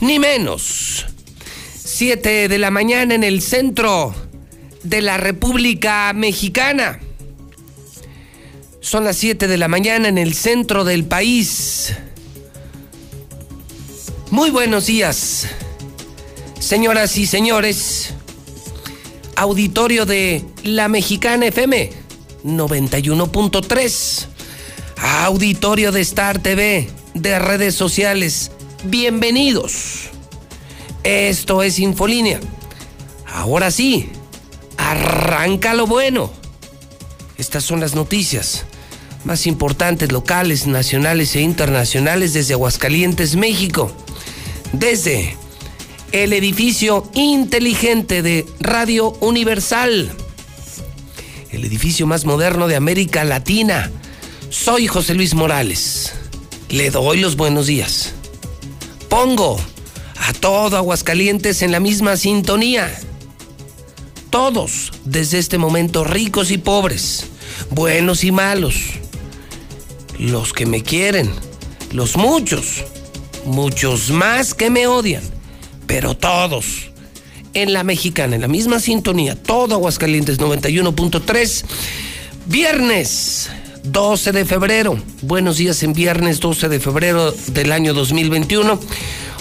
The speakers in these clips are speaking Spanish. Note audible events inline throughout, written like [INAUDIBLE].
ni menos. 7 de la mañana en el centro de la República Mexicana. Son las 7 de la mañana en el centro del país. Muy buenos días, señoras y señores. Auditorio de La Mexicana FM 91.3. Auditorio de Star TV, de redes sociales bienvenidos. Esto es Infolínea. Ahora sí, arranca lo bueno. Estas son las noticias más importantes locales, nacionales e internacionales desde Aguascalientes, México. Desde el edificio inteligente de Radio Universal. El edificio más moderno de América Latina. Soy José Luis Morales. Le doy los buenos días pongo a todo Aguascalientes en la misma sintonía. Todos, desde este momento, ricos y pobres, buenos y malos, los que me quieren, los muchos, muchos más que me odian, pero todos en la mexicana, en la misma sintonía, todo Aguascalientes 91.3, viernes 12 de febrero. Buenos días en viernes 12 de febrero del año 2021.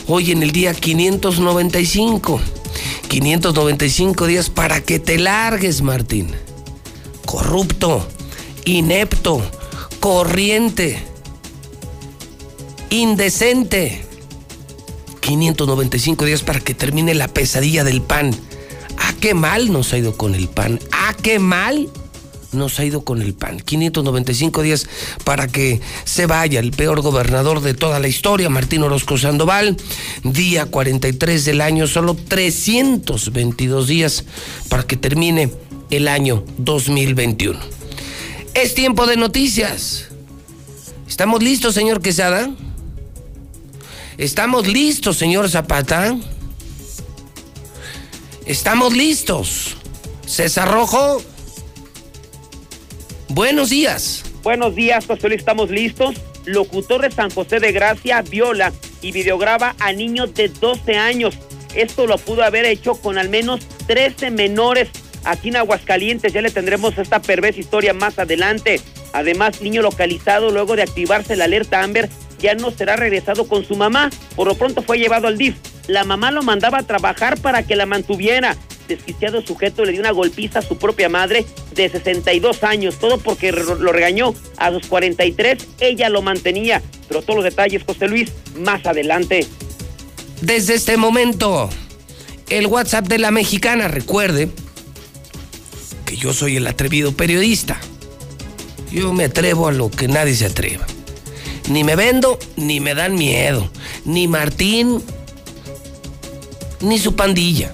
Hoy en el día 595. 595 días para que te largues, Martín. Corrupto, inepto, corriente, indecente. 595 días para que termine la pesadilla del pan. ¿A qué mal nos ha ido con el pan? ¿A qué mal? Nos ha ido con el PAN. 595 días para que se vaya el peor gobernador de toda la historia, Martín Orozco Sandoval. Día 43 del año, solo 322 días para que termine el año 2021. Es tiempo de noticias. ¿Estamos listos, señor Quesada? ¿Estamos listos, señor Zapata? ¿Estamos listos? César Rojo. Buenos días. Buenos días, José Luis, estamos listos. Locutor de San José de Gracia viola y videograba a niños de 12 años. Esto lo pudo haber hecho con al menos 13 menores aquí en Aguascalientes. Ya le tendremos esta perversa historia más adelante. Además, niño localizado luego de activarse la alerta Amber ya no será regresado con su mamá. Por lo pronto fue llevado al DIF. La mamá lo mandaba a trabajar para que la mantuviera desquiciado sujeto le dio una golpiza a su propia madre de 62 años, todo porque lo regañó a sus 43, ella lo mantenía, pero todos los detalles, José Luis, más adelante. Desde este momento, el WhatsApp de la mexicana, recuerde que yo soy el atrevido periodista. Yo me atrevo a lo que nadie se atreva. Ni me vendo, ni me dan miedo. Ni Martín, ni su pandilla.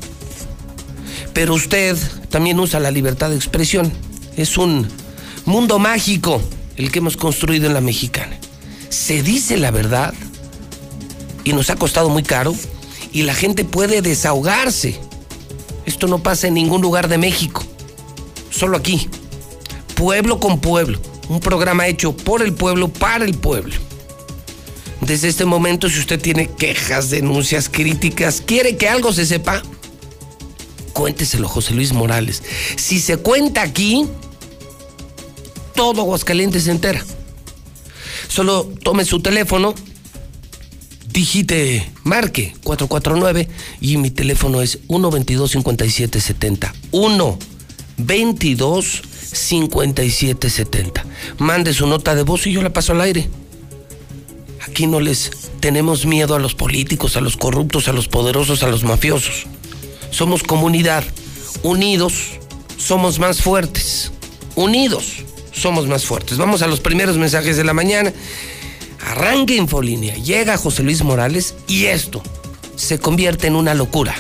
Pero usted también usa la libertad de expresión. Es un mundo mágico el que hemos construido en la mexicana. Se dice la verdad y nos ha costado muy caro y la gente puede desahogarse. Esto no pasa en ningún lugar de México, solo aquí, pueblo con pueblo, un programa hecho por el pueblo, para el pueblo. Desde este momento, si usted tiene quejas, denuncias, críticas, quiere que algo se sepa, cuénteselo José Luis Morales. Si se cuenta aquí, todo Aguascalientes se entera. Solo tome su teléfono, digite, marque 449 y mi teléfono es 122 5770. 122 5770. Mande su nota de voz y yo la paso al aire. Aquí no les tenemos miedo a los políticos, a los corruptos, a los poderosos, a los mafiosos somos comunidad. Unidos somos más fuertes. Unidos somos más fuertes. Vamos a los primeros mensajes de la mañana. Arranque Infolínea. Llega José Luis Morales y esto se convierte en una locura.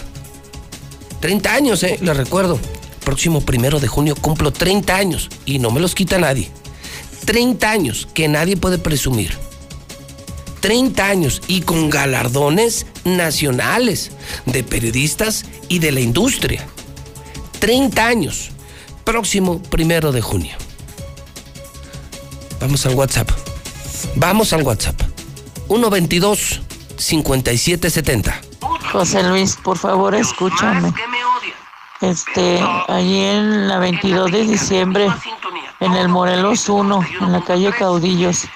30 años, eh, les recuerdo. Próximo primero de junio cumplo 30 años y no me los quita nadie. 30 años que nadie puede presumir. 30 años y con galardones nacionales de periodistas y de la industria. 30 años. Próximo primero de junio. Vamos al WhatsApp. Vamos al WhatsApp. 122 5770. José Luis, por favor, escúchame. Este, allí en la 22 de diciembre, en el Morelos 1, en la calle Caudillos.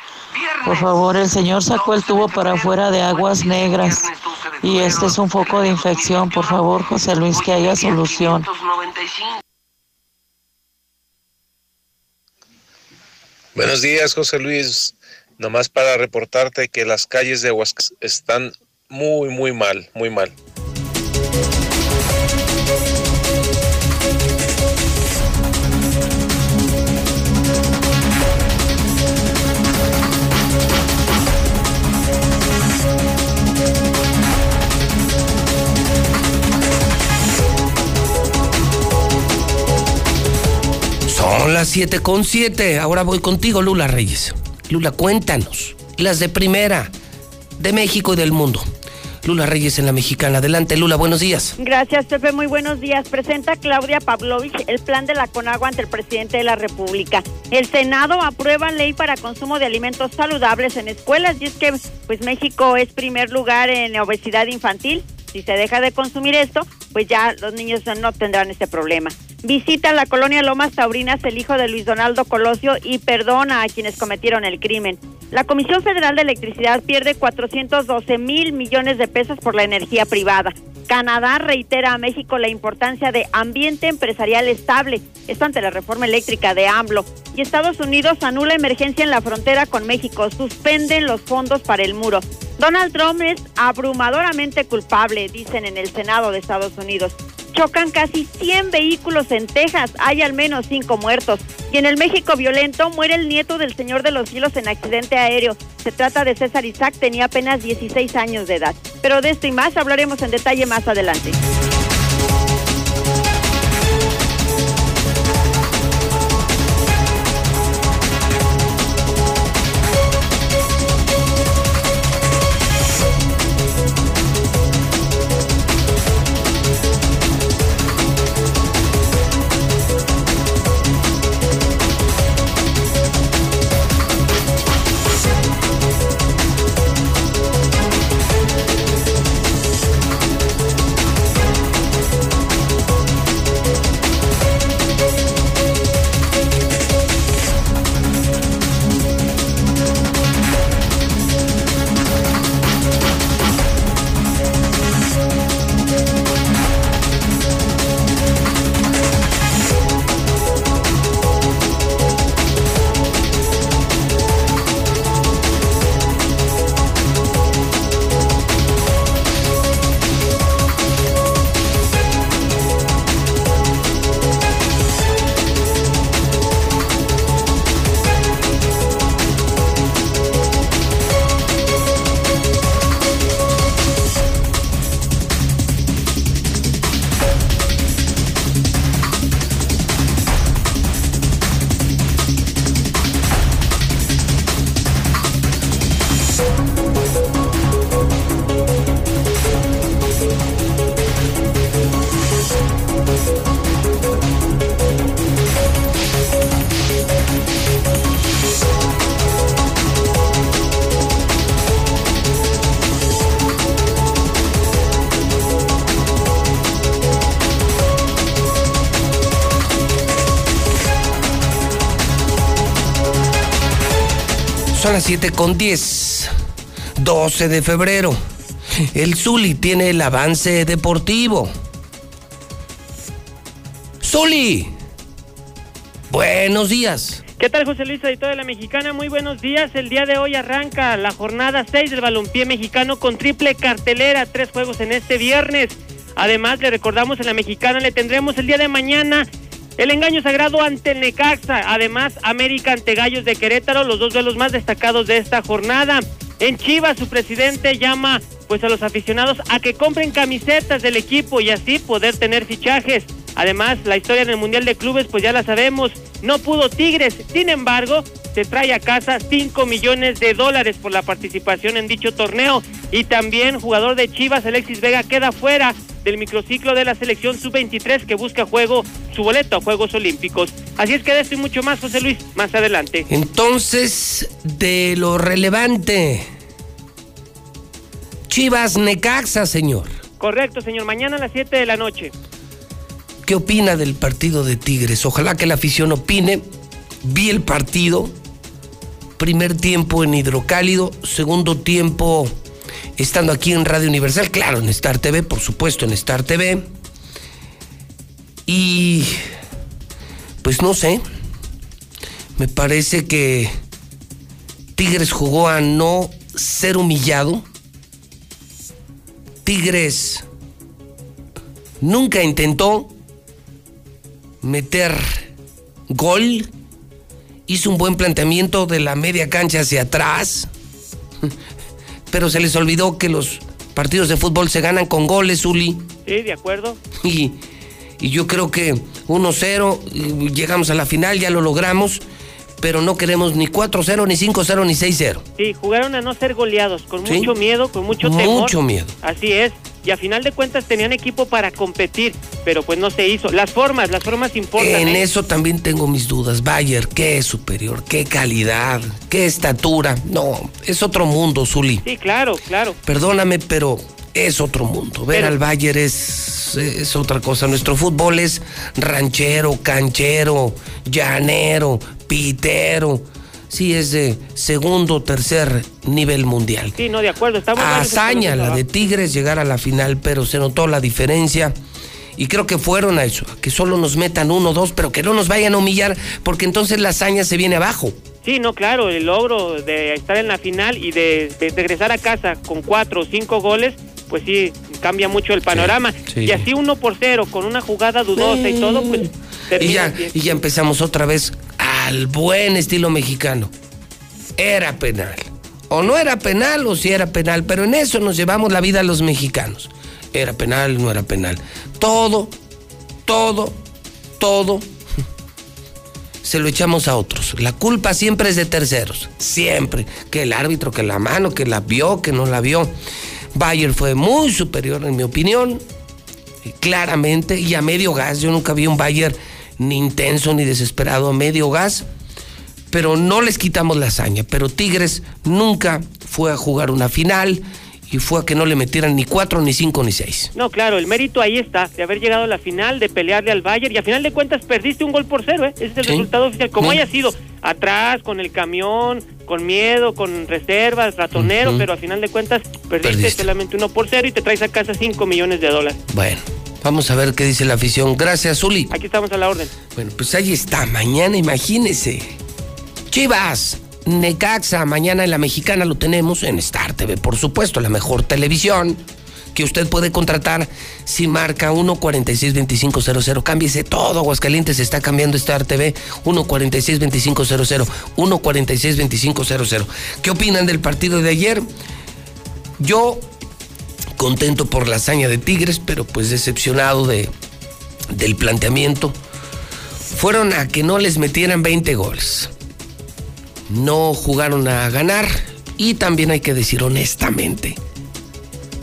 Por favor, el señor sacó el tubo para afuera de aguas negras y este es un foco de infección. Por favor, José Luis, que haya solución. Buenos días, José Luis. Nomás para reportarte que las calles de Aguascalientes están muy, muy mal, muy mal. Son las 7 con 7. Ahora voy contigo, Lula Reyes. Lula, cuéntanos. Las de primera, de México y del mundo. Lula Reyes en la Mexicana. Adelante, Lula, buenos días. Gracias, Pepe, muy buenos días. Presenta Claudia Pavlovich el plan de la Conagua ante el presidente de la República. El Senado aprueba ley para consumo de alimentos saludables en escuelas y es que pues México es primer lugar en obesidad infantil. Si se deja de consumir esto, pues ya los niños no tendrán este problema. Visita la colonia Lomas Taurinas el hijo de Luis Donaldo Colosio y perdona a quienes cometieron el crimen. La Comisión Federal de Electricidad pierde 412 mil millones de pesos por la energía privada. Canadá reitera a México la importancia de ambiente empresarial estable, esto ante la reforma eléctrica de AMLO. Y Estados Unidos anula emergencia en la frontera con México, suspenden los fondos para el muro. Donald Trump es abrumadoramente culpable, dicen en el Senado de Estados Unidos. Chocan casi 100 vehículos en Texas, hay al menos 5 muertos. Y en el México violento muere el nieto del Señor de los Cielos en accidente aéreo. Se trata de César Isaac, tenía apenas 16 años de edad. Pero de esto y más hablaremos en detalle más adelante. Las 7 con 10. 12 de febrero. El Zuli tiene el avance deportivo. Zuli. Buenos días. ¿Qué tal, José Luis, editor de la Mexicana? Muy buenos días. El día de hoy arranca la jornada 6 del balompié mexicano con triple cartelera, tres juegos en este viernes. Además, le recordamos en la Mexicana, le tendremos el día de mañana el engaño sagrado ante Necaxa. Además, América ante Gallos de Querétaro, los dos duelos más destacados de esta jornada. En Chivas, su presidente llama pues a los aficionados a que compren camisetas del equipo y así poder tener fichajes. Además, la historia en el Mundial de Clubes, pues ya la sabemos, no pudo Tigres. Sin embargo, se trae a casa 5 millones de dólares por la participación en dicho torneo. Y también jugador de Chivas, Alexis Vega, queda fuera del microciclo de la selección sub-23 que busca juego su boleto a Juegos Olímpicos. Así es que de esto y mucho más, José Luis, más adelante. Entonces, de lo relevante, Chivas Necaxa, señor. Correcto, señor. Mañana a las 7 de la noche. ¿Qué opina del partido de Tigres? Ojalá que la afición opine. Vi el partido. Primer tiempo en Hidrocálido, segundo tiempo estando aquí en Radio Universal, claro, en Star TV, por supuesto, en Star TV. Y pues no sé, me parece que Tigres jugó a no ser humillado. Tigres nunca intentó meter gol. Hizo un buen planteamiento de la media cancha hacia atrás [LAUGHS] pero se les olvidó que los partidos de fútbol se ganan con goles, Uli. Sí, de acuerdo. [LAUGHS] Y, y yo creo que 1-0, llegamos a la final, ya lo logramos, pero no queremos ni 4-0, ni 5-0, ni 6-0. Sí, jugaron a no ser goleados, con mucho miedo, con mucho temor. Mucho miedo. Así es y a final de cuentas tenían equipo para competir, pero pues no se hizo. Las formas, las formas importan. En ¿eh? eso también tengo mis dudas. Bayer, qué superior, qué calidad, qué estatura. No, es otro mundo, Zuli. Sí, claro, claro. Perdóname, pero es otro mundo. Ver al Bayer es, es otra cosa. Nuestro fútbol es ranchero, canchero, llanero, pitero sí es de segundo o tercer nivel mundial. Sí, no, de acuerdo. Estamos Hazaña la de Tigres llegar a la final, pero se notó la diferencia. Y creo que fueron a eso, que solo nos metan uno o dos, pero que no nos vayan a humillar, porque entonces la hazaña se viene abajo. Sí, no, claro, el logro de estar en la final y de, regresar a casa con cuatro o cinco goles, pues sí, cambia mucho el panorama. Y así uno por cero, con una jugada dudosa y todo, pues... Y ya, y ya empezamos otra vez al buen estilo mexicano. Era penal. O no era penal o si era penal, pero en eso nos llevamos la vida a los mexicanos. Era penal, no era penal. Todo, todo, todo [LAUGHS] se lo echamos a otros. La culpa siempre es de terceros. Siempre. Que el árbitro, que la mano, que la vio, que no la vio. Bayer fue muy superior en mi opinión. Claramente. Y a medio gas. Yo nunca vi un Bayer ni intenso ni desesperado, medio gas, pero no les quitamos la hazaña. Pero Tigres nunca fue a jugar una final y fue a que no le metieran ni cuatro, ni cinco, ni seis. No, claro, el mérito ahí está, de haber llegado a la final, de pelearle al Bayern y a final de cuentas perdiste un gol por cero, ¿eh? ese es el resultado oficial. Como haya sido, atrás, con el camión, con miedo, con reservas, ratonero, pero a final de cuentas perdiste, perdiste, solamente uno por cero y te traes a casa cinco millones de dólares. Bueno. Vamos a ver qué dice la afición. Gracias, Zuli. Aquí estamos a la orden. Bueno, pues ahí está. Mañana, imagínese. Chivas, Necaxa, mañana en la mexicana lo tenemos en Star TV, por supuesto, la mejor televisión que usted puede contratar si marca 1462500. Cámbiese todo, Aguascalientes está cambiando Star TV 1462500. 1462500. ¿Qué opinan del partido de ayer? Yo contento por la hazaña de Tigres, pero pues decepcionado de, del planteamiento. Fueron a que no les metieran 20 goles. No jugaron a ganar y también hay que decir honestamente,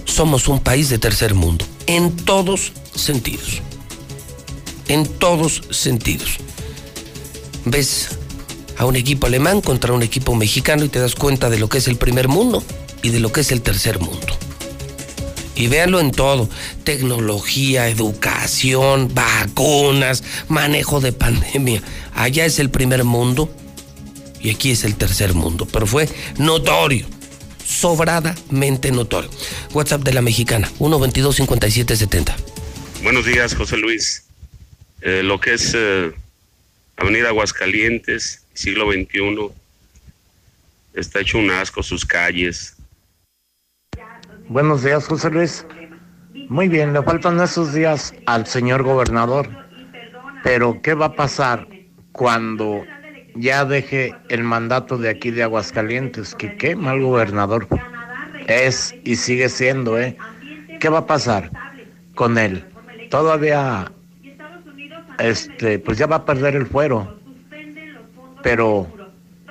somos un país de tercer mundo, en todos sentidos. En todos sentidos. Ves a un equipo alemán contra un equipo mexicano y te das cuenta de lo que es el primer mundo y de lo que es el tercer mundo. Y véanlo en todo, tecnología, educación, vacunas, manejo de pandemia. Allá es el primer mundo y aquí es el tercer mundo, pero fue notorio, sobradamente notorio. WhatsApp de la mexicana, 122-5770. Buenos días, José Luis. Eh, lo que es eh, Avenida Aguascalientes, siglo XXI, está hecho un asco, sus calles, Buenos días, José Luis. Muy bien, le faltan esos días al señor gobernador. Pero, ¿qué va a pasar cuando ya deje el mandato de aquí de Aguascalientes? Que qué mal gobernador. es y sigue siendo, ¿eh? ¿Qué va a pasar con él? Todavía, este, pues ya va a perder el fuero, pero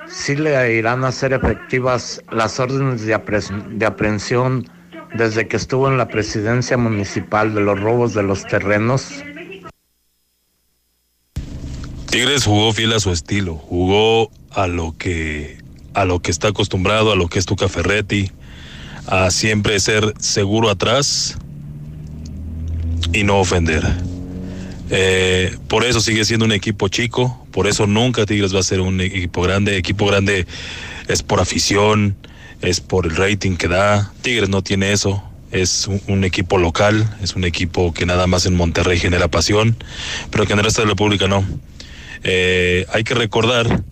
sí le irán a ser efectivas las órdenes de, de aprehensión desde que estuvo en la presidencia municipal de los robos de los terrenos. Tigres jugó fiel a su estilo, jugó a lo que a lo que está acostumbrado, a lo que es Tuca Ferretti, a siempre ser seguro atrás y no ofender. Eh, por eso sigue siendo un equipo chico, por eso nunca Tigres va a ser un equipo grande. Equipo grande es por afición, es por el rating que da. Tigres no tiene eso. Es un, equipo local, es un equipo que nada más en Monterrey genera pasión, pero que en el resto de la República no. Eh, hay que recordar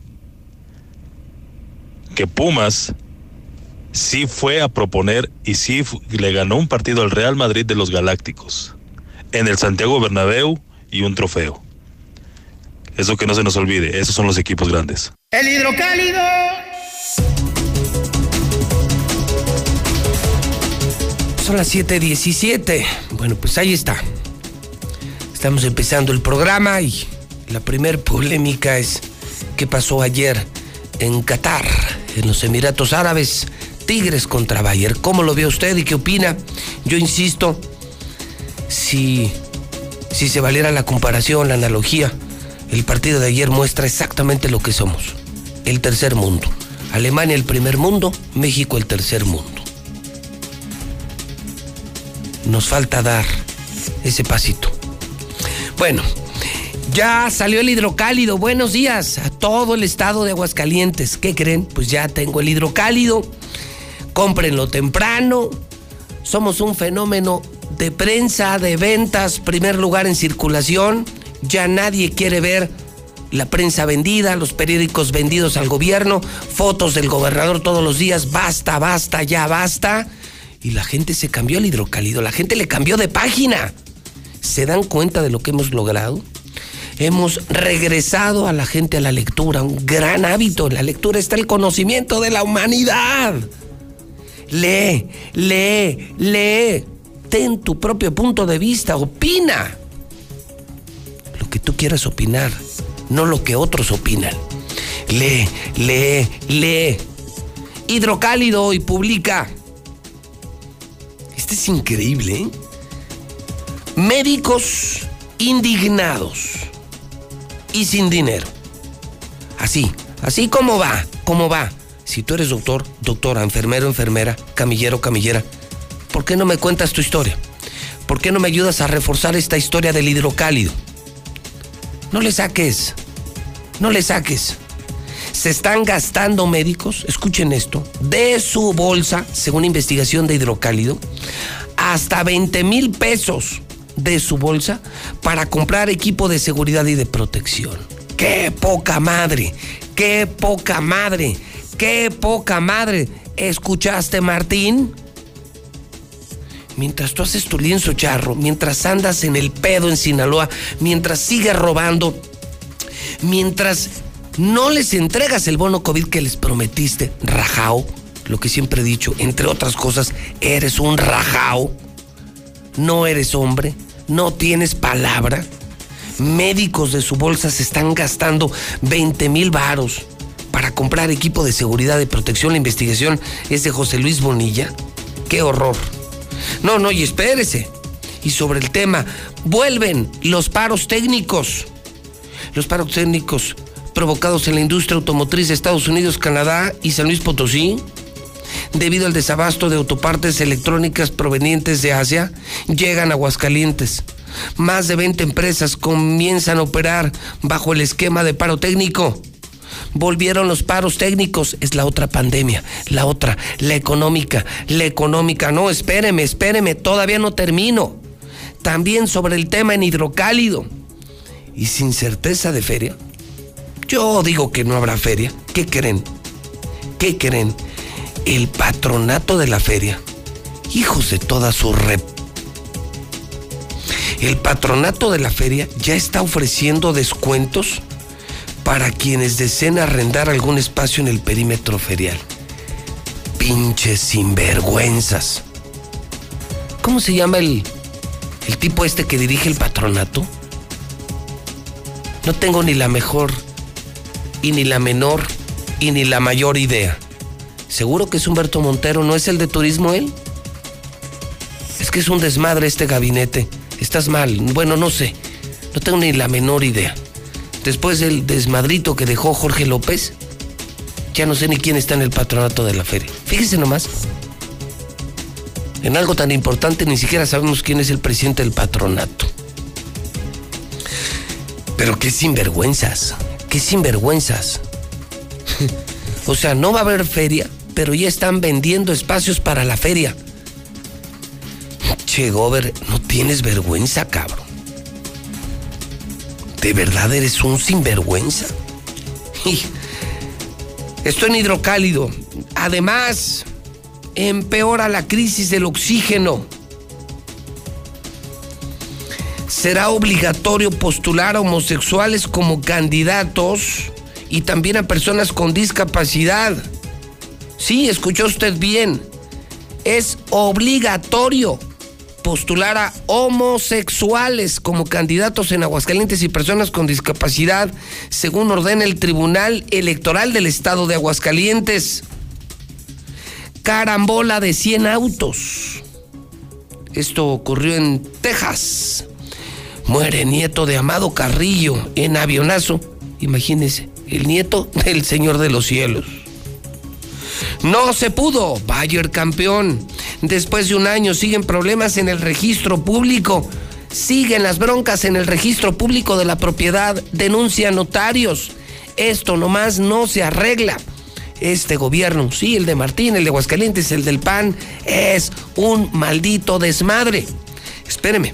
que Pumas sí fue a proponer y sí le ganó un partido al Real Madrid de los Galácticos en el Santiago Bernabéu y un trofeo. Eso que no se nos olvide, esos son los equipos grandes. El hidrocálido. Son las 7:17. Bueno, pues ahí está. Estamos empezando el programa y la primer polémica es qué pasó ayer en Qatar, en los Emiratos Árabes. Tigres contra Bayer. ¿Cómo lo ve usted y qué opina? Yo insisto, si, si se valiera la comparación, la analogía, el partido de ayer muestra exactamente lo que somos. El tercer mundo. Alemania el primer mundo, México el tercer mundo. Nos falta dar ese pasito. Bueno, ya salió el hidrocálido. Buenos días a todo el estado de Aguascalientes. ¿Qué creen? Pues ya tengo el hidrocálido. Cómprenlo temprano. Somos un fenómeno de prensa, de ventas, primer lugar en circulación. Ya nadie quiere ver la prensa vendida, los periódicos vendidos al gobierno, fotos del gobernador todos los días. Basta, basta, ya basta. Y la gente se cambió al hidrocálido, la gente le cambió de página. ¿Se dan cuenta de lo que hemos logrado? hemos regresado a la gente a la lectura, un gran hábito. En la lectura está el conocimiento de la humanidad. Lee, lee, lee. Ten tu propio punto de vista, opina. Lo que tú quieras opinar, no lo que otros opinan. Lee, lee, lee. Hidrocálido y publica. Es increíble, ¿eh? Médicos indignados y sin dinero. Así, así como va, como va. Si tú eres doctor, doctora, enfermero, enfermera, camillero, camillera, ¿por qué no me cuentas tu historia? ¿Por qué no me ayudas a reforzar esta historia del hidrocálido? No le saques, no le saques. Se están gastando médicos, escuchen esto, de su bolsa, según investigación de hidrocálido, hasta 20 mil pesos de su bolsa para comprar equipo de seguridad y de protección. ¡Qué poca madre! ¡Qué poca madre! ¡Qué poca madre! ¿Escuchaste, Martín? Mientras tú haces tu lienzo charro, mientras andas en el pedo en Sinaloa, mientras sigues robando, mientras no les entregas el bono COVID que les prometiste, rajao, lo que siempre he dicho, entre otras cosas, eres un rajao no eres hombre, no tienes palabra. Médicos de su bolsa se están gastando 20 mil varos para comprar equipo de seguridad y protección. La investigación es de José Luis Bonilla. ¡Qué horror! No, no, y espérese. Y sobre el tema, vuelven los paros técnicos. Los paros técnicos provocados en la industria automotriz de Estados Unidos, Canadá y San Luis Potosí debido al desabasto de autopartes electrónicas provenientes de Asia, llegan a Aguascalientes. Más de 20 empresas comienzan a operar bajo el esquema de paro técnico. Volvieron los paros técnicos, es la otra pandemia, la otra, la económica, la económica. No, espéreme, espéreme, todavía no termino. También sobre el tema en hidrocálido. Y sin certeza de feria. Yo digo que no habrá feria. ¿Qué creen? ¿Qué creen? el patronato de la feria, hijos de toda su rep. El patronato de la feria ya está ofreciendo descuentos para quienes deseen arrendar algún espacio en el perímetro ferial. Pinches sinvergüenzas. ¿Cómo se llama el, el tipo este que dirige el patronato? No tengo ni la mejor y ni la menor y ni la mayor idea. Seguro que es Humberto Montero, ¿no es el de turismo él? Es que es un desmadre este gabinete. Estás mal. Bueno, no sé. No tengo ni la menor idea. Después del desmadrito que dejó Jorge López, ya no sé ni quién está en el patronato de la feria. Fíjese nomás. En algo tan importante ni siquiera sabemos quién es el presidente del patronato. Pero qué sinvergüenzas, qué sinvergüenzas. [LAUGHS] o sea, no va a haber feria, pero ya están vendiendo espacios para la feria. Che, Gober, no tienes vergüenza, cabrón. ¿De verdad eres un sinvergüenza? [LAUGHS] Estoy en hidrocálido. Además, empeora la crisis del oxígeno. Será obligatorio postular a homosexuales como candidatos y también a personas con discapacidad. Sí, escuchó usted bien. Es obligatorio postular a homosexuales como candidatos en Aguascalientes y personas con discapacidad, según ordena el Tribunal Electoral del Estado de Aguascalientes. Carambola de 100 autos. Esto ocurrió en Texas. Muere nieto de Amado Carrillo en avionazo. Imagínense, el nieto del Señor de los Cielos. No se pudo. Bayer campeón. Después de un año siguen problemas en el registro público. Siguen las broncas en el registro público de la propiedad. Denuncian notarios. Esto nomás no se arregla. Este gobierno, sí, el de Martín, el de Aguascalientes, el del PAN, es un maldito desmadre. Espéreme.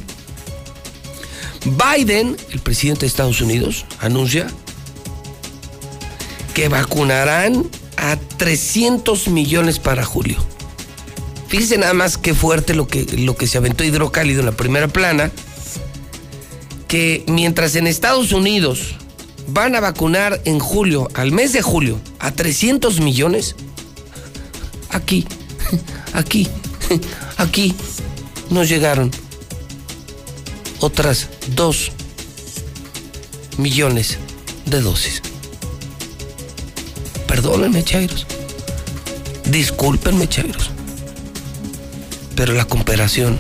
Biden, el presidente de Estados Unidos, anuncia que vacunarán a 300 millones para julio. Fíjense nada más qué fuerte lo que, lo que se aventó hidrocálido en la primera plana, que mientras en Estados Unidos van a vacunar en julio, al mes de julio, a 300 millones, aquí, [LAUGHS] aquí, [LAUGHS] aquí nos llegaron otras 2 millones de dosis. Perdónenme, Chairos. Discúlpenme, Chairos. Pero la comparación,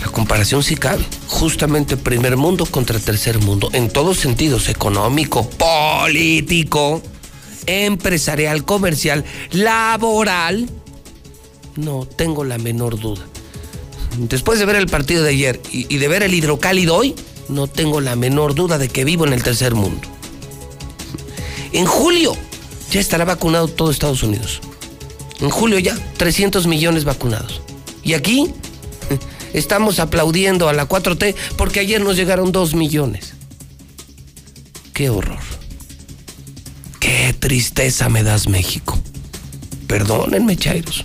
la comparación sí cabe. Justamente primer mundo contra tercer mundo, en todos sentidos, económico, político, empresarial, comercial, laboral. No tengo la menor duda. Después de ver el partido de ayer y, de ver el hidrocálido hoy, no tengo la menor duda de que vivo en el tercer mundo. En julio ya estará vacunado todo Estados Unidos. En julio ya, 300 millones vacunados. Y aquí [LAUGHS] estamos aplaudiendo a la 4T porque ayer nos llegaron 2 millones. Qué horror. Qué tristeza me das, México. Perdónenme, Chairos.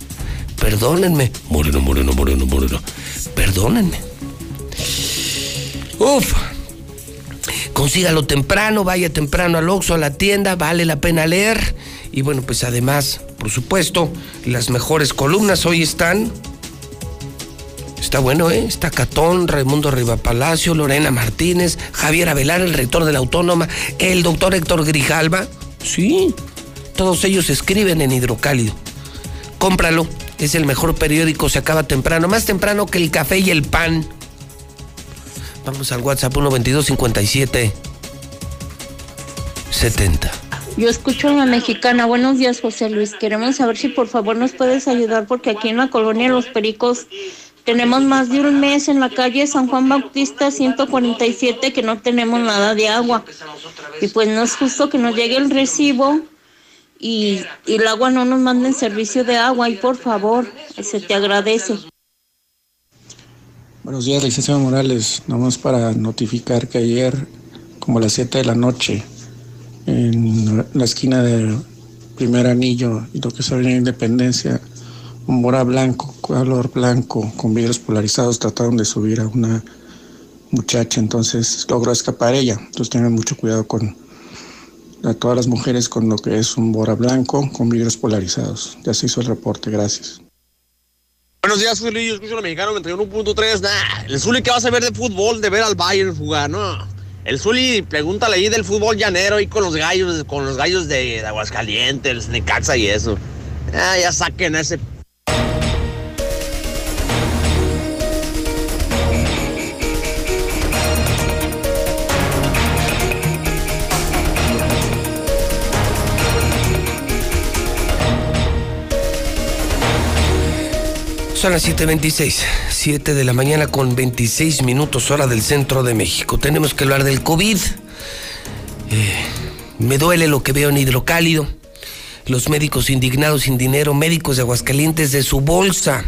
Perdónenme. Moreno, moreno, moreno, moreno. Perdónenme. Uf. Consígalo temprano, vaya temprano al Oxxo, a la tienda, vale la pena leer. Y bueno, pues además, por supuesto, las mejores columnas hoy están. Está bueno, ¿eh? Está Catón, Raimundo Rivapalacio, Lorena Martínez, Javier Avelar, el rector de la Autónoma, el doctor Héctor Grijalva. Sí, todos ellos escriben en Hidrocálido. Cómpralo, es el mejor periódico, se acaba temprano, más temprano que el café y el pan. Vamos al WhatsApp 122 57 70. Yo escucho a la mexicana. Buenos días, José Luis. Queremos saber si por favor nos puedes ayudar porque aquí en la colonia Los Pericos tenemos más de un mes en la calle San Juan Bautista 147 que no tenemos nada de agua. Y pues no es justo que nos llegue el recibo y, y el agua no nos manden servicio de agua. Y por favor, se te agradece. Buenos días, licenciado Morales. Nomás para notificar que ayer, como a las 7 de la noche, en la esquina del primer anillo y lo que es Avenida Independencia, un mora blanco, color blanco, con vidrios polarizados, trataron de subir a una muchacha, entonces logró escapar ella. Entonces tengan mucho cuidado con, a todas las mujeres con lo que es un bora blanco con vidrios polarizados. Ya se hizo el reporte, gracias. Buenos días, Zuli. Yo escucho a los mexicanos 31.3. Nah, el Zuli que vas a ver de fútbol, de ver al Bayern jugar, ¿no? El Zuli, pregúntale ahí del fútbol llanero ahí con los gallos, con los gallos de, de Aguascalientes, Necaxa y eso. Ah, ya saquen ese Son las 7.26, 7 de la mañana con 26 minutos hora del centro de México. Tenemos que hablar del COVID. Eh, me duele lo que veo en hidrocálido. Los médicos indignados sin dinero, médicos de Aguascalientes de su bolsa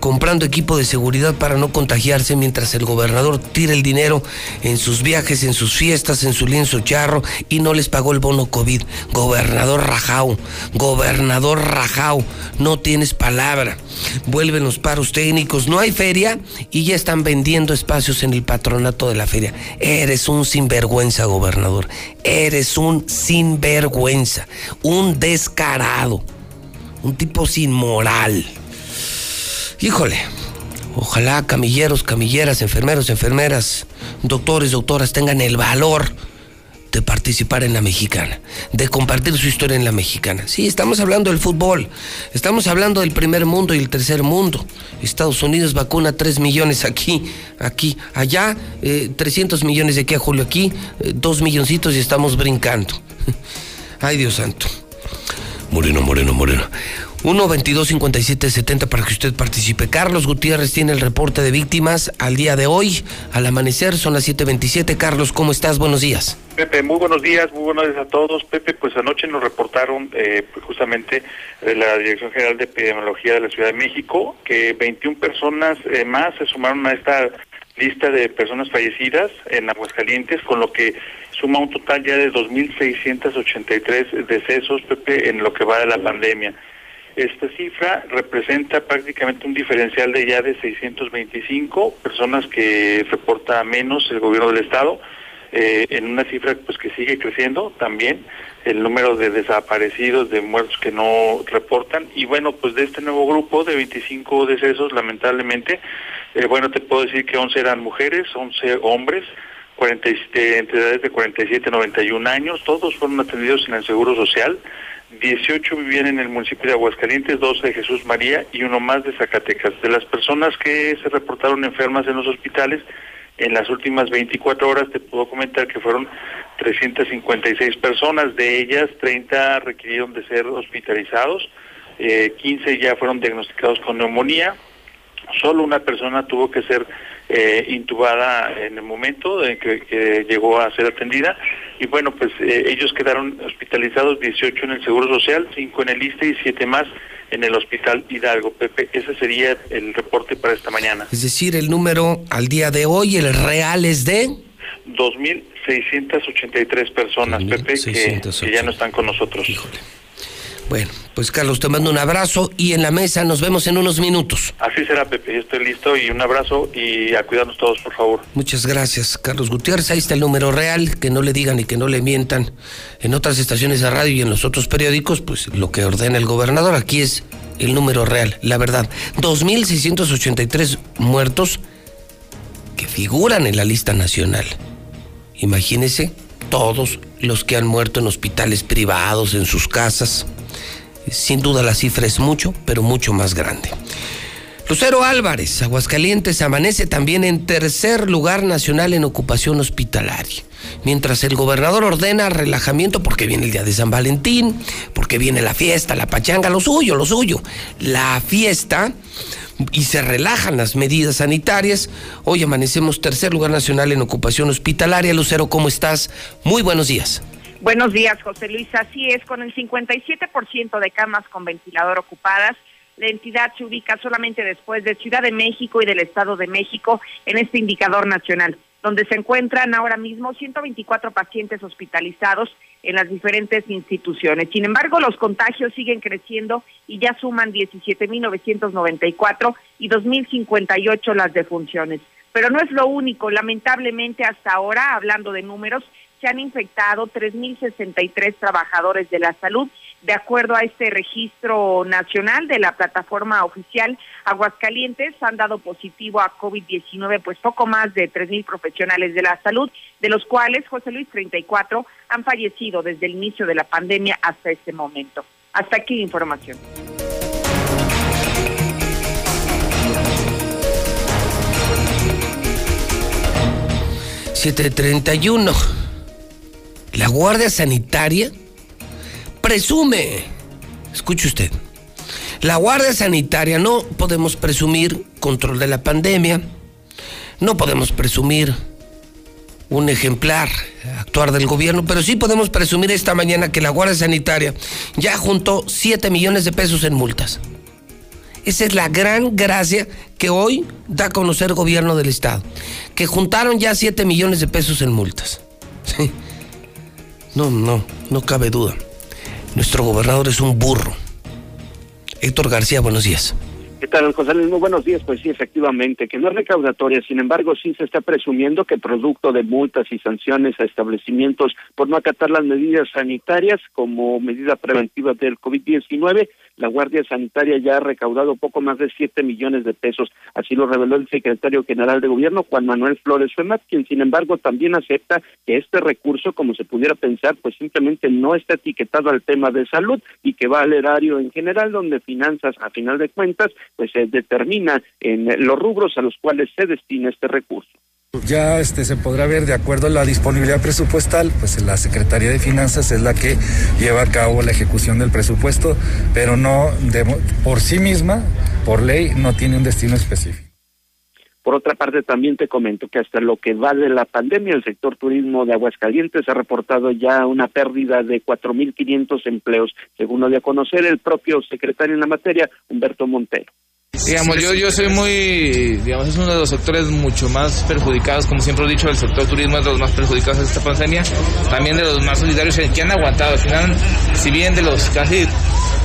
comprando equipo de seguridad para no contagiarse mientras el gobernador tira el dinero en sus viajes, en sus fiestas, en su lienzo charro y no les pagó el bono COVID. Gobernador Rajao, gobernador Rajao, no tienes palabra. Vuelven los paros técnicos, no hay feria y ya están vendiendo espacios en el patronato de la feria. Eres un sinvergüenza, gobernador. Eres un sinvergüenza, un descarado, un tipo sin moral. Híjole, ojalá camilleros, camilleras, enfermeros, enfermeras, doctores, doctoras tengan el valor de participar en la mexicana, de compartir su historia en la mexicana. Sí, estamos hablando del fútbol, estamos hablando del primer mundo y el tercer mundo. Estados Unidos vacuna 3 millones aquí, aquí, allá, 300 eh, millones de aquí a julio, aquí, 2 eh, milloncitos y estamos brincando. [LAUGHS] Ay, Dios santo. Moreno, moreno, moreno. 1 22 57 70 para que usted participe. Carlos Gutiérrez tiene el reporte de víctimas al día de hoy, al amanecer, son las 7:27. Carlos, ¿cómo estás? Buenos días. Pepe, muy buenos días, muy buenos días a todos. Pepe, pues anoche nos reportaron eh, pues, justamente de la Dirección General de Epidemiología de la Ciudad de México que 21 personas eh, más se sumaron a esta lista de personas fallecidas en Aguascalientes, con lo que suma un total ya de 2.683 decesos, Pepe, en lo que va de la pandemia. Esta cifra representa prácticamente un diferencial de ya de 625 personas que reporta menos el gobierno del estado, eh, en una cifra pues que sigue creciendo también el número de desaparecidos, de muertos que no reportan y bueno pues de este nuevo grupo de 25 decesos lamentablemente eh, bueno te puedo decir que 11 eran mujeres, 11 hombres, 47 entre edades de 47 a 91 años, todos fueron atendidos en el Seguro Social. 18 vivían en el municipio de Aguascalientes, 12 de Jesús María y uno más de Zacatecas. De las personas que se reportaron enfermas en los hospitales, en las últimas 24 horas te puedo comentar que fueron 356 personas, de ellas 30 requirieron de ser hospitalizados, eh, 15 ya fueron diagnosticados con neumonía, solo una persona tuvo que ser eh, intubada en el momento en que, llegó a ser atendida y bueno pues eh, ellos quedaron hospitalizados 18 en el Seguro Social, 5 en el ISTE y 7 más en el Hospital Hidalgo. Pepe, ese sería el reporte para esta mañana. Es decir, el número al día de hoy, el real es de 2.683 personas, Pepe, que, que, ya no están con nosotros. Híjole. Bueno, pues Carlos, te mando un abrazo y en la mesa nos vemos en unos minutos. Así será, Pepe, yo estoy listo y un abrazo y a cuidarnos todos, por favor. Muchas gracias, Carlos Gutiérrez. Ahí está el número real, que no le digan y que no le mientan. En otras estaciones de radio y en los otros periódicos, pues lo que ordena el gobernador aquí es el número real, la verdad. 2.683 muertos que figuran en la lista nacional. Imagínese todos los que han muerto en hospitales privados, en sus casas. Sin duda la cifra es mucho, pero mucho más grande. Lucero Álvarez, Aguascalientes, amanece también en tercer lugar nacional en ocupación hospitalaria. Mientras el gobernador ordena relajamiento porque viene el día de San Valentín, porque viene la fiesta, la pachanga, lo suyo, lo suyo. La fiesta y se relajan las medidas sanitarias. Hoy amanecemos tercer lugar nacional en ocupación hospitalaria. Lucero, ¿cómo estás? Muy buenos días. Buenos días, José Luis. Así es, con el 57% de camas con ventilador ocupadas, la entidad se ubica solamente después de Ciudad de México y del Estado de México en este indicador nacional, donde se encuentran ahora mismo 124 pacientes hospitalizados en las diferentes instituciones. Sin embargo, los contagios siguen creciendo y ya suman 17.994 y 2.058 las defunciones. Pero no es lo único, lamentablemente hasta ahora, hablando de números, se han infectado 3.063 trabajadores de la salud. De acuerdo a este registro nacional de la plataforma oficial, Aguascalientes han dado positivo a COVID-19, pues poco más de 3.000 profesionales de la salud, de los cuales, José Luis, 34 han fallecido desde el inicio de la pandemia hasta este momento. Hasta aquí información. 731. La Guardia Sanitaria presume, escuche usted, la Guardia Sanitaria no podemos presumir control de la pandemia, no podemos presumir un ejemplar actuar del gobierno, pero sí podemos presumir esta mañana que la Guardia Sanitaria ya juntó 7 millones de pesos en multas. Esa es la gran gracia que hoy da a conocer el gobierno del Estado. Que juntaron ya 7 millones de pesos en multas. Sí. No, no, no cabe duda. Nuestro gobernador es un burro. Héctor García, buenos días. ¿Qué tal, José Luis? Muy buenos días. Pues sí, efectivamente, que no es recaudatoria. Sin embargo, sí se está presumiendo que producto de multas y sanciones a establecimientos por no acatar las medidas sanitarias como medida preventiva del COVID-19, la Guardia Sanitaria ya ha recaudado poco más de 7 millones de pesos. Así lo reveló el secretario general de Gobierno, Juan Manuel Flores Femat, quien sin embargo también acepta que este recurso, como se pudiera pensar, pues simplemente no está etiquetado al tema de salud y que va al erario en general, donde finanzas, a final de cuentas, pues se determina en los rubros a los cuales se destina este recurso. Ya este, se podrá ver de acuerdo a la disponibilidad presupuestal, pues la Secretaría de Finanzas es la que lleva a cabo la ejecución del presupuesto, pero no por sí misma, por ley, no tiene un destino específico. Por otra parte, también te comento que hasta lo que va de la pandemia, el sector turismo de Aguascalientes ha reportado ya una pérdida de 4.500 empleos, según lo dio a conocer el propio secretario en la materia, Humberto Montero. Digamos, yo, yo soy muy, digamos, es uno de los sectores mucho más perjudicados, como siempre he dicho, el sector turismo es de los más perjudicados de esta pandemia, también de los más solidarios que han aguantado. Al final, si bien de los casi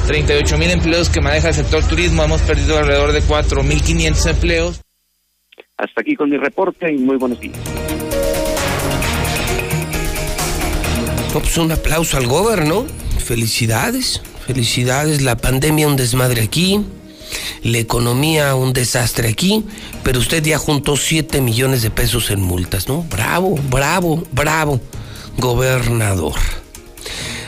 38 mil empleos que maneja el sector turismo, hemos perdido alrededor de 4.500 empleos. Hasta aquí con mi reporte y muy buenos días. Pues un aplauso al gobierno. Felicidades, felicidades. La pandemia un desmadre aquí la economía un desastre aquí, pero usted ya juntó 7 millones de pesos en multas, ¿no? Bravo, bravo, bravo, gobernador.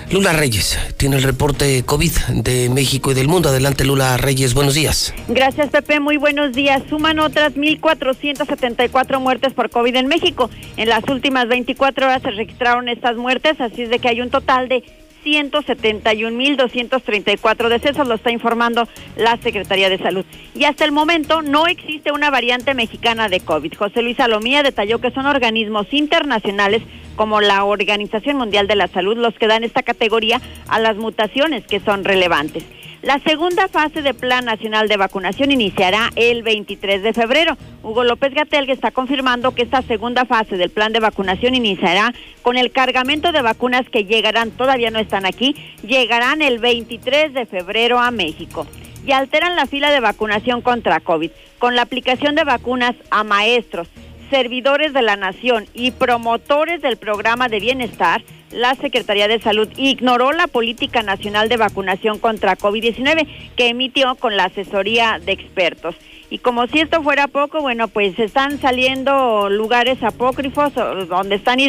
Lula Reyes tiene el reporte COVID de México y del mundo. Adelante, Lula Reyes, buenos días. Gracias, Pepe, muy buenos días. Suman otras 1.474 muertes por COVID en México. En las últimas 24 horas se registraron estas muertes, así es de que hay un total de 171.234 decesos, lo está informando la Secretaría de Salud. Y hasta el momento no existe una variante mexicana de COVID. José Luis Salomía detalló que son organismos internacionales como la Organización Mundial de la Salud los que dan esta categoría a las mutaciones que son relevantes. La segunda fase de Plan Nacional de Vacunación iniciará el 23 de febrero. Hugo López Gatel está confirmando que esta segunda fase del plan de vacunación iniciará con el cargamento de vacunas que llegarán, todavía no están aquí, llegarán el 23 de febrero a México y alteran la fila de vacunación contra COVID con la aplicación de vacunas a maestros, servidores de la nación y promotores del programa de bienestar, la Secretaría de Salud ignoró la política nacional de vacunación contra COVID-19 que emitió con la asesoría de expertos. Y como si esto fuera poco, bueno, pues están saliendo lugares apócrifos donde están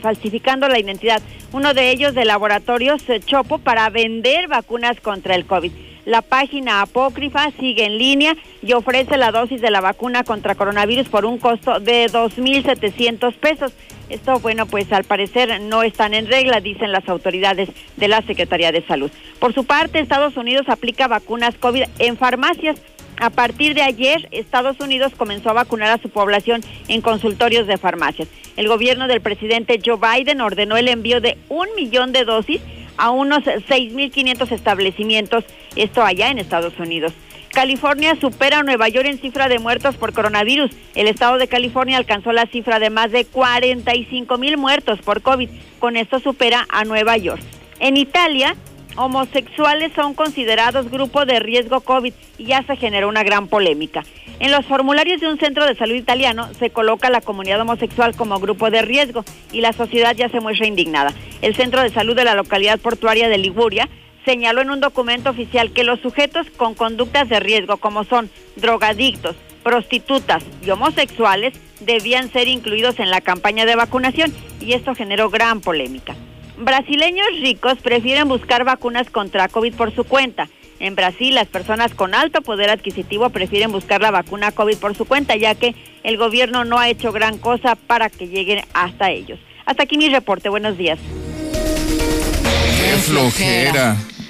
falsificando la identidad. Uno de ellos de laboratorios Chopo para vender vacunas contra el COVID. La página apócrifa sigue en línea y ofrece la dosis de la vacuna contra coronavirus por un costo de 2.700 pesos. Esto, bueno, pues al parecer no están en regla, dicen las autoridades de la Secretaría de Salud. Por su parte, Estados Unidos aplica vacunas COVID en farmacias. A partir de ayer, Estados Unidos comenzó a vacunar a su población en consultorios de farmacias. El gobierno del presidente Joe Biden ordenó el envío de un millón de dosis a unos 6.500 establecimientos, esto allá en Estados Unidos. California supera a Nueva York en cifra de muertos por coronavirus. El estado de California alcanzó la cifra de más de 45 mil muertos por COVID. Con esto supera a Nueva York. En Italia, homosexuales son considerados grupo de riesgo COVID y ya se generó una gran polémica. En los formularios de un centro de salud italiano se coloca la comunidad homosexual como grupo de riesgo y la sociedad ya se muestra indignada. El centro de salud de la localidad portuaria de Liguria señaló en un documento oficial que los sujetos con conductas de riesgo como son drogadictos, prostitutas y homosexuales debían ser incluidos en la campaña de vacunación y esto generó gran polémica. Brasileños ricos prefieren buscar vacunas contra COVID por su cuenta. En Brasil, las personas con alto poder adquisitivo prefieren buscar la vacuna COVID por su cuenta, ya que el gobierno no ha hecho gran cosa para que lleguen hasta ellos. Hasta aquí mi reporte. Buenos días. ¡Qué flojera!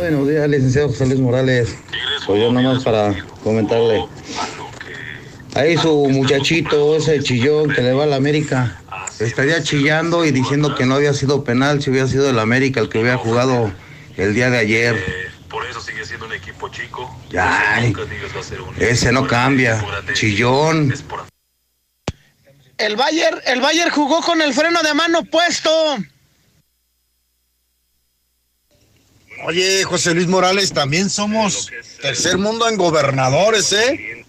Buenos días, licenciado José Luis Morales. Soy yo nomás para comentarle. Ahí su muchachito, ese chillón que le va a la América, estaría chillando y diciendo que no había sido penal si hubiera sido el América el que hubiera jugado el día de ayer. eso sigue siendo un equipo chico. Ya, ese no cambia. Chillón. El Bayern, el Bayern jugó con el freno de mano puesto. Oye, José Luis Morales, también somos tercer mundo en gobernadores, ¿eh?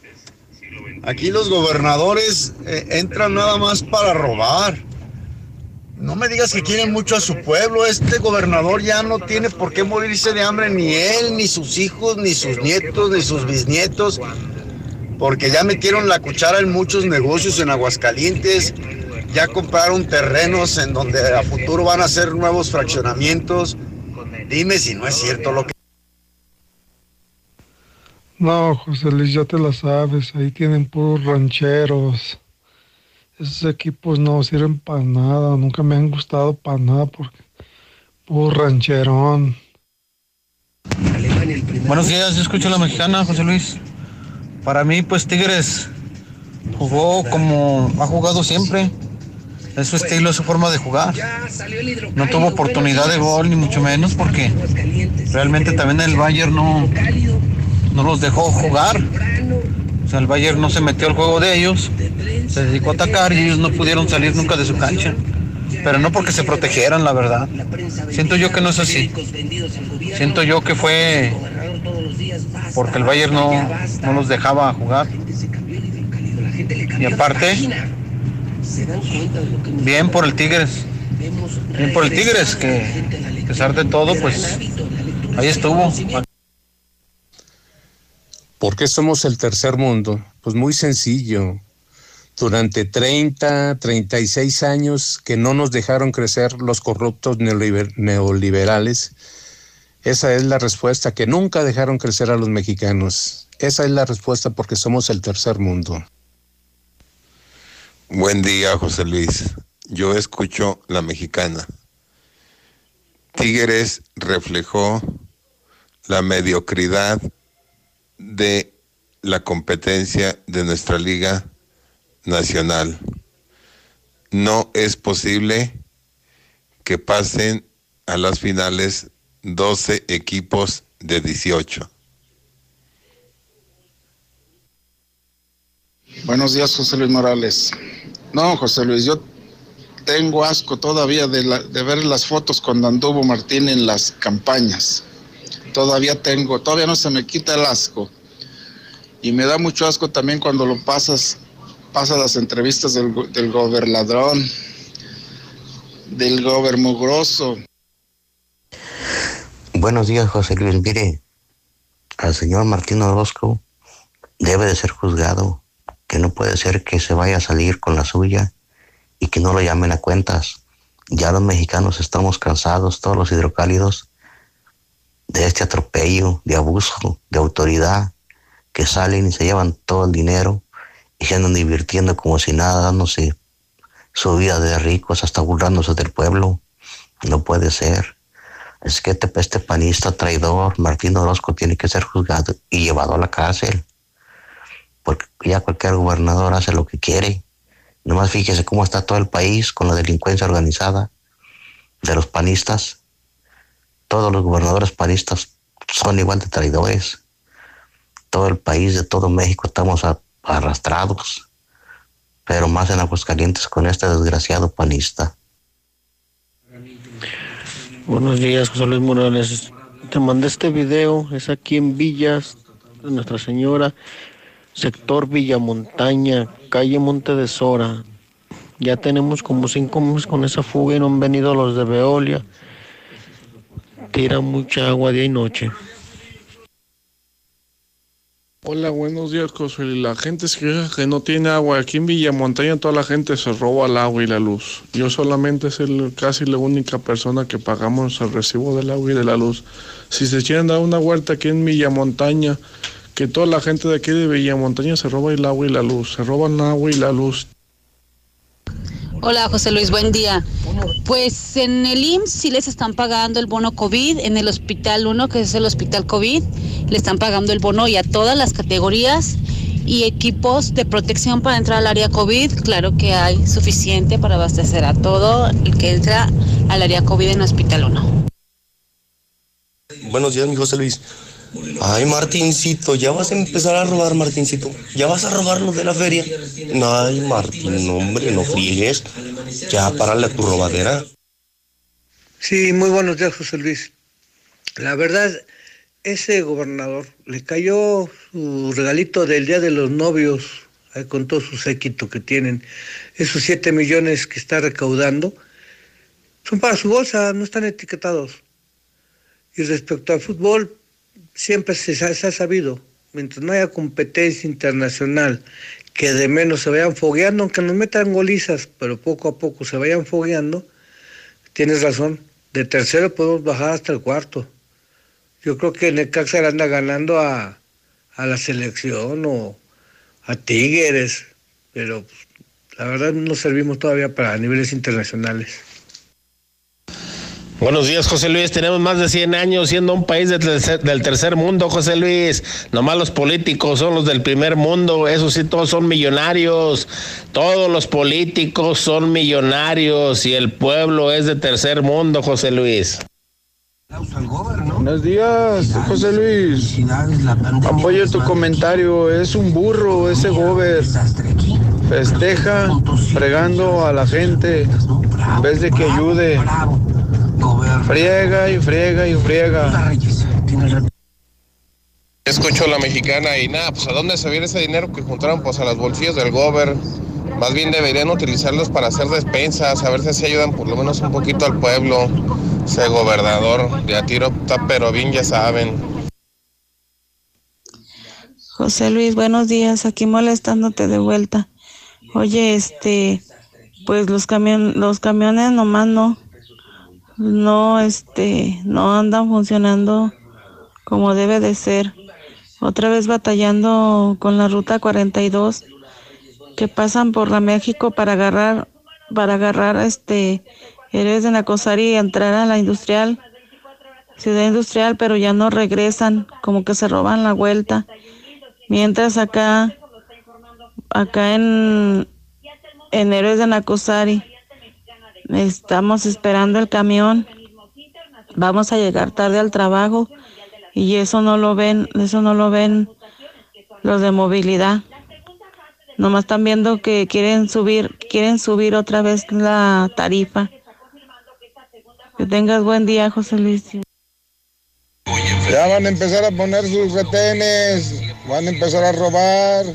Aquí los gobernadores eh, entran nada más para robar. No me digas que quieren mucho a su pueblo. Este gobernador ya no tiene por qué morirse de hambre ni él, ni sus hijos, ni sus nietos, ni sus bisnietos. Porque ya metieron la cuchara en muchos negocios en Aguascalientes. Ya compraron terrenos en donde a futuro van a hacer nuevos fraccionamientos. Dime si no es cierto lo que... No, José Luis, ya te la sabes, ahí tienen puros rancheros. Esos equipos no sirven para nada, nunca me han gustado para nada porque puro rancherón. Buenos días, yo escucho a la mexicana, José Luis. Para mí, pues Tigres jugó como ha jugado siempre. Es su estilo, es su forma de jugar. No tuvo oportunidad de gol, ni mucho menos, porque realmente también el Bayern no, no los dejó jugar. O sea, el Bayern no se metió al juego de ellos, se dedicó a atacar y ellos no pudieron salir nunca de su cancha. Pero no porque se protegieran, la verdad. Siento yo que no es así. Siento yo que fue porque el Bayern no, no los dejaba jugar. Y aparte, Bien por el Tigres. Bien por el Tigres, que a pesar de todo, pues ahí estuvo. ¿Por qué somos el tercer mundo? Pues muy sencillo. Durante 30, 36 años que no nos dejaron crecer los corruptos neoliberales, esa es la respuesta, que nunca dejaron crecer a los mexicanos. Esa es la respuesta porque somos el tercer mundo. Buen día, José Luis. Yo escucho la mexicana. Tigres reflejó la mediocridad de la competencia de nuestra liga nacional. No es posible que pasen a las finales 12 equipos de 18. Buenos días, José Luis Morales. No, José Luis, yo tengo asco todavía de, de ver las fotos cuando anduvo Martín en las campañas. Todavía tengo, todavía no se me quita el asco. Y me da mucho asco también cuando lo pasas, pasas las entrevistas del, del gobernadrón, del gobermugroso. Buenos días, José Luis. Mire, al señor Martín Orozco debe de ser juzgado que no puede ser que se vaya a salir con la suya y que no lo llamen a cuentas. Ya los mexicanos estamos cansados, todos los hidrocálidos, de este atropello, de abuso, de autoridad, que salen y se llevan todo el dinero y se andan divirtiendo como si nada, dándose su vida de ricos, hasta burlándose del pueblo. No puede ser. Es que este, este panista traidor, Martín Orozco, tiene que ser juzgado y llevado a la cárcel porque ya cualquier gobernador hace lo que quiere. Nomás fíjese cómo está todo el país con la delincuencia organizada de los panistas. Todos los gobernadores panistas son igual de traidores. Todo el país de todo México estamos arrastrados, pero más en Aguascalientes con este desgraciado panista. Buenos días, José Luis Morales. Te mandé este video, es aquí en Villas de Nuestra Señora sector Villamontaña, calle Monte de Sora. Ya tenemos como cinco meses con esa fuga y no han venido los de Veolia. Tira mucha agua día y noche. Hola, buenos días, José. La gente se queja que no tiene agua. Aquí en Villamontaña toda la gente se roba el agua y la luz. Yo solamente soy casi la única persona que pagamos el recibo del agua y de la luz. Si se quieren dar una vuelta aquí en Villamontaña, que toda la gente de aquí de Villamontaña se roba el agua y la luz, se roban el agua y la luz. Hola José Luis, buen día. Pues en el IMSS sí les están pagando el bono COVID, en el Hospital 1, que es el Hospital COVID, le están pagando el bono y a todas las categorías y equipos de protección para entrar al área COVID. Claro que hay suficiente para abastecer a todo el que entra al área COVID en el Hospital 1. Buenos días, mi José Luis. Ay, Martincito, ya vas a empezar a robar, Martincito. Ya vas a robar lo de la feria. Ay, Martín, hombre, no friegues. Ya, párale a tu robadera. Sí, muy buenos días, José Luis. La verdad, ese gobernador le cayó su regalito del Día de los Novios, ahí con todo su séquito que tienen. Esos 7 millones que está recaudando son para su bolsa, no están etiquetados. Y respecto al fútbol, siempre se, se ha sabido, mientras no haya competencia internacional, que de menos se vayan fogueando, aunque nos metan golizas, pero poco a poco se vayan fogueando, tienes razón, de tercero podemos bajar hasta el cuarto. Yo creo que Necaxa anda ganando a, a la selección o a Tigres, pero pues, la verdad no servimos todavía para niveles internacionales. Buenos días, José Luis. Tenemos más de 100 años siendo un país del tercer, mundo, José Luis. Nomás los políticos son los del primer mundo. Eso sí, todos son millonarios. Todos los políticos son millonarios y el pueblo es de tercer mundo, José Luis. Buenos días, José Luis. Apoyo tu comentario. Es un burro ese gober. Festeja fregando a la gente en vez de que ayude. Friega y friega y friega. Escucho la mexicana y nada, pues a dónde se viene ese dinero que juntaron pues a las bolsillas del gober. Más bien deberían utilizarlos para hacer despensas, a ver si así ayudan por lo menos un poquito al pueblo. Ese gobernador de a tiro está pero bien, ya saben. José Luis, buenos días, aquí molestándote de vuelta. Oye, este, pues los camion, los camiones nomás no, no, este, no andan funcionando como debe de ser. Otra vez batallando con la ruta 42 que pasan por la México para agarrar, para agarrar este, héroes de Nacosari y entrar a la industrial, ciudad industrial, pero ya no regresan, como que se roban la vuelta. Mientras acá, acá en, en Héroes de Nacosari, estamos esperando el camión. Vamos a llegar tarde al trabajo y eso no lo ven, eso no lo ven los de movilidad. Nomás están viendo que quieren subir, quieren subir otra vez la tarifa. Que tengas buen día, José Luis. Ya van a empezar a poner sus retenes, van a empezar a robar.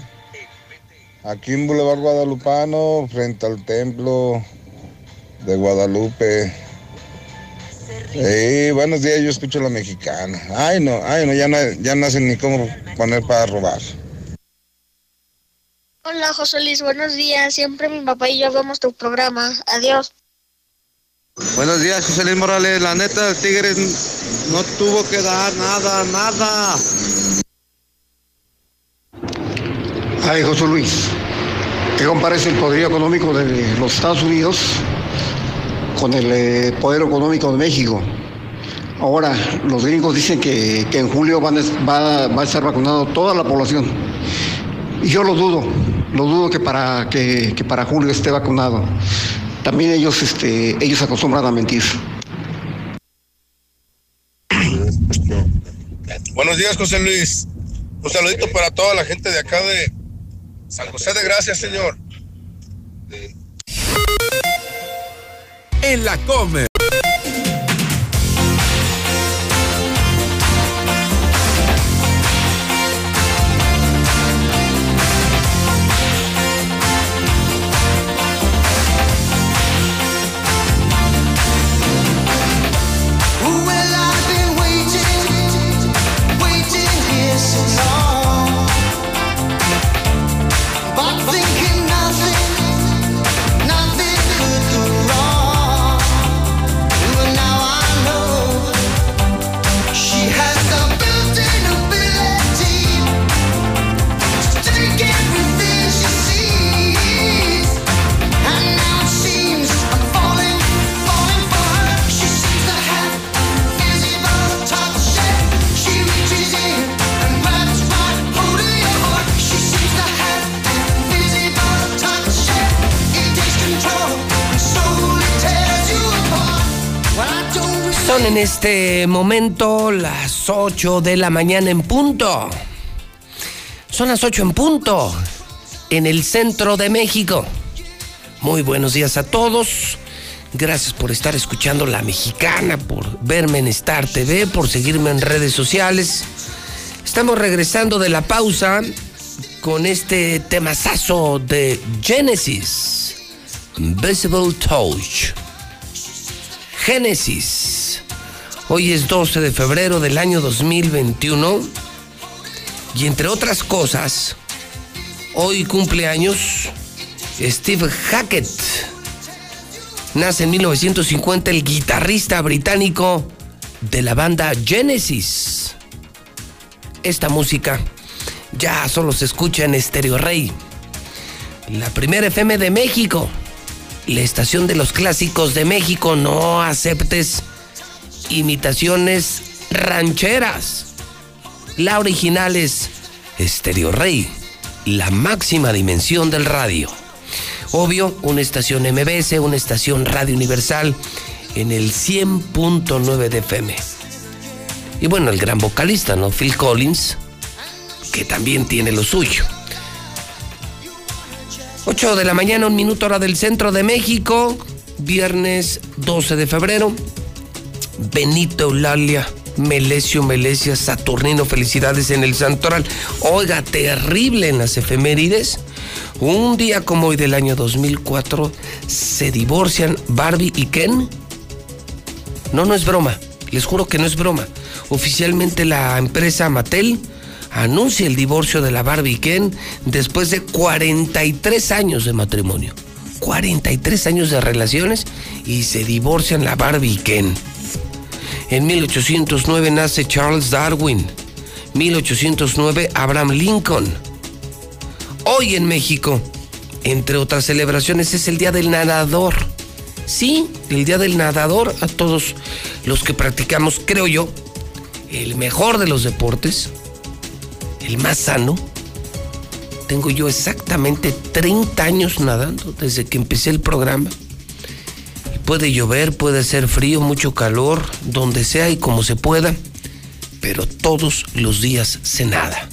Aquí en Boulevard Guadalupano, frente al templo de Guadalupe. Sí, buenos días, yo escucho la mexicana. Ay, no, ay, no, ya no, ya no hacen ni cómo poner para robar. Hola José Luis, buenos días. Siempre mi papá y yo vemos tu programa. Adiós. Buenos días, José Luis Morales. La neta, el Tigres no tuvo que dar nada, nada. Ay, José Luis, ¿qué compares el poder económico de los Estados Unidos con el eh, poder económico de México? Ahora, los gringos dicen que, que en julio van va, va a estar vacunado toda la población. Y yo lo dudo, lo dudo que para, que, que para julio esté vacunado. También ellos, este, ellos acostumbran a mentir. Buenos días, José Luis. Un saludito para toda la gente de acá de San José de Gracias, señor. En la Comer. Este momento las 8 de la mañana en punto. Son las 8 en punto en el centro de México. Muy buenos días a todos. Gracias por estar escuchando La Mexicana, por verme en Star TV, por seguirme en redes sociales. Estamos regresando de la pausa con este temazazo de Genesis, Visible Touch. Génesis. Hoy es 12 de febrero del año 2021 y entre otras cosas, hoy cumple años Steve Hackett. Nace en 1950 el guitarrista británico de la banda Genesis. Esta música ya solo se escucha en Stereo Rey, la primera FM de México, la estación de los clásicos de México. No aceptes imitaciones rancheras. La original es Stereo Rey, la máxima dimensión del radio. Obvio, una estación MBS, una estación Radio Universal en el 100.9 de FM. Y bueno, el gran vocalista, ¿no? Phil Collins, que también tiene lo suyo. 8 de la mañana, un minuto hora del centro de México, viernes 12 de febrero. Benito Eulalia, Melesio Melesia, Saturnino, felicidades en el Santoral. Oiga, terrible en las efemérides. Un día como hoy del año 2004 se divorcian Barbie y Ken. No, no es broma. Les juro que no es broma. Oficialmente la empresa Mattel anuncia el divorcio de la Barbie y Ken después de 43 años de matrimonio. 43 años de relaciones y se divorcian la Barbie y Ken. En 1809 nace Charles Darwin. 1809 Abraham Lincoln. Hoy en México, entre otras celebraciones, es el Día del Nadador. Sí, el Día del Nadador a todos los que practicamos, creo yo, el mejor de los deportes, el más sano. Tengo yo exactamente 30 años nadando desde que empecé el programa. Puede llover, puede ser frío, mucho calor, donde sea y como se pueda, pero todos los días se nada.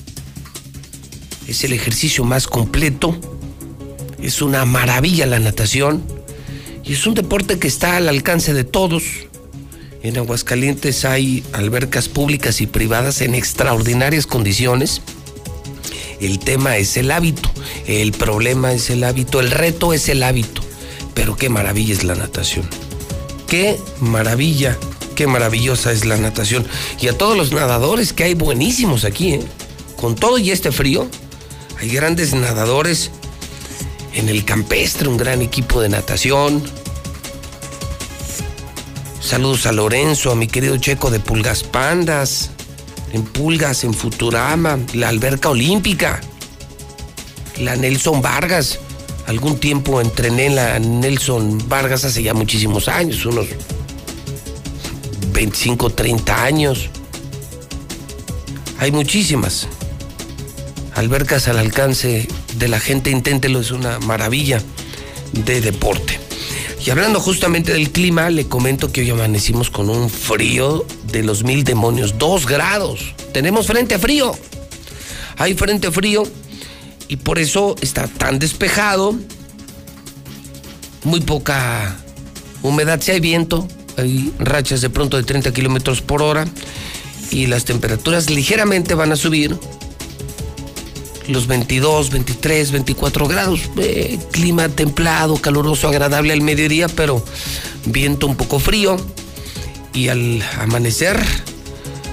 Es el ejercicio más completo, es una maravilla la natación y es un deporte que está al alcance de todos. En Aguascalientes hay albercas públicas y privadas en extraordinarias condiciones. El tema es el hábito, el problema es el hábito, el reto es el hábito. Pero qué maravilla es la natación. Qué maravilla, qué maravillosa es la natación. Y a todos los nadadores que hay buenísimos aquí, ¿eh? con todo y este frío, hay grandes nadadores en el campestre, un gran equipo de natación. Saludos a Lorenzo, a mi querido Checo de Pulgas Pandas, en Pulgas, en Futurama, la alberca olímpica, la Nelson Vargas. Algún tiempo entrené en la Nelson Vargas hace ya muchísimos años, unos 25, 30 años. Hay muchísimas albercas al alcance de la gente, inténtelo, es una maravilla de deporte. Y hablando justamente del clima, le comento que hoy amanecimos con un frío de los mil demonios, dos grados. Tenemos frente a frío. Hay frente a frío y por eso está tan despejado. Muy poca humedad, si hay viento, hay rachas de pronto de 30 kilómetros por hora y las temperaturas ligeramente van a subir los 22, 23, 24 grados. Eh, clima templado, caluroso, agradable al mediodía, pero viento un poco frío. Y al amanecer,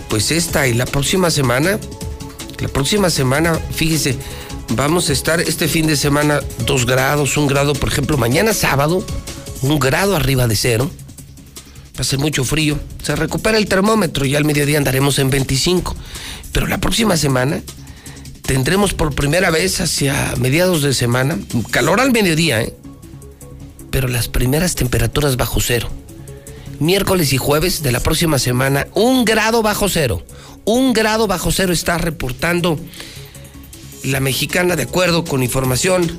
pues esta y la próxima semana, la próxima semana, fíjese, vamos a estar este fin de semana 2 grados, un grado, por ejemplo, mañana sábado, un grado arriba de cero. Va a ser mucho frío. Se recupera el termómetro y al mediodía andaremos en 25. Pero la próxima semana tendremos por primera vez hacia mediados de semana calor al mediodía, ¿eh? pero las primeras temperaturas bajo cero. Miércoles y jueves de la próxima semana, un grado bajo cero. Un grado bajo cero está reportando la mexicana de acuerdo con información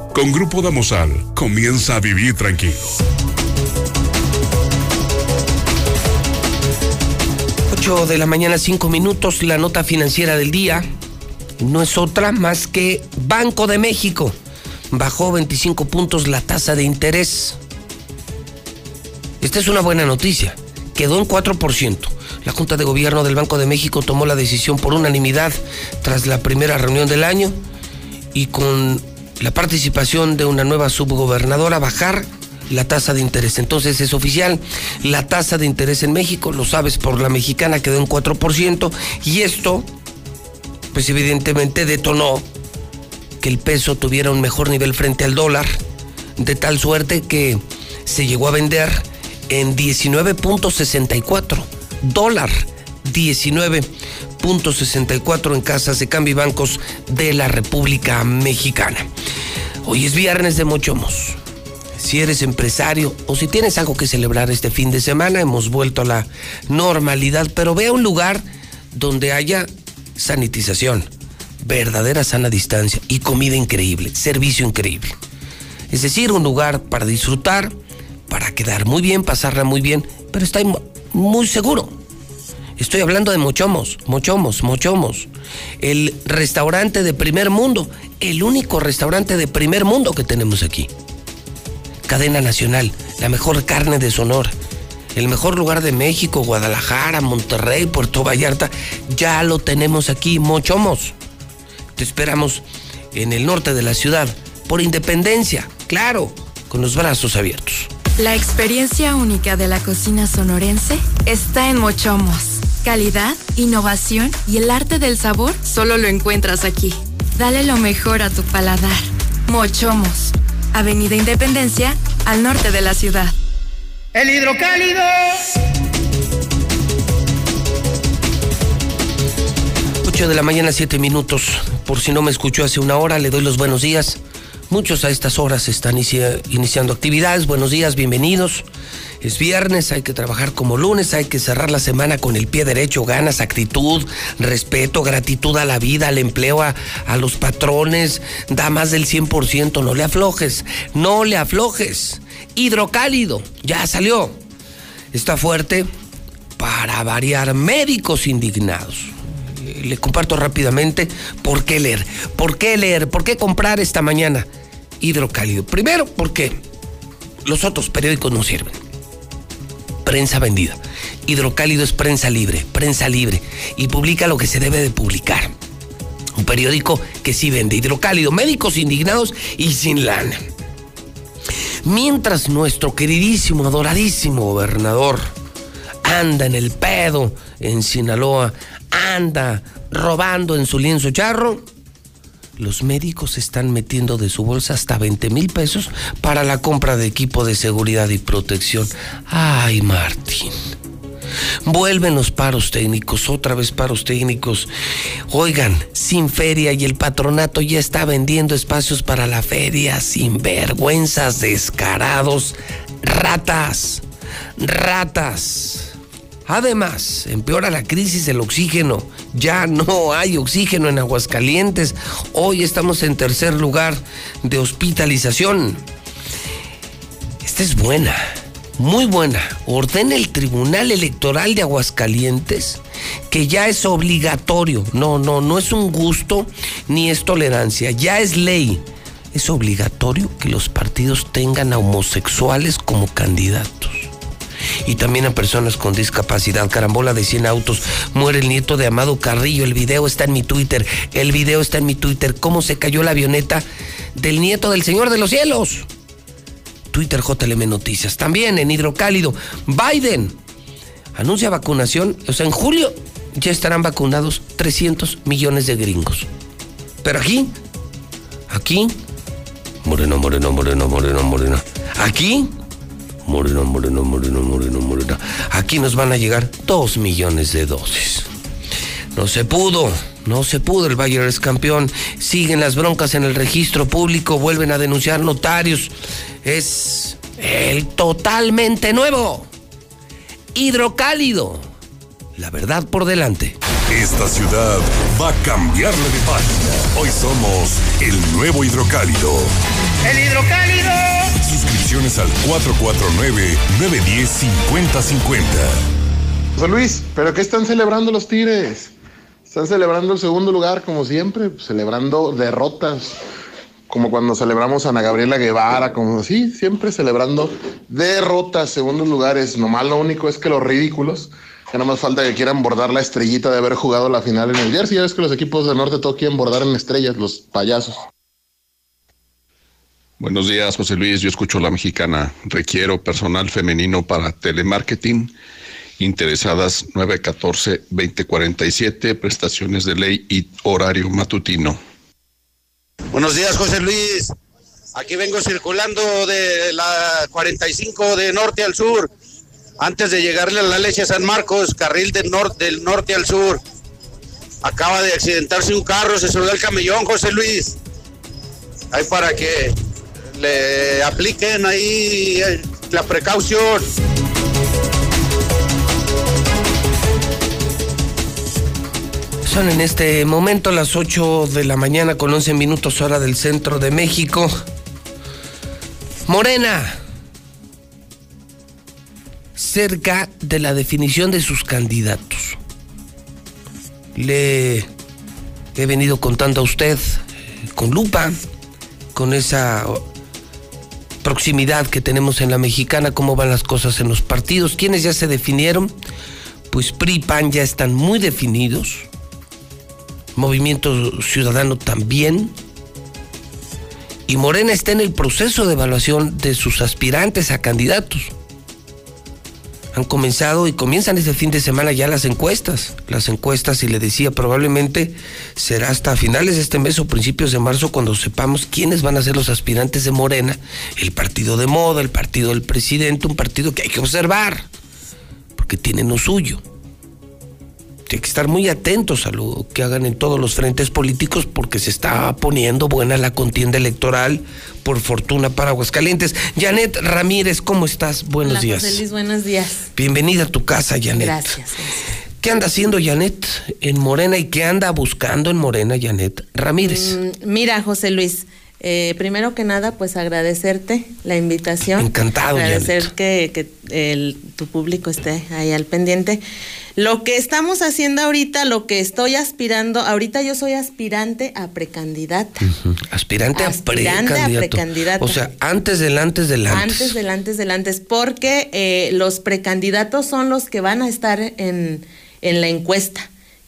Con Grupo Damosal, comienza a vivir tranquilo. 8 de la mañana, 5 minutos, la nota financiera del día no es otra más que Banco de México. Bajó 25 puntos la tasa de interés. Esta es una buena noticia. Quedó en 4%. La Junta de Gobierno del Banco de México tomó la decisión por unanimidad tras la primera reunión del año y con la participación de una nueva subgobernadora bajar la tasa de interés. Entonces es oficial, la tasa de interés en México, lo sabes por la mexicana, quedó en 4% y esto, pues evidentemente detonó que el peso tuviera un mejor nivel frente al dólar, de tal suerte que se llegó a vender en 19.64 dólar. 19.64 en casas de cambio bancos de la República Mexicana. Hoy es viernes de Mochomos si eres empresario o si tienes algo que celebrar este fin de semana, hemos vuelto a la normalidad, pero ve a un lugar donde haya sanitización, verdadera sana distancia y comida increíble, servicio increíble. Es decir, un lugar para disfrutar, para quedar muy bien, pasarla muy bien, pero está muy seguro. Estoy hablando de Mochomos, Mochomos, Mochomos. El restaurante de primer mundo, el único restaurante de primer mundo que tenemos aquí cadena nacional, la mejor carne de Sonora, el mejor lugar de México, Guadalajara, Monterrey, Puerto Vallarta, ya lo tenemos aquí, Mochomos. Te esperamos en el norte de la ciudad, por independencia, claro, con los brazos abiertos. La experiencia única de la cocina sonorense está en Mochomos. Calidad, innovación y el arte del sabor solo lo encuentras aquí. Dale lo mejor a tu paladar. Mochomos, Avenida Independencia, al norte de la ciudad. El hidrocálido. 8 de la mañana, 7 minutos. Por si no me escuchó hace una hora, le doy los buenos días. Muchos a estas horas están inicia- iniciando actividades. Buenos días, bienvenidos. Es viernes, hay que trabajar como lunes, hay que cerrar la semana con el pie derecho, ganas, actitud, respeto, gratitud a la vida, al empleo, a, a los patrones. Da más del 100%, no le aflojes, no le aflojes. Hidrocálido, ya salió. Está fuerte para variar médicos indignados. Eh, Le comparto rápidamente por qué leer. ¿Por qué leer? ¿Por qué comprar esta mañana hidrocálido? Primero, porque los otros periódicos no sirven. Prensa vendida. Hidrocálido es prensa libre, prensa libre. Y publica lo que se debe de publicar. Un periódico que sí vende hidrocálido. Médicos indignados y sin lana. Mientras nuestro queridísimo, adoradísimo gobernador anda en el pedo en Sinaloa, anda robando en su lienzo charro, los médicos están metiendo de su bolsa hasta 20 mil pesos para la compra de equipo de seguridad y protección. Ay, Martín. Vuelven los paros técnicos, otra vez paros técnicos. Oigan, sin feria y el patronato ya está vendiendo espacios para la feria, sin vergüenzas, descarados, ratas, ratas. Además, empeora la crisis del oxígeno. Ya no hay oxígeno en Aguascalientes. Hoy estamos en tercer lugar de hospitalización. Esta es buena, muy buena. Ordena el Tribunal Electoral de Aguascalientes que ya es obligatorio. No, no, no es un gusto ni es tolerancia. Ya es ley. Es obligatorio que los partidos tengan a homosexuales como candidatos y también a personas con discapacidad. Carambola de 100 autos. Muere el nieto de Amado Carrillo. El video está en mi Twitter. El video está en mi Twitter. ¿Cómo se cayó la avioneta del nieto del Señor de los Cielos? Twitter JLM Noticias. También en Hidrocálido. Biden anuncia vacunación. O sea, en julio ya estarán vacunados 300 millones de gringos. Pero aquí, aquí, moreno, moreno, moreno, moreno, moreno. Aquí, Morena, Morena, Morena, Morena, Morena. Aquí nos van a llegar dos millones de dosis. No se pudo, no se pudo, el Bayern es campeón. Siguen las broncas en el registro público, vuelven a denunciar notarios. Es el totalmente nuevo. Hidrocálido. La verdad por delante. Esta ciudad va a cambiarle de página. Hoy somos el nuevo hidrocálido. El hidrocálido. Suscripciones al 449-910-5050. José Luis, ¿pero qué están celebrando los Tigres? Están celebrando el segundo lugar, como siempre, celebrando derrotas, como cuando celebramos a Ana Gabriela Guevara, como así, siempre celebrando derrotas, segundos lugares. Nomás lo único es que los ridículos, que no más falta que quieran bordar la estrellita de haber jugado la final en el Jersey. Ya ves que los equipos del norte todo quieren bordar en estrellas, los payasos. Buenos días, José Luis. Yo escucho la mexicana. Requiero personal femenino para telemarketing. Interesadas 914-2047, prestaciones de ley y horario matutino. Buenos días, José Luis. Aquí vengo circulando de la 45 de norte al sur. Antes de llegarle a la leche San Marcos, carril del norte, al sur. Acaba de accidentarse un carro, se subió el camellón, José Luis. Ahí para que le apliquen ahí eh, la precaución. Son en este momento las 8 de la mañana con 11 minutos hora del centro de México. Morena. Cerca de la definición de sus candidatos. Le he venido contando a usted eh, con lupa, con esa proximidad que tenemos en la mexicana, cómo van las cosas en los partidos. ¿Quiénes ya se definieron? Pues PRI y PAN ya están muy definidos. Movimiento Ciudadano también. Y Morena está en el proceso de evaluación de sus aspirantes a candidatos. Han comenzado y comienzan este fin de semana ya las encuestas. Las encuestas, y le decía, probablemente será hasta finales de este mes o principios de marzo cuando sepamos quiénes van a ser los aspirantes de Morena. El partido de moda, el partido del presidente, un partido que hay que observar, porque tienen lo suyo hay que estar muy atentos a lo que hagan en todos los frentes políticos porque se está poniendo buena la contienda electoral por fortuna para Aguascalientes. Janet Ramírez, ¿cómo estás? Buenos Hola, días. José Luis, buenos días. Bienvenida a tu casa, Janet. Gracias. ¿Qué anda haciendo Janet en Morena y qué anda buscando en Morena Janet Ramírez? Mm, mira, José Luis, eh, primero que nada, pues agradecerte la invitación. Encantado, Agradecer Janet. que, que el- tu público esté ahí al pendiente. Lo que estamos haciendo ahorita, lo que estoy aspirando, ahorita yo soy aspirante a precandidata. Ujú. Aspirante, Aspirante a a precandidato. precandidato. O sea, antes del antes del antes. Antes del antes del antes, porque eh, los precandidatos son los que van a estar en, en la encuesta.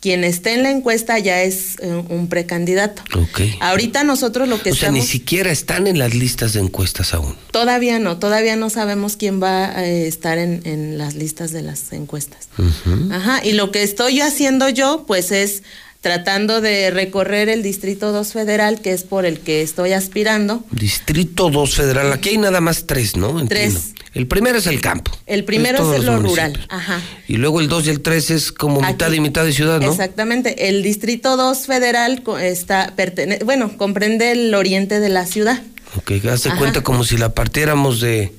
Quien esté en la encuesta ya es eh, un precandidato. Ok. Ahorita nosotros lo que O sea, estamos... ni siquiera están en las listas de encuestas aún. Todavía no, todavía no sabemos quién va a estar en, en las listas de las encuestas. Ujú. Ajá, y lo que estoy haciendo yo, pues es tratando de recorrer el Distrito 2 Federal, que es por el que estoy aspirando. Distrito 2 federal. Aquí hay nada más tres, ¿no? Entiendo. Tres. El primero es el campo. El primero es los lo rural. Ajá. Y luego el 2 y el 3 es como mitad y mitad de ciudad, ¿no? Exactamente. El Distrito 2 Federal está pertene- bueno, comprende el oriente de la ciudad. Ok, hace Ajá. cuenta como si la partiéramos de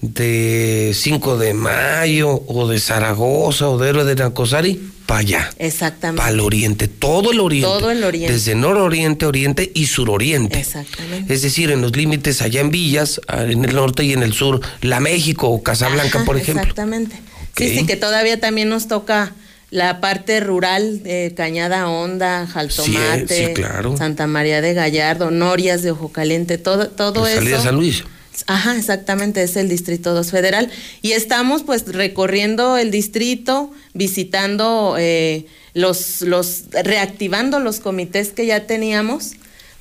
de 5 de mayo o de Zaragoza o de Héroe de Nacosari para allá, Exactamente. para el oriente, todo el oriente. Todo el oriente. Desde nororiente, oriente y suroriente. Exactamente. Es decir, en los límites allá en Villas, ah, en el norte y en el sur, La México o Casablanca, Ajá, por ejemplo. Exactamente. Sí, sí, que todavía también nos toca la parte rural de Cañada Honda, Jaltomate, Sí, sí, claro. Santa María de Gallardo, Norias de Ojo Caliente, todo, todo salida eso. de San Luis. Ajá, exactamente, es el Distrito 2 Federal. Y estamos pues recorriendo el distrito, visitando eh, los, los, reactivando los comités que ya teníamos,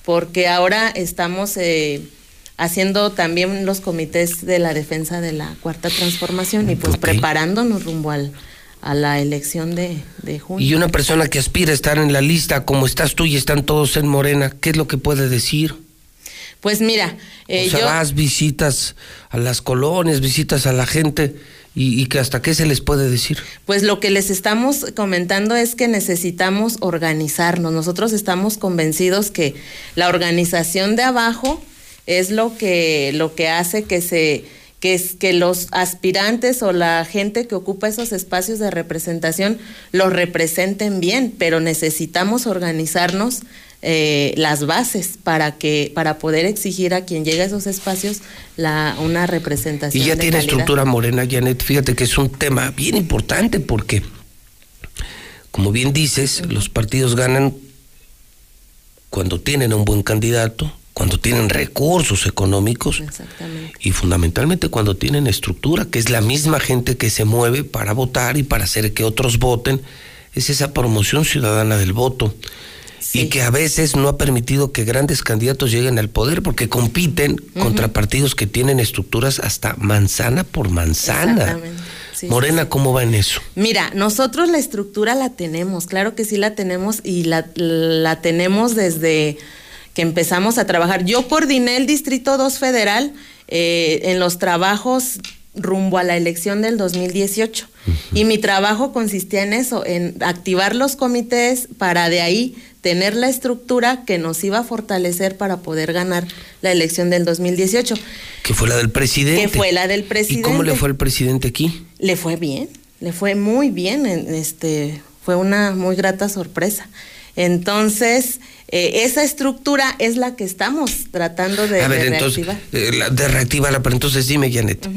porque ahora estamos eh, haciendo también los comités de la defensa de la cuarta transformación y pues preparándonos rumbo al, a la elección de, de junio. Y una persona que aspira a estar en la lista, como estás tú y están todos en Morena, ¿qué es lo que puede decir? Pues mira, eh, o sea, yo... vas, visitas a las colonias, visitas a la gente y, y que hasta qué se les puede decir. Pues lo que les estamos comentando es que necesitamos organizarnos. Nosotros estamos convencidos que la organización de abajo es lo que, lo que hace que se que es que los aspirantes o la gente que ocupa esos espacios de representación los representen bien, pero necesitamos organizarnos eh, las bases para que para poder exigir a quien llega a esos espacios la una representación Y ya de tiene calidad. estructura morena, Janet. Fíjate que es un tema bien importante porque, como bien dices, los partidos ganan cuando tienen a un buen candidato, cuando tienen recursos económicos y fundamentalmente cuando tienen estructura, que es la misma gente que se mueve para votar y para hacer que otros voten. Es esa promoción ciudadana del voto. Y que a veces no ha permitido que grandes candidatos lleguen al poder porque compiten contra partidos que tienen estructuras hasta manzana por manzana. Exactamente. Sí, Morena, ¿cómo va en eso? Mira, nosotros la estructura la tenemos, claro que sí la tenemos y la, la tenemos desde que empezamos a trabajar. Yo coordiné el Distrito 2 Federal eh, en los trabajos rumbo a la elección del 2018 y mi trabajo consistía en eso, en activar los comités para de ahí tener la estructura que nos iba a fortalecer para poder ganar la elección del 2018, Que fue la del presidente. que fue la del ¿Y presidente cómo le fue al presidente aquí? le fue bien, le fue muy bien, en- este, fue una muy grata sorpresa. Entonces, eh, esa estructura es la que estamos tratando de, a ver, de entonces, reactivar. eh, la- de reactivarla, pero entonces dime, Janet.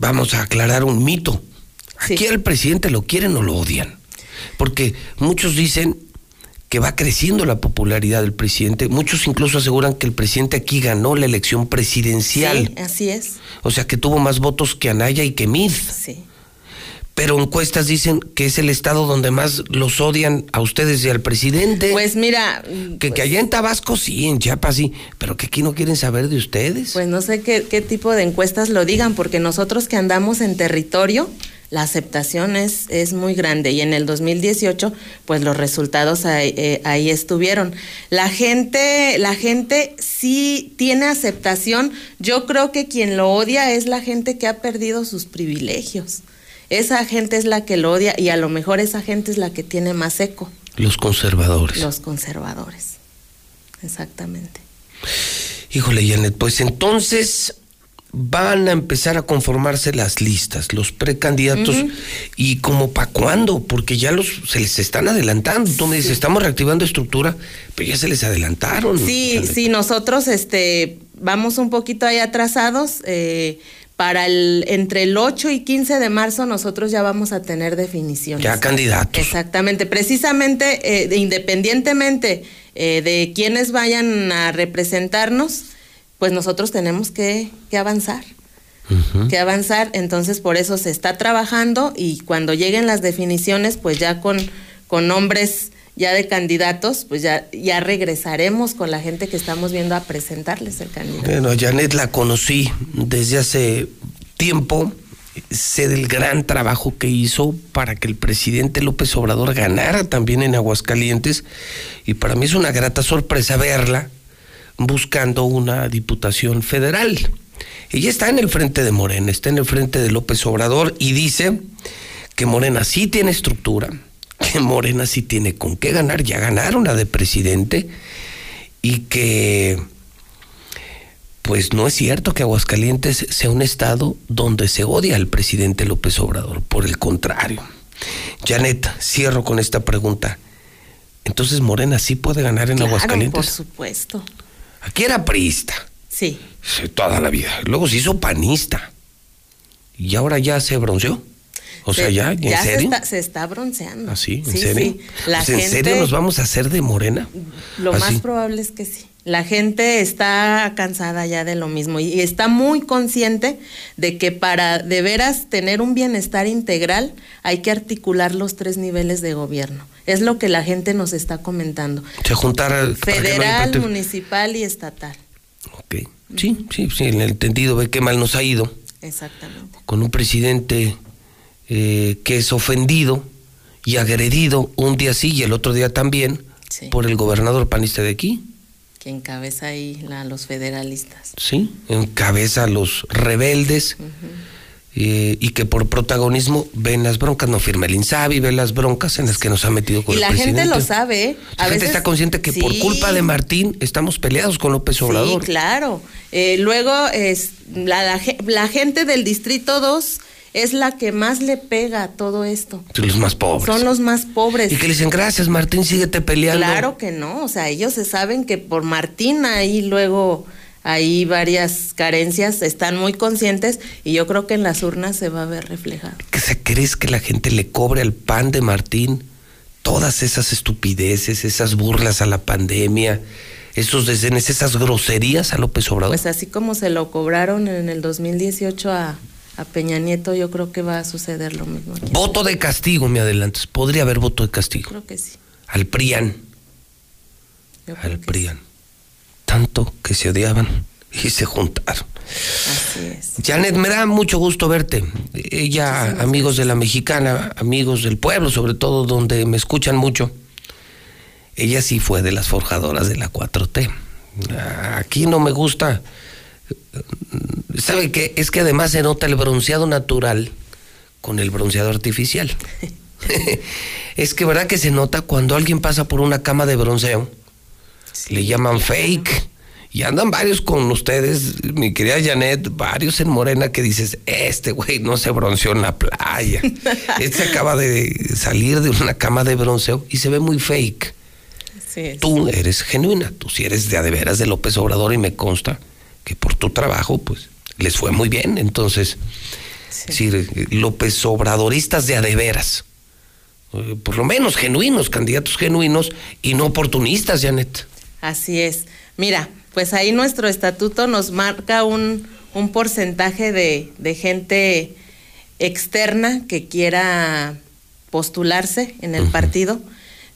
Vamos a aclarar un mito. Sí. Aquí al presidente lo quieren o lo odian. Porque muchos dicen que va creciendo la popularidad del presidente. Muchos incluso aseguran que el presidente aquí ganó la elección presidencial. Sí, así es. O sea que tuvo más votos que Anaya y que Mid. Sí. Pero encuestas dicen que es el estado donde más los odian a ustedes y al presidente. Pues mira, que, que allá en Tabasco sí, en Chiapas sí, pero que aquí no quieren saber de ustedes. pues no sé qué, qué tipo de encuestas lo digan, porque nosotros que andamos en territorio, la aceptación es, es muy grande y en el 2018 pues los resultados ahí, eh, ahí estuvieron. La gente, la gente sí tiene aceptación. Yo creo que quien lo odia es la gente que ha perdido sus privilegios. Esa gente es la que lo odia y a lo mejor esa gente es la que tiene más eco, Los conservadores. los conservadores. Exactamente. Híjole, Janet, pues entonces van a empezar a conformarse las listas, los precandidatos, y como para cuándo, porque ya los se les están adelantando. Tú me dices, estamos reactivando estructura, pero ya se les adelantaron. Sí, Janet. sí, nosotros este, vamos un poquito ahí atrasados. eh, para el, entre el 8 y 15 de marzo nosotros ya vamos a tener definiciones. Ya candidatos. Exactamente, precisamente, eh, de- independientemente eh, de quienes vayan a representarnos, pues nosotros tenemos que, que avanzar, que avanzar, entonces por eso se está trabajando y cuando lleguen las definiciones, pues ya con, con nombres ya de candidatos, pues ya, ya regresaremos con la gente que estamos viendo a presentarles el candidato. Bueno, Janet la conocí desde hace tiempo. Sé del gran trabajo que hizo para que el presidente López Obrador ganara también en Aguascalientes. Y para mí es una grata sorpresa verla buscando una diputación federal. Ella está en el frente de Morena, está en el frente de López Obrador y dice que Morena sí tiene estructura, que Morena sí tiene con qué ganar, ya ganaron la de presidente y que pues no es cierto que Aguascalientes sea un estado donde se odia al presidente López Obrador, por el contrario. Janet, cierro con esta pregunta. Entonces Morena sí puede ganar en Claro, por Aguascalientes. supuesto. Aquí era priista Sí. sí, toda la vida. Luego se hizo panista. Y ahora ya se bronceó. O sea, Se- ya, ¿en se serio? está, se está bronceando. ¿Así? ¿En Sí, serio? sí. La Pues, ¿En gente, serio nos vamos a hacer de morena? Lo Así. más probable es que sí. La gente está cansada ya de lo mismo y está muy consciente de que para de veras tener un bienestar integral hay que articular los tres niveles de gobierno. Es lo que la gente nos está comentando. Se no haya Federal, pretexto. municipal y estatal. Ok. Sí, sí, sí, en el entendido ve qué mal nos ha ido Exactamente. con un presidente eh, que es ofendido y agredido un día sí y el otro día también Sí. por el gobernador panista de aquí. que encabeza ahí la- los federalistas. ¿sí? Encabeza a los rebeldes eh, y que por protagonismo ven las broncas, no firma el Insabi, ve las broncas en las que nos ha metido con Y el la presidente. gente lo sabe, ¿eh? La gente está consciente que por culpa de Martín estamos peleados con López Obrador. Sí, claro. Eh, luego, es, la, la gente del Distrito 2 es la que más le pega a todo esto. Son los más pobres. Son los más pobres. Y que le dicen, gracias Martín, síguete peleando. Claro que no, o sea, ellos se saben que por Martín ahí luego hay varias carencias, están muy conscientes y yo creo que en las urnas se va a ver reflejado. ¿Que se crees que la gente le cobre al pan de Martín todas esas estupideces, esas burlas a la pandemia, esos desdenes, esas groserías a López Obrador? Pues así como se lo cobraron en el 2018 a, a Peña Nieto, yo creo que va a suceder lo mismo aquí. Voto de castigo, me adelantas. Podría haber voto de castigo. Creo que sí. Al PRIAN. Al PRIAN. Tanto que se odiaban y se juntaron. Así es. Janet, me da mucho gusto verte. Ella, amigos de la mexicana, amigos del pueblo, sobre todo donde me escuchan mucho. Ella sí fue de las forjadoras de la 4T. Aquí no me gusta. ¿Sabe qué? Es que además se nota el bronceado natural con el bronceado artificial. [LAUGHS] [LAUGHS] es que verdad que se nota cuando alguien pasa por una cama de bronceo. Le llaman fake. Y andan varios con ustedes, mi querida Janet, varios en Morena que dices, este güey no se bronceó en la playa. [LAUGHS] este acaba de salir de una cama de bronceo y se ve muy fake. Tú eres genuina, tú sí eres de a de veras de López Obrador y me consta que por tu trabajo, pues, les fue muy bien. Entonces, sí. López Obradoristas de a de veras. Eh, Por lo menos genuinos, candidatos genuinos y no oportunistas, Janet. Así es. Mira, pues ahí nuestro estatuto nos marca un, un porcentaje de, de gente externa que quiera postularse en el partido,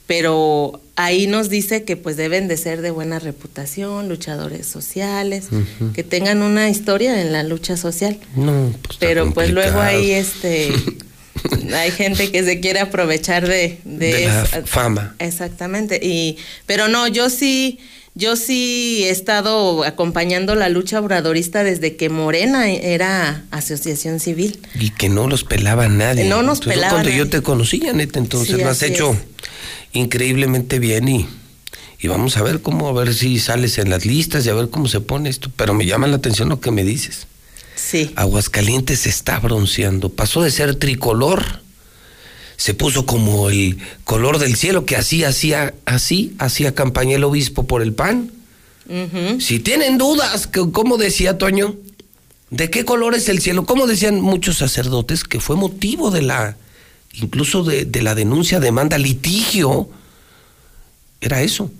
pero ahí nos dice que pues deben de ser de buena reputación, luchadores sociales, que tengan una historia en la lucha social. No, pues, Pero pues luego ahí este [LAUGHS] hay gente que se quiere aprovechar de, de, De la esa- fama. Exactamente. Y, pero no, yo sí, yo sí he estado acompañando la lucha obradorista desde que Morena era asociación civil. Y que no los pelaba nadie. No nos Entonces, pelaba Cuando yo nadie. te conocí, Janet, entonces Sí, lo has hecho es. Increíblemente bien y, y vamos a ver cómo, a ver si sales en las listas y a ver cómo se pone esto. Pero me llama la atención lo que me dices. Sí. Aguascalientes se está bronceando. Pasó de ser tricolor, se puso como el color del cielo que así, hacía, así, hacía campaña el obispo por el pan. Si tienen dudas, que- ¿cómo decía Toño? ¿De qué color es el cielo? ¿Cómo decían muchos sacerdotes que fue motivo de la, incluso de, de la denuncia, demanda, litigio? Era eso.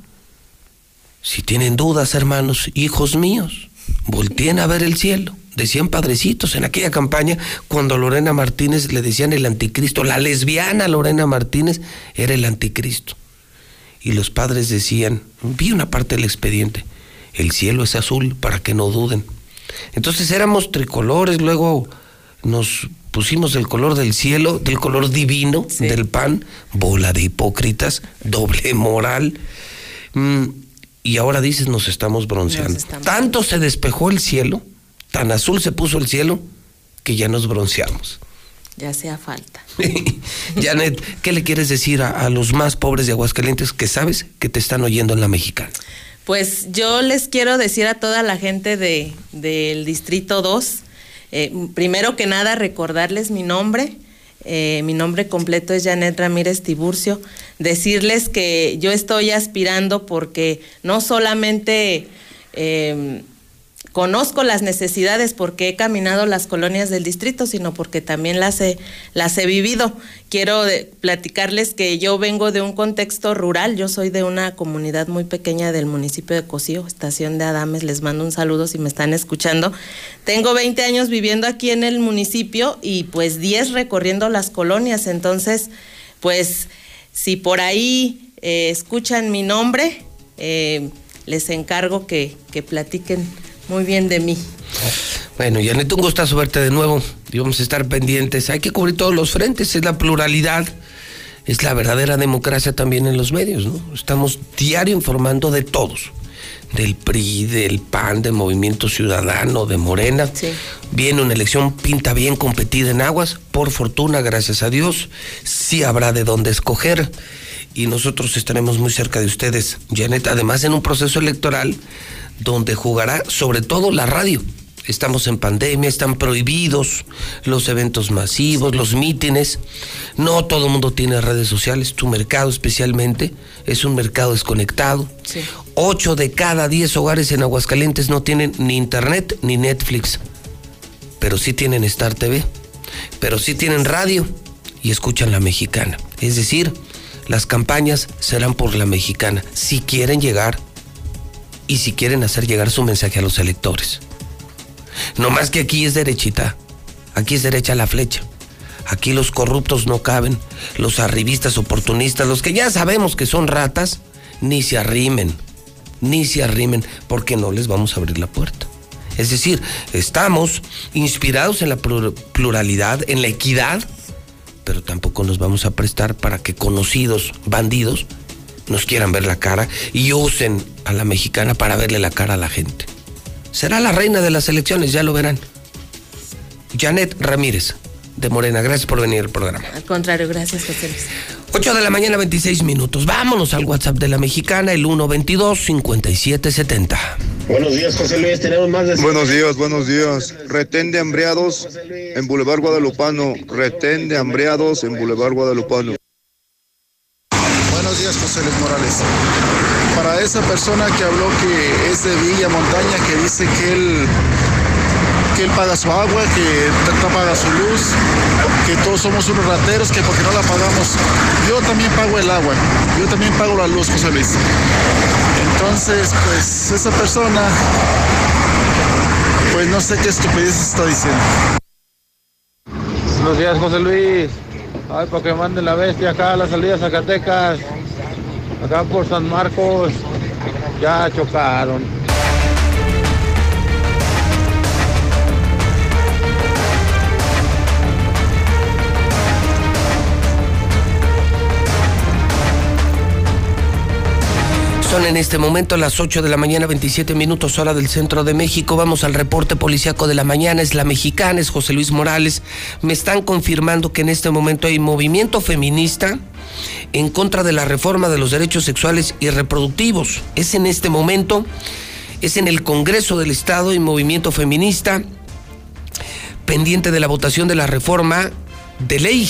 Si tienen dudas, hermanos, hijos míos, volteen a ver el cielo. Decían padrecitos en aquella campaña cuando a Lorena Martínez le decían el anticristo. La lesbiana Lorena Martínez era el anticristo. Y los padres decían, vi una parte del expediente, el cielo es azul para que no duden. Entonces éramos tricolores, luego nos pusimos el color del cielo, del color divino, del pan, bola de hipócritas, doble moral. Mm, y ahora dices, nos estamos bronceando. Tanto se despejó el cielo, tan azul se puso el cielo, que ya nos bronceamos. Ya sea falta. [LAUGHS] Janet, ¿qué le quieres decir a, a los más pobres de Aguascalientes que sabes que te están oyendo en la mexicana? Pues yo les quiero decir a toda la gente de, del Distrito 2, eh, primero que nada recordarles mi nombre. eh, mi nombre completo es Janet Ramírez Tiburcio. Decirles que yo estoy aspirando porque no solamente eh, conozco las necesidades porque he caminado las colonias del distrito, sino porque también las he, las he vivido. Quiero platicarles que yo vengo de un contexto rural, yo soy de una comunidad muy pequeña del municipio de Cocío, estación de Adames, les mando un saludo si me están escuchando. Tengo 20 años viviendo aquí en el municipio y pues 10 recorriendo las colonias, entonces pues si por ahí eh, escuchan mi nombre, eh, les encargo que, que platiquen muy bien de mí. Bueno, Janet, un gustazo verte de nuevo y vamos a estar pendientes. Hay que cubrir todos los frentes, es la pluralidad, es la verdadera democracia también en los medios, ¿no? Estamos diario informando de todos. del PRI, del PAN, de Movimiento Ciudadano, de Morena. Viene una elección pinta bien competida en aguas. Por fortuna, gracias a Dios, sí habrá de dónde escoger. Y nosotros estaremos muy cerca de ustedes, Janet. Además, en un proceso electoral donde jugará sobre todo la radio. Estamos en pandemia, están prohibidos los eventos masivos, los mítines. No todo el mundo tiene redes sociales, tu mercado especialmente es un mercado desconectado. Ocho de cada diez hogares en Aguascalientes no tienen ni internet ni Netflix, pero sí tienen Star TV, pero sí tienen radio y escuchan la mexicana. Es decir, las campañas serán por la mexicana, si quieren llegar y si quieren hacer llegar su mensaje a los electores. No más que aquí es derechita, aquí es derecha la flecha. Aquí los corruptos no caben, los arribistas oportunistas, los que ya sabemos que son ratas, ni se arrimen, ni se arrimen, porque no les vamos a abrir la puerta. Es decir, estamos inspirados en la pluralidad, en la equidad, pero tampoco nos vamos a prestar para que conocidos bandidos nos quieran ver la cara y usen a la mexicana para verle la cara a la gente. Será la reina de las elecciones, ya lo verán. Janet Ramírez, de Morena, gracias por venir al programa. Al contrario, gracias, José Luis. 8 de la mañana, 26 minutos. Vámonos al WhatsApp de la mexicana, el 122-5770. Buenos días, José Luis. Tenemos más de. Buenos días, buenos días. Retén de hambriados en Boulevard Guadalupano. Retén de hambriados en Boulevard Guadalupano. José Luis Morales. Para esa persona que habló que es de Villa Montaña, que dice que él, que él paga su agua, que paga su luz, que todos somos unos rateros, que porque no la pagamos. Yo también pago el agua, yo también pago la luz, José Luis. Entonces, pues esa persona, pues no sé qué estupidez está diciendo. Buenos días, José Luis. Ay, para que mande la bestia acá a la salida de Zacatecas. Acá por San Marcos. Ya chocaron. En este momento las 8 de la mañana, 27 minutos hora del centro de México. Vamos al reporte policiaco de la mañana. Es la mexicana, es José Luis Morales. Me están confirmando que en este momento hay movimiento feminista en contra de la reforma de los derechos sexuales y reproductivos. Es en este momento, es en el Congreso del Estado y movimiento feminista pendiente de la votación de la reforma de ley.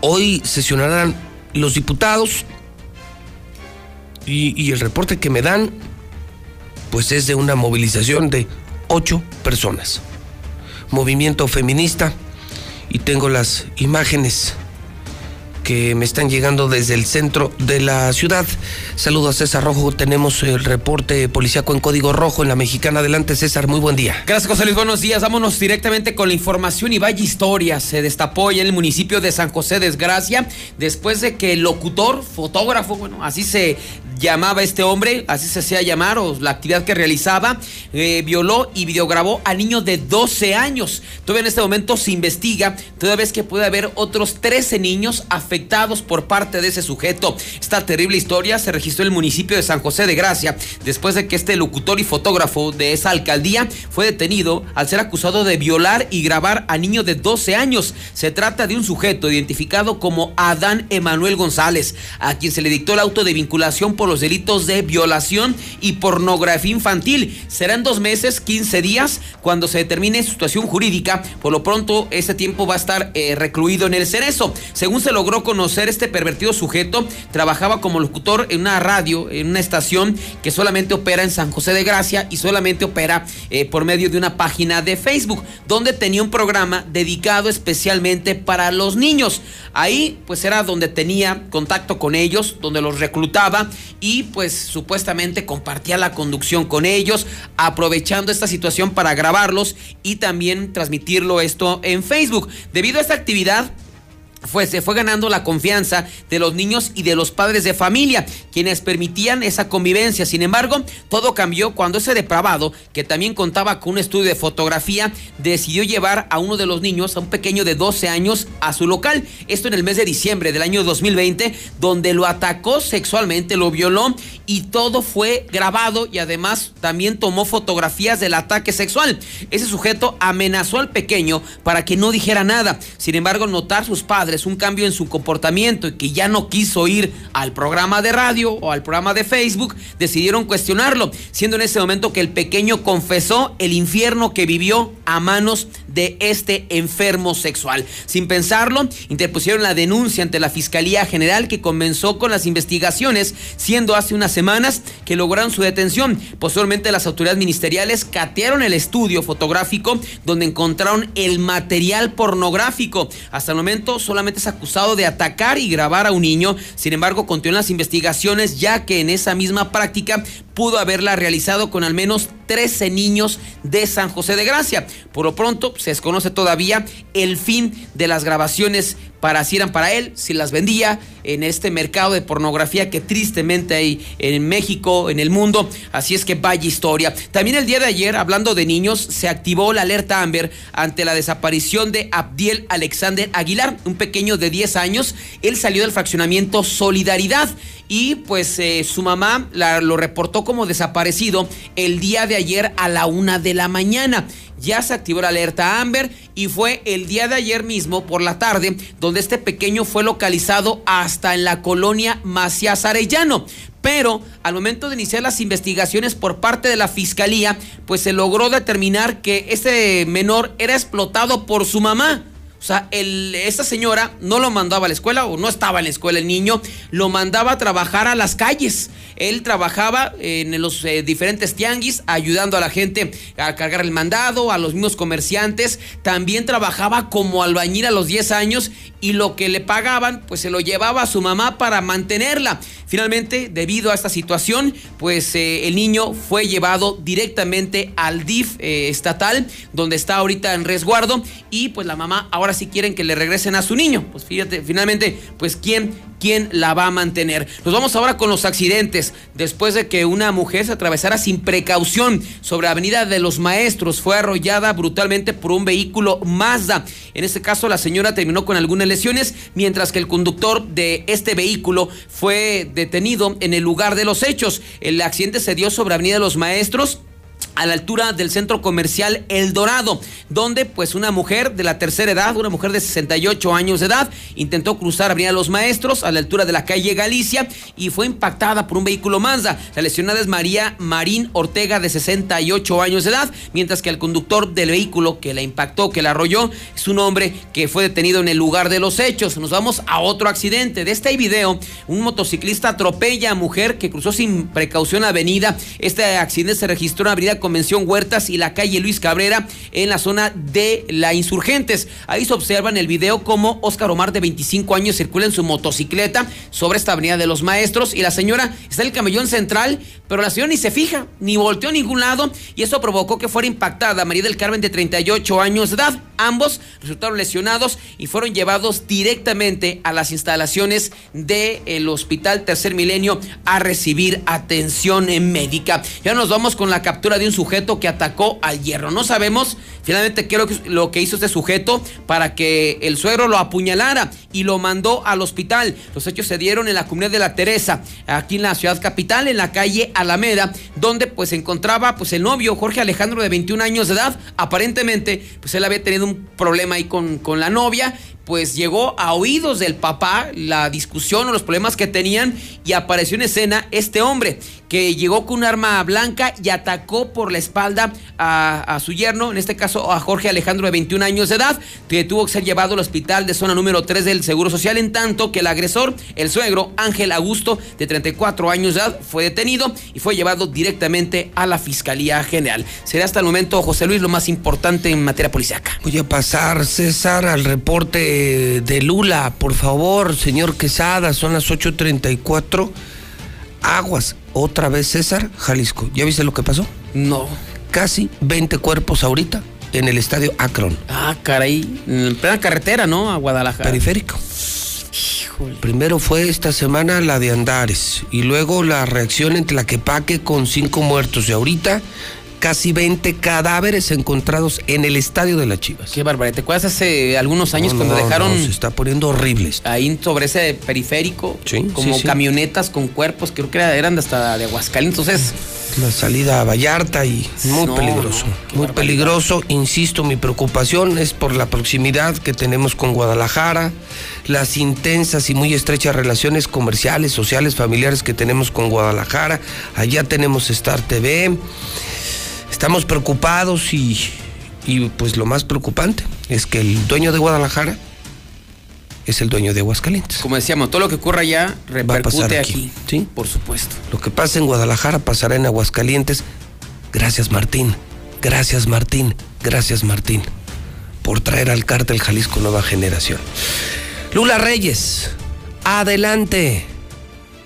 Hoy sesionarán los diputados y, el reporte que me dan, pues es de una movilización de ocho personas. Movimiento feminista y tengo las imágenes que me están llegando desde el centro de la ciudad. Saludos a César Rojo, tenemos el reporte policíaco en código rojo en la mexicana. Adelante César, muy buen día. Gracias José Luis, buenos días. Vámonos directamente con la información y vaya historia. Se destapó ya en el municipio de San José Desgracia después de que el locutor, fotógrafo, bueno, así se llamaba este hombre, así se hacía llamar, o la actividad que realizaba, eh, violó y videograbó a niños de 12 años. Todavía en este momento se investiga, toda vez que puede haber otros 13 niños afectados por parte de ese sujeto. Esta terrible historia se registró en el municipio de San José de Gracia, después de que este locutor y fotógrafo de esa alcaldía fue detenido al ser acusado de violar y grabar a niños de 12 años. Se trata de un sujeto identificado como Adán Emanuel González, a quien se le dictó el auto de vinculación por los delitos de violación y pornografía infantil. Serán dos meses, 15 días, cuando se determine su situación jurídica. Por lo pronto, ese tiempo va a estar eh, recluido en el cerezo. Según se logró conocer, este pervertido sujeto trabajaba como locutor en una radio, en una estación que solamente opera en San José de Gracia y solamente opera eh, por medio de una página de Facebook, donde tenía un programa dedicado especialmente para los niños. Ahí, pues era donde tenía contacto con ellos, donde los reclutaba y pues supuestamente compartía la conducción con ellos, aprovechando esta situación para grabarlos y también transmitirlo esto en Facebook. Debido a esta actividad, fue, se fue ganando la confianza de los niños y de los padres de familia, quienes permitían esa convivencia. Sin embargo, todo cambió cuando ese depravado, que también contaba con un estudio de fotografía, decidió llevar a uno de los niños, a un pequeño de 12 años, a su local. Esto en el mes de diciembre del año 2020, donde lo atacó sexualmente, lo violó y todo fue grabado y además también tomó fotografías del ataque sexual. Ese sujeto amenazó al pequeño para que no dijera nada. Sin embargo, notar sus padres un cambio en su comportamiento y que ya no quiso ir al programa de radio o al programa de Facebook, decidieron cuestionarlo, siendo en ese momento que el pequeño confesó el infierno que vivió a manos de este enfermo sexual. Sin pensarlo, interpusieron la denuncia ante la Fiscalía General que comenzó con las investigaciones, siendo hace unas semanas que lograron su detención. Posteriormente las autoridades ministeriales catearon el estudio fotográfico donde encontraron el material pornográfico. Hasta el momento solamente es acusado de atacar y grabar a un niño. Sin embargo, continúan las investigaciones ya que en esa misma práctica pudo haberla realizado con al menos 13 niños de San José de Gracia. Por lo pronto, se desconoce todavía el fin de las grabaciones para si eran para él, si las vendía en este mercado de pornografía que tristemente hay en México, en el mundo. Así es que vaya historia. También el día de ayer, hablando de niños, se activó la alerta Amber ante la desaparición de Abdiel Alexander Aguilar, un pequeño de 10 años. Él salió del fraccionamiento Solidaridad y pues eh, su mamá lo reportó como desaparecido el día de ayer a la una de la mañana. Ya se activó la alerta Amber y fue el día de ayer mismo por la tarde donde este pequeño fue localizado hasta en la colonia Macías Arellano. Pero al momento de iniciar las investigaciones por parte de la fiscalía, pues se logró determinar que este menor era explotado por su mamá. O sea, esta señora no lo mandaba a la escuela o no estaba en la escuela el niño, lo mandaba a trabajar a las calles. Él trabajaba en los eh, diferentes tianguis ayudando a la gente a cargar el mandado, a los mismos comerciantes. También trabajaba como albañil a los 10 años y lo que le pagaban pues se lo llevaba a su mamá para mantenerla. Finalmente, debido a esta situación, pues eh, el niño fue llevado directamente al DIF eh, estatal, donde está ahorita en resguardo, y pues la mamá ahora sí quieren que le regresen a su niño. Pues fíjate, finalmente, pues quién, quién la va a mantener. Nos vamos ahora con los accidentes. Después de que una mujer se atravesara sin precaución sobre Avenida de los Maestros, fue arrollada brutalmente por un vehículo Mazda. En este caso, la señora terminó con algunas lesiones, mientras que el conductor de este vehículo fue detenido en el lugar de los hechos. El accidente se dio sobre Avenida de los Maestros a la altura del centro comercial El Dorado, donde pues una mujer de la tercera edad, una mujer de 68 años de edad, intentó cruzar Avenida Los Maestros a la altura de la calle Galicia y fue impactada por un vehículo Mazda. La lesionada es María Marín Ortega de 68 años de edad, mientras que el conductor del vehículo que la impactó, que la arrolló, es un hombre que fue detenido en el lugar de los hechos. Nos vamos a otro accidente. De este video, un motociclista atropella a mujer que cruzó sin precaución avenida. Este accidente se registró en Avenida Convención Huertas y la calle Luis Cabrera en la zona de la Insurgentes. Ahí se observa en el video cómo Óscar Omar de 25 años circula en su motocicleta sobre esta avenida de los maestros y la señora está en el camellón central, pero la señora ni se fija, ni volteó a ningún lado y eso provocó que fuera impactada María del Carmen de 38 años de edad. Ambos resultaron lesionados y fueron llevados directamente a las instalaciones del Hospital Tercer Milenio a recibir atención médica. Ya nos vamos con la captura de un sujeto que atacó al hierro. No sabemos finalmente qué es lo que hizo este sujeto para que el suegro lo apuñalara y lo mandó al hospital. Los hechos se dieron en la comunidad de La Teresa, aquí en la ciudad capital, en la calle Alameda, donde pues se encontraba pues el novio Jorge Alejandro de 21 años de edad. Aparentemente pues él había tenido un problema ahí con, con la novia pues llegó a oídos del papá la discusión o los problemas que tenían y apareció en escena este hombre que llegó con un arma blanca y atacó por la espalda a, su yerno, en este caso a Jorge Alejandro de 21 años de edad, que tuvo que ser llevado al hospital de zona número 3 del Seguro Social, en tanto que el agresor, el suegro Ángel Augusto, de 34 años de edad, fue detenido y fue llevado directamente a la Fiscalía General. Será hasta el momento, José Luis, lo más importante en materia policíaca. Voy a pasar, César, al reporte de Lula, por favor, señor Quesada, son las 8.34. Aguas, otra vez César, Jalisco. ¿Ya viste lo que pasó? No. Casi 20 cuerpos ahorita en el estadio Akron. Ah, caray, en plena carretera, ¿no? A Guadalajara. Periférico. Primero fue esta semana la de Andares y luego la reacción en Tlaquepaque con cinco muertos y ahorita casi 20 cadáveres encontrados en el estadio de las Chivas. Qué barbaridad. ¿Te acuerdas hace algunos años No, cuando no, dejaron no, se está poniendo horrible. esto. ahí sobre ese periférico como sí, sí. camionetas con cuerpos, creo que era- eran hasta de Aguascalientes? Entonces, La salida a Vallarta y muy No, peligroso. muy peligroso. Insisto, mi preocupación es por la proximidad que tenemos con Guadalajara, las intensas y muy estrechas relaciones comerciales, sociales, familiares que tenemos con Guadalajara. Allá tenemos Star TV. Estamos preocupados y, y pues lo más preocupante es que el dueño de Guadalajara es el dueño de Aguascalientes. como decíamos, todo lo que ocurra allá Va a pasar repercute aquí. aquí. ¿sí? Por supuesto. Lo que pasa en Guadalajara pasará en Aguascalientes. Gracias Martín, gracias Martín, gracias Martín por traer al cártel Jalisco Nueva Generación. Lula Reyes, adelante.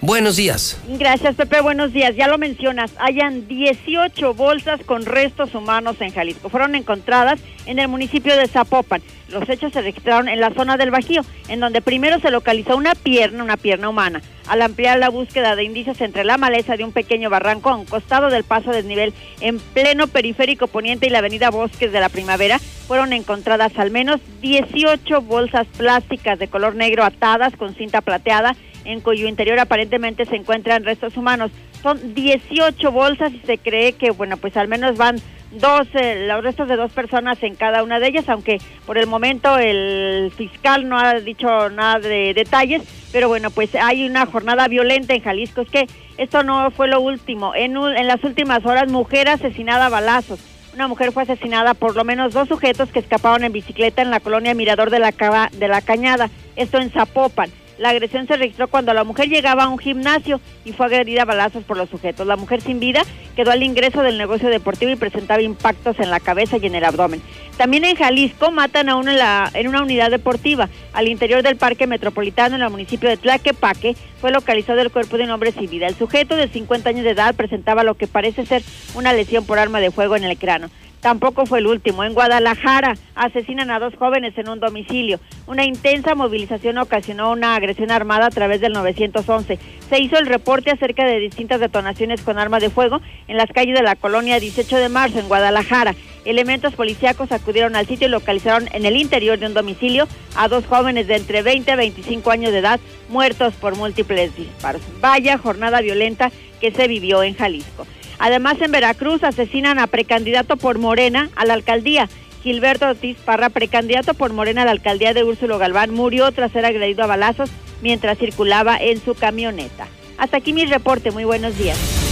Buenos días. Gracias, Pepe. Buenos días. Ya lo mencionas. Hayan 18 bolsas con restos humanos en Jalisco. Fueron encontradas en el municipio de Zapopan. Los hechos se registraron en la zona del Bajío, en donde primero se localizó una pierna, una pierna humana. Al ampliar la búsqueda de indicios entre la maleza de un pequeño barranco a un costado del paso de desnivel en pleno periférico poniente y la avenida Bosques de la Primavera, fueron encontradas al menos 18 bolsas plásticas de color negro atadas con cinta plateada en cuyo interior aparentemente se encuentran restos humanos. Son 18 bolsas y se cree que, bueno, pues al menos van dos, eh, los restos de dos personas en cada una de ellas, aunque por el momento el fiscal no ha dicho nada de detalles, pero bueno, pues hay una jornada violenta en Jalisco. Es que esto no fue lo último. En, un- en las últimas horas, mujer asesinada a balazos. Una mujer fue asesinada por lo menos dos sujetos que escapaban en bicicleta en la colonia Mirador de la, Cava- de la Cañada, esto en Zapopan. La agresión se registró cuando la mujer llegaba a un gimnasio y fue agredida a balazos por los sujetos. La mujer sin vida quedó al ingreso del negocio deportivo y presentaba impactos en la cabeza y en el abdomen. También en Jalisco matan a uno en, la, en una unidad deportiva. Al interior del parque metropolitano en el municipio de Tlaquepaque fue localizado el cuerpo de un hombre sin vida. El sujeto de 50 años de edad presentaba lo que parece ser una lesión por arma de fuego en el cráneo. Tampoco fue el último. En Guadalajara asesinan a dos jóvenes en un domicilio. Una intensa movilización ocasionó una agresión armada a través del 911. Se hizo el reporte acerca de distintas detonaciones con arma de fuego en las calles de la colonia 18 de marzo en Guadalajara. Elementos policíacos acudieron al sitio y localizaron en el interior de un domicilio a dos jóvenes de entre 20 a 25 años de edad muertos por múltiples disparos. Vaya jornada violenta que se vivió en Jalisco. Además, en Veracruz asesinan a precandidato por Morena a la alcaldía. Gilberto Ortiz Parra, precandidato por Morena a la alcaldía de Úrsulo Galván, murió tras ser agredido a balazos mientras circulaba en su camioneta. Hasta aquí mi reporte. Muy buenos días.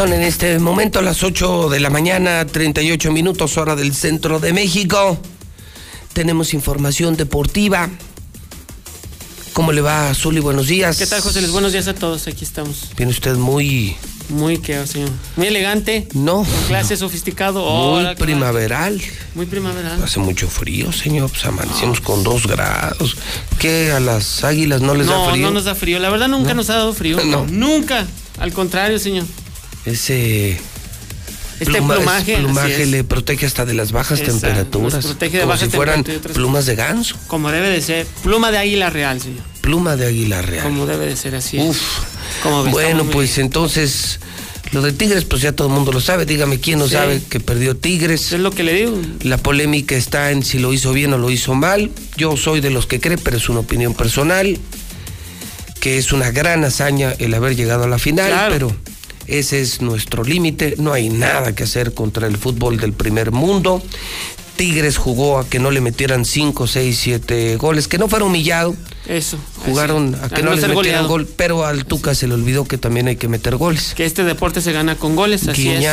Son en este momento las 8 de la mañana, 38 minutos hora del centro de México. Tenemos información deportiva. ¿Cómo le va, Zuli? Buenos días. ¿Qué tal, José Luis? Buenos días a todos. Aquí estamos. Viene usted muy, Muy que, señor. Muy elegante. No. Con clase sofisticado. muy Hola, claro. primaveral. Muy primaveral. Hace mucho frío, señor. Pues amanecemos con dos grados. ¿Qué? ¿A las águilas no les no, da frío? no nos da frío. La verdad nunca nos ha dado frío. [LAUGHS] No. Nunca. Al contrario, señor. Ese Este pluma- plumaje, le protege hasta de las bajas Exacto, temperaturas. nos protege de como bajas si fueran plumas de ganso. Como debe de ser. Pluma de águila real, señor. Pluma de águila real. Como debe de ser, así Uf. es. Como Bueno, pues entonces, lo de Tigres, pues ya todo el mundo lo sabe. Dígame quién no Sí. sabe que perdió Tigres. Es lo que le digo. La polémica está en si lo hizo bien o lo hizo mal. Yo soy de los que cree, pero es una opinión personal, que es una gran hazaña el haber llegado a la final, Claro. pero ese es nuestro límite. No hay nada que hacer contra el fútbol del primer mundo. Tigres jugó a que no le metieran 5, 6, 7 goles, que no fuera humillado. Eso. Jugaron así. a que A no, no les metieran goleado. gol, pero al Tuca se le olvidó que también hay que meter goles. Que este deporte se gana con goles, así es.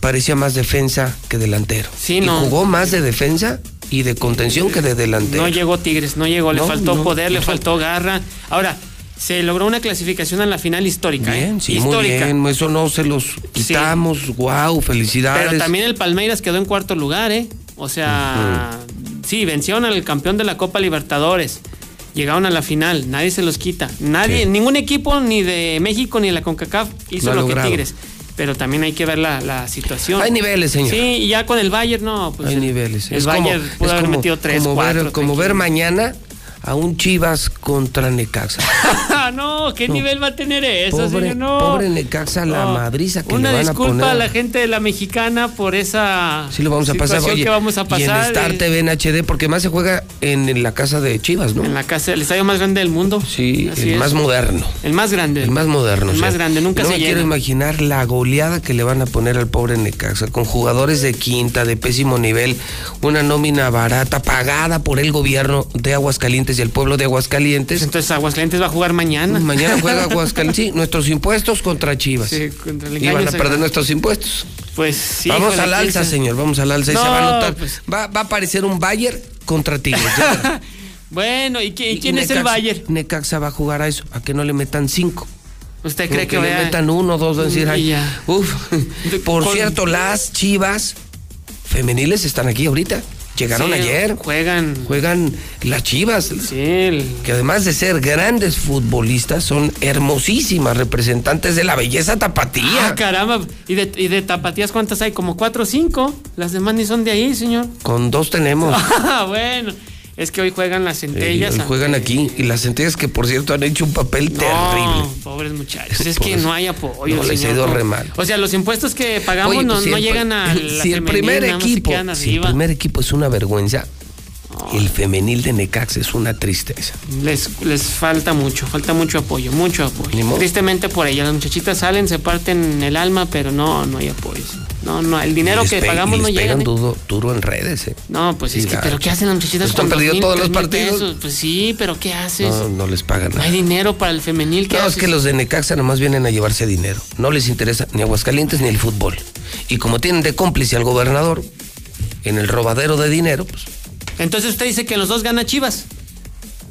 Parecía más defensa que delantero. Sí, y no. jugó más de defensa y de contención que de delantero. No llegó Tigres, no llegó, le No, faltó no, poder, le faltó garra. Ahora, se logró una clasificación a la final histórica, ¿eh? Bien, sí, muy histórica. bien. Eso no se los quitamos. Wow, felicidades. Pero también el Palmeiras quedó en cuarto lugar, ¿eh? O sea, sí, vencieron al campeón de la Copa Libertadores. Llegaron a la final, nadie se los quita. Nadie, Sí. ningún equipo ni de México ni de la CONCACAF hizo Lo que. Tigres. pero también hay que ver la, la situación. Hay niveles, señor. Sí, y ya con el Bayern, no, pues Hay el, niveles. El Es Bayern como- pudo haber como- metido 3, como 4. ver, como ver mañana a un Chivas contra Necaxa. [LAUGHS] no, ¿qué No. nivel va a tener eso, Pobre, señor? No. pobre Necaxa, la No. madriza que Una le van a disculpa poner. a, la gente de la mexicana por esa Sí lo vamos a pasar. Oye, que vamos a y en pasar. Star TV en HD, porque más se juega en, en la casa de Chivas, ¿no? En la casa, el estadio más grande del mundo. Sí, Así el es. más moderno. El más grande. El más moderno. El o sea, más grande, nunca se me quiero imaginar la goleada que le van a poner al pobre Necaxa, con jugadores de quinta, de pésimo nivel, una nómina barata, pagada por el gobierno de Aguascalientes y el pueblo de Aguascalientes. Entonces Aguascalientes va a jugar mañana. Mañana juega [LAUGHS] Aguascalientes. Sí, nuestros impuestos contra Chivas. Sí, contra el y van a perder nuestros impuestos. Pues sí. vamos al alza, piensa. señor, vamos al alza. y se No, va a notar. pues. Va, va a aparecer un Bayern contra Tigres. [LAUGHS] Bueno, ¿y, qui- y quién es el Bayern? Necaxa va a jugar a eso, a que no le metan cinco. ¿Usted cree que, que le vaya? metan uno, dos, decir, Y ay, uf. [LAUGHS] Por Con- cierto, las chivas femeniles están aquí ahorita. Llegaron Sí, ayer. Juegan. Juegan las chivas. Sí, el- Que además de ser grandes futbolistas, son hermosísimas representantes de la belleza tapatía. Ah, caramba. ¿Y de, ¿Y de tapatías cuántas hay? Como cuatro o cinco. Las demás ni son de ahí, señor. Con dos tenemos. [LAUGHS] Ah, bueno. Es que hoy juegan las centellas. Eh, juegan aquí. Y las centellas que, por cierto, han hecho un papel No, terrible. Pobres muchachos. Es que no hay apoyo. No, les ha señor. ido re mal. O sea, los impuestos que pagamos Oye, no, pues, si no el- llegan a [LAUGHS] la Si el primer equipo, si el primer equipo es una vergüenza, el femenil de Necaxa es una tristeza. Les, les falta mucho, falta mucho apoyo, mucho apoyo. Tristemente por ellas, las muchachitas salen, se parten el alma, pero no, no hay apoyo. No, no, el dinero que pagamos les no llega. pegan ¿eh? duro, duro en redes, ¿eh? No, pues Sí, es que, pero ¿qué hacen las muchachitas con mil, todos los partidos. pesos? Pues sí, pero ¿qué haces? No, no les pagan No nada. hay dinero para el femenil, ¿qué No, es que los de Necaxa nomás vienen a llevarse dinero. No les interesa ni Aguascalientes ni el fútbol. Y como tienen de cómplice al gobernador en el robadero de dinero, pues Entonces usted dice que los dos gana Chivas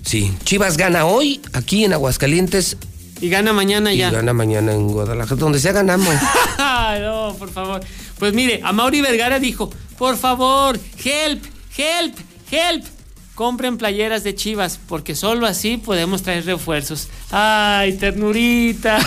sí. Chivas gana hoy aquí en Aguascalientes y gana mañana y ya. gana mañana en Guadalajara. Donde sea ganamos. [LAUGHS] No, por favor. Pues mire, a Mauri Vergara dijo, por favor, help, help, help. Compren playeras de Chivas, porque solo así podemos traer refuerzos. Ay, ternurita.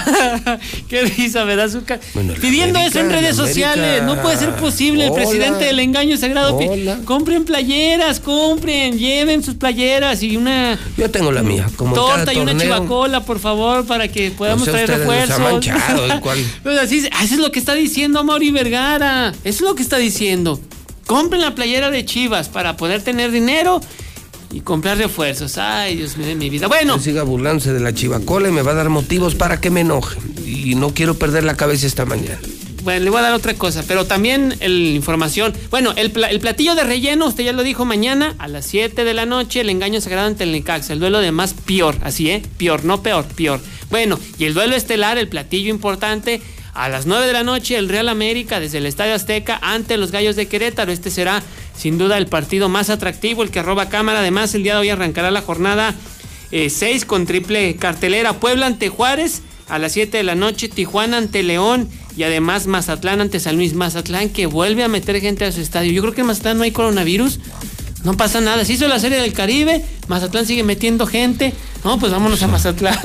[LAUGHS] Qué risa, me da su Bueno, Pidiendo América, eso en redes sociales. No puede ser posible. El presidente del engaño sagrado. Hola. Compren playeras, compren, lleven sus playeras y una Yo tengo la mía. Como torta y una torneo. chivacola, por favor, para que podamos No sé traer refuerzos. manchado, [LAUGHS] Pues así, eso es lo que está diciendo Mauri Vergara. Eso es lo que está diciendo. Compren la playera de Chivas para poder tener dinero y comprar refuerzos. Ay, Dios mío de mi vida. Bueno, Que siga burlándose de la chivacola y me va a dar motivos para que me enoje. Y no quiero perder la cabeza esta mañana. bueno, le voy a dar otra cosa, pero también el, información. Bueno, el, pla- el platillo de relleno, usted ya lo dijo mañana, a las 7 de la noche, el engaño sagrado ante el Necaxa. El duelo de más peor, así, ¿eh? Peor, no peor, peor. Bueno, y el duelo estelar, el platillo importante, a las 9 de la noche, el Real América desde el Estadio Azteca ante los Gallos de Querétaro. Este será, sin duda, el partido más atractivo, el que roba cámara. Además, el día de hoy arrancará la jornada 6 con triple cartelera. Puebla ante Juárez a las 7 de la noche, Tijuana ante León y además Mazatlán ante San Luis. Mazatlán que vuelve a meter gente a su estadio. Yo creo que en Mazatlán no hay coronavirus. No pasa nada. Se hizo la serie del Caribe. Mazatlán sigue metiendo gente. No, pues vámonos a Mazatlán.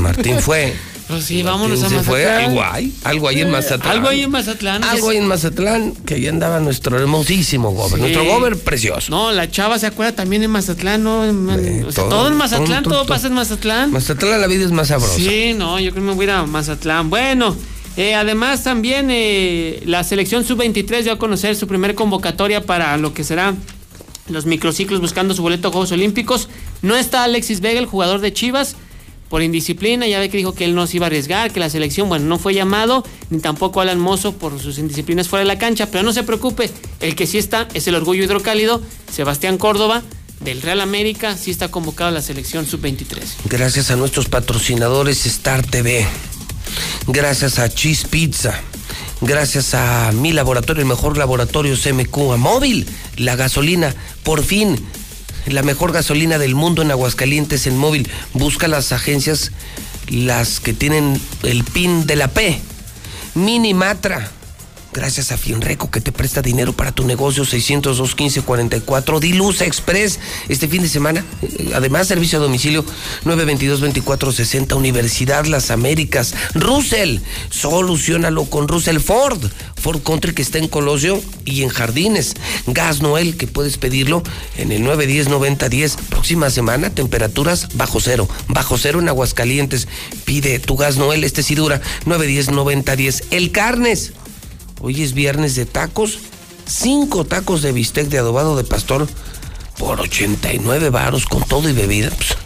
Martín fue. Pues sí, vámonos a se fue. Mazatlán. Algo hay. Algo hay en Mazatlán. Algo ahí en Mazatlán. Algo hay en Mazatlán que ahí andaba nuestro hermosísimo gober. Sí. Nuestro gober precioso. No, la chava se acuerda también en Mazatlán, ¿no? En- o sea, todo, todo, en Mazatlán, todo, todo, todo. pasa en Mazatlán. Mazatlán la vida es más sabrosa. Sí, no, yo creo que me voy a ir a Mazatlán. Bueno, eh, además también eh, la selección sub-23 dio a conocer su primer convocatoria para lo que será los microciclos buscando su boleto a Juegos Olímpicos. No está Alexis Vega, el jugador de Chivas, por indisciplina. Ya ve que dijo que él no se iba a arriesgar, que la selección, bueno, no fue llamado, ni tampoco Alan Mozo por sus indisciplinas fuera de la cancha. Pero no se preocupe, el que sí está es el orgullo hidrocálido, Sebastián Córdoba. Del Real América sí está convocado a la selección sub-23. Gracias a nuestros patrocinadores Star TV. Gracias a Cheese Pizza. Gracias a mi laboratorio, el mejor laboratorio CMQ, a Móvil, la gasolina, por fin, la mejor gasolina del mundo en Aguascalientes en Móvil. Busca las agencias, las que tienen el PIN de la P. Minimatra. Gracias a Fienreco que te presta dinero para tu negocio 602 15 44 Diluz Express este fin de semana. Eh, Además, servicio a domicilio 922 24 60 Universidad Las Américas. Russell, solucionalo con Russell Ford. Ford Country que está en Colosio y en Jardines. Gas Noel que puedes pedirlo en el 910 9010. Próxima semana, temperaturas bajo cero. Bajo cero en Aguascalientes. Pide tu gas Noel, este sí dura 910 9010. El Carnes. Hoy es viernes de tacos. Cinco tacos de bistec de adobado de pastor por 89 varos con todo y bebida. Pues,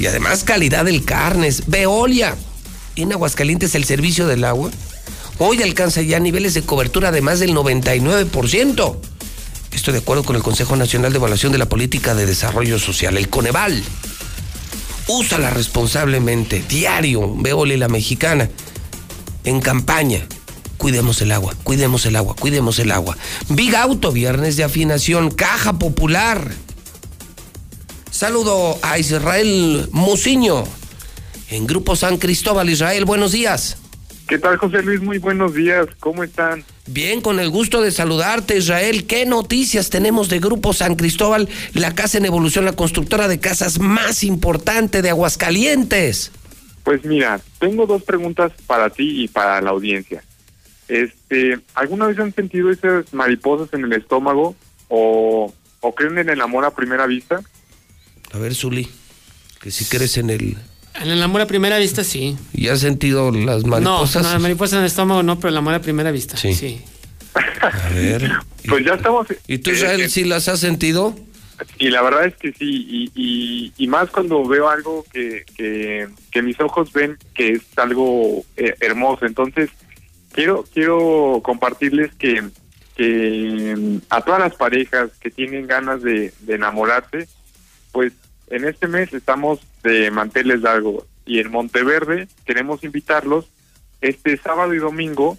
y además calidad del carnes. Veolia. En Aguascalientes el servicio del agua. Hoy alcanza ya niveles de cobertura de más del 99%. Esto de acuerdo con el Consejo Nacional de Evaluación de la Política de Desarrollo Social, el Coneval. Úsala responsablemente. Diario, Veolia la mexicana. En campaña. Cuidemos el agua, cuidemos el agua, cuidemos el agua. Big Auto, viernes de afinación, Caja Popular. Saludo a Israel Muciño en Grupo San Cristóbal. Israel, buenos días. ¿Qué tal, José Luis? Muy buenos días. ¿Cómo están? Bien, con el gusto de saludarte, Israel. ¿Qué noticias tenemos de Grupo San Cristóbal, la casa en evolución, la constructora de casas más importante de Aguascalientes? Pues mira, tengo dos preguntas para ti y para la audiencia. Este, ¿alguna vez han sentido esas mariposas en el estómago o, o creen en el amor a primera vista? A ver, Zuli, que si crees en el... En el amor a primera vista, sí. ¿Y has sentido las mariposas? No, no, mariposas en el estómago no, pero el amor a primera vista, Sí. sí. A ver. [LAUGHS] Pues ya estamos... ¿Y tú, Israel, sí las has sentido? Y la verdad es que sí, y, y, y más cuando veo algo que, que, que mis ojos ven que es algo eh, hermoso. Entonces, quiero quiero compartirles que, que mm, a todas las parejas que tienen ganas de, de enamorarse, pues en este mes estamos de manteles largos y en Monteverde queremos invitarlos este sábado y domingo